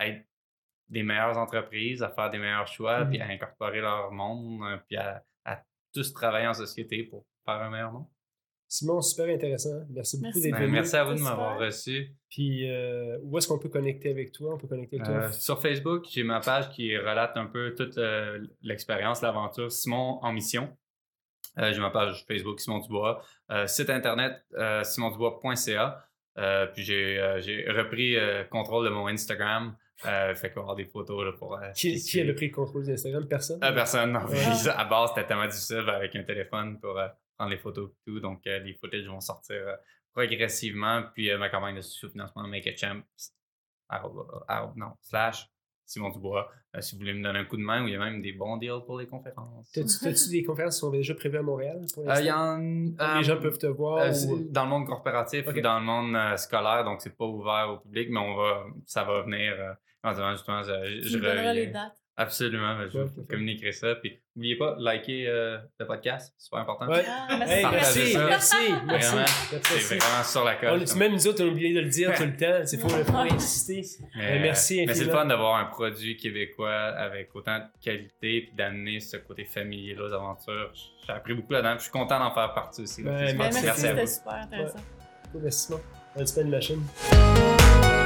être des meilleures entreprises, à faire des meilleurs choix, puis à incorporer leur monde, euh, puis à, à tous travailler en société pour faire un meilleur monde. Simon, super intéressant. Merci beaucoup d'être Ben, venu. merci à vous de m'avoir reçu. Puis, euh, où est-ce qu'on peut connecter avec toi? On peut connecter avec toi. Euh, sur Facebook, j'ai ma page qui relate un peu toute euh, l'expérience, l'aventure Simon en mission. Euh, j'ai ma page Facebook Simon Dubois, Euh, site internet euh, simondubois.ca. Euh, puis j'ai euh, j'ai repris euh, contrôle de mon Instagram. Euh, fait qu'on va avoir des photos là, pour. euh, qui, qui avait pris le contrôle d'Instagram? Personne? Euh, personne, non. Ouais. (laughs) À base, c'était tellement difficile avec un téléphone pour euh, prendre les photos et tout. Donc, euh, les footages vont sortir euh, progressivement. Puis, euh, ma campagne de sous-financement Make a Champ, non, slash Simon Dubois. Euh, si vous voulez me donner un coup de main, ou il y a même des bons deals pour les conférences. T'as-tu des conférences qui sont déjà prévues à Montréal? Pour Euh, il y en, les gens peuvent te voir. euh, ou- dans le monde corporatif Ok. ou dans le monde euh, scolaire, donc c'est pas ouvert au public, mais on va, ça va venir. Euh, justement, je, je donneras les dates. Absolument, je Ouais, communiquerai ça. Puis n'oubliez pas, liker euh, le podcast, c'est super important. Ouais. Ah, merci. Hey, merci, ça. merci, merci, Vraiment, merci. C'est vraiment sur la On, tu- même nous autres, on a oublié de le dire tout le temps. Il faut, faut insister. Mais, Euh, merci Mais c'est le fun d'avoir un produit québécois avec autant de qualité puis d'amener ce côté familier là, aux aventures. J'ai appris beaucoup là-dedans. Je suis content d'en faire partie aussi. là. Ouais, C'est Merci, merci, à c'était vous. super intéressant. Cool, Merci Simon. On a une machine.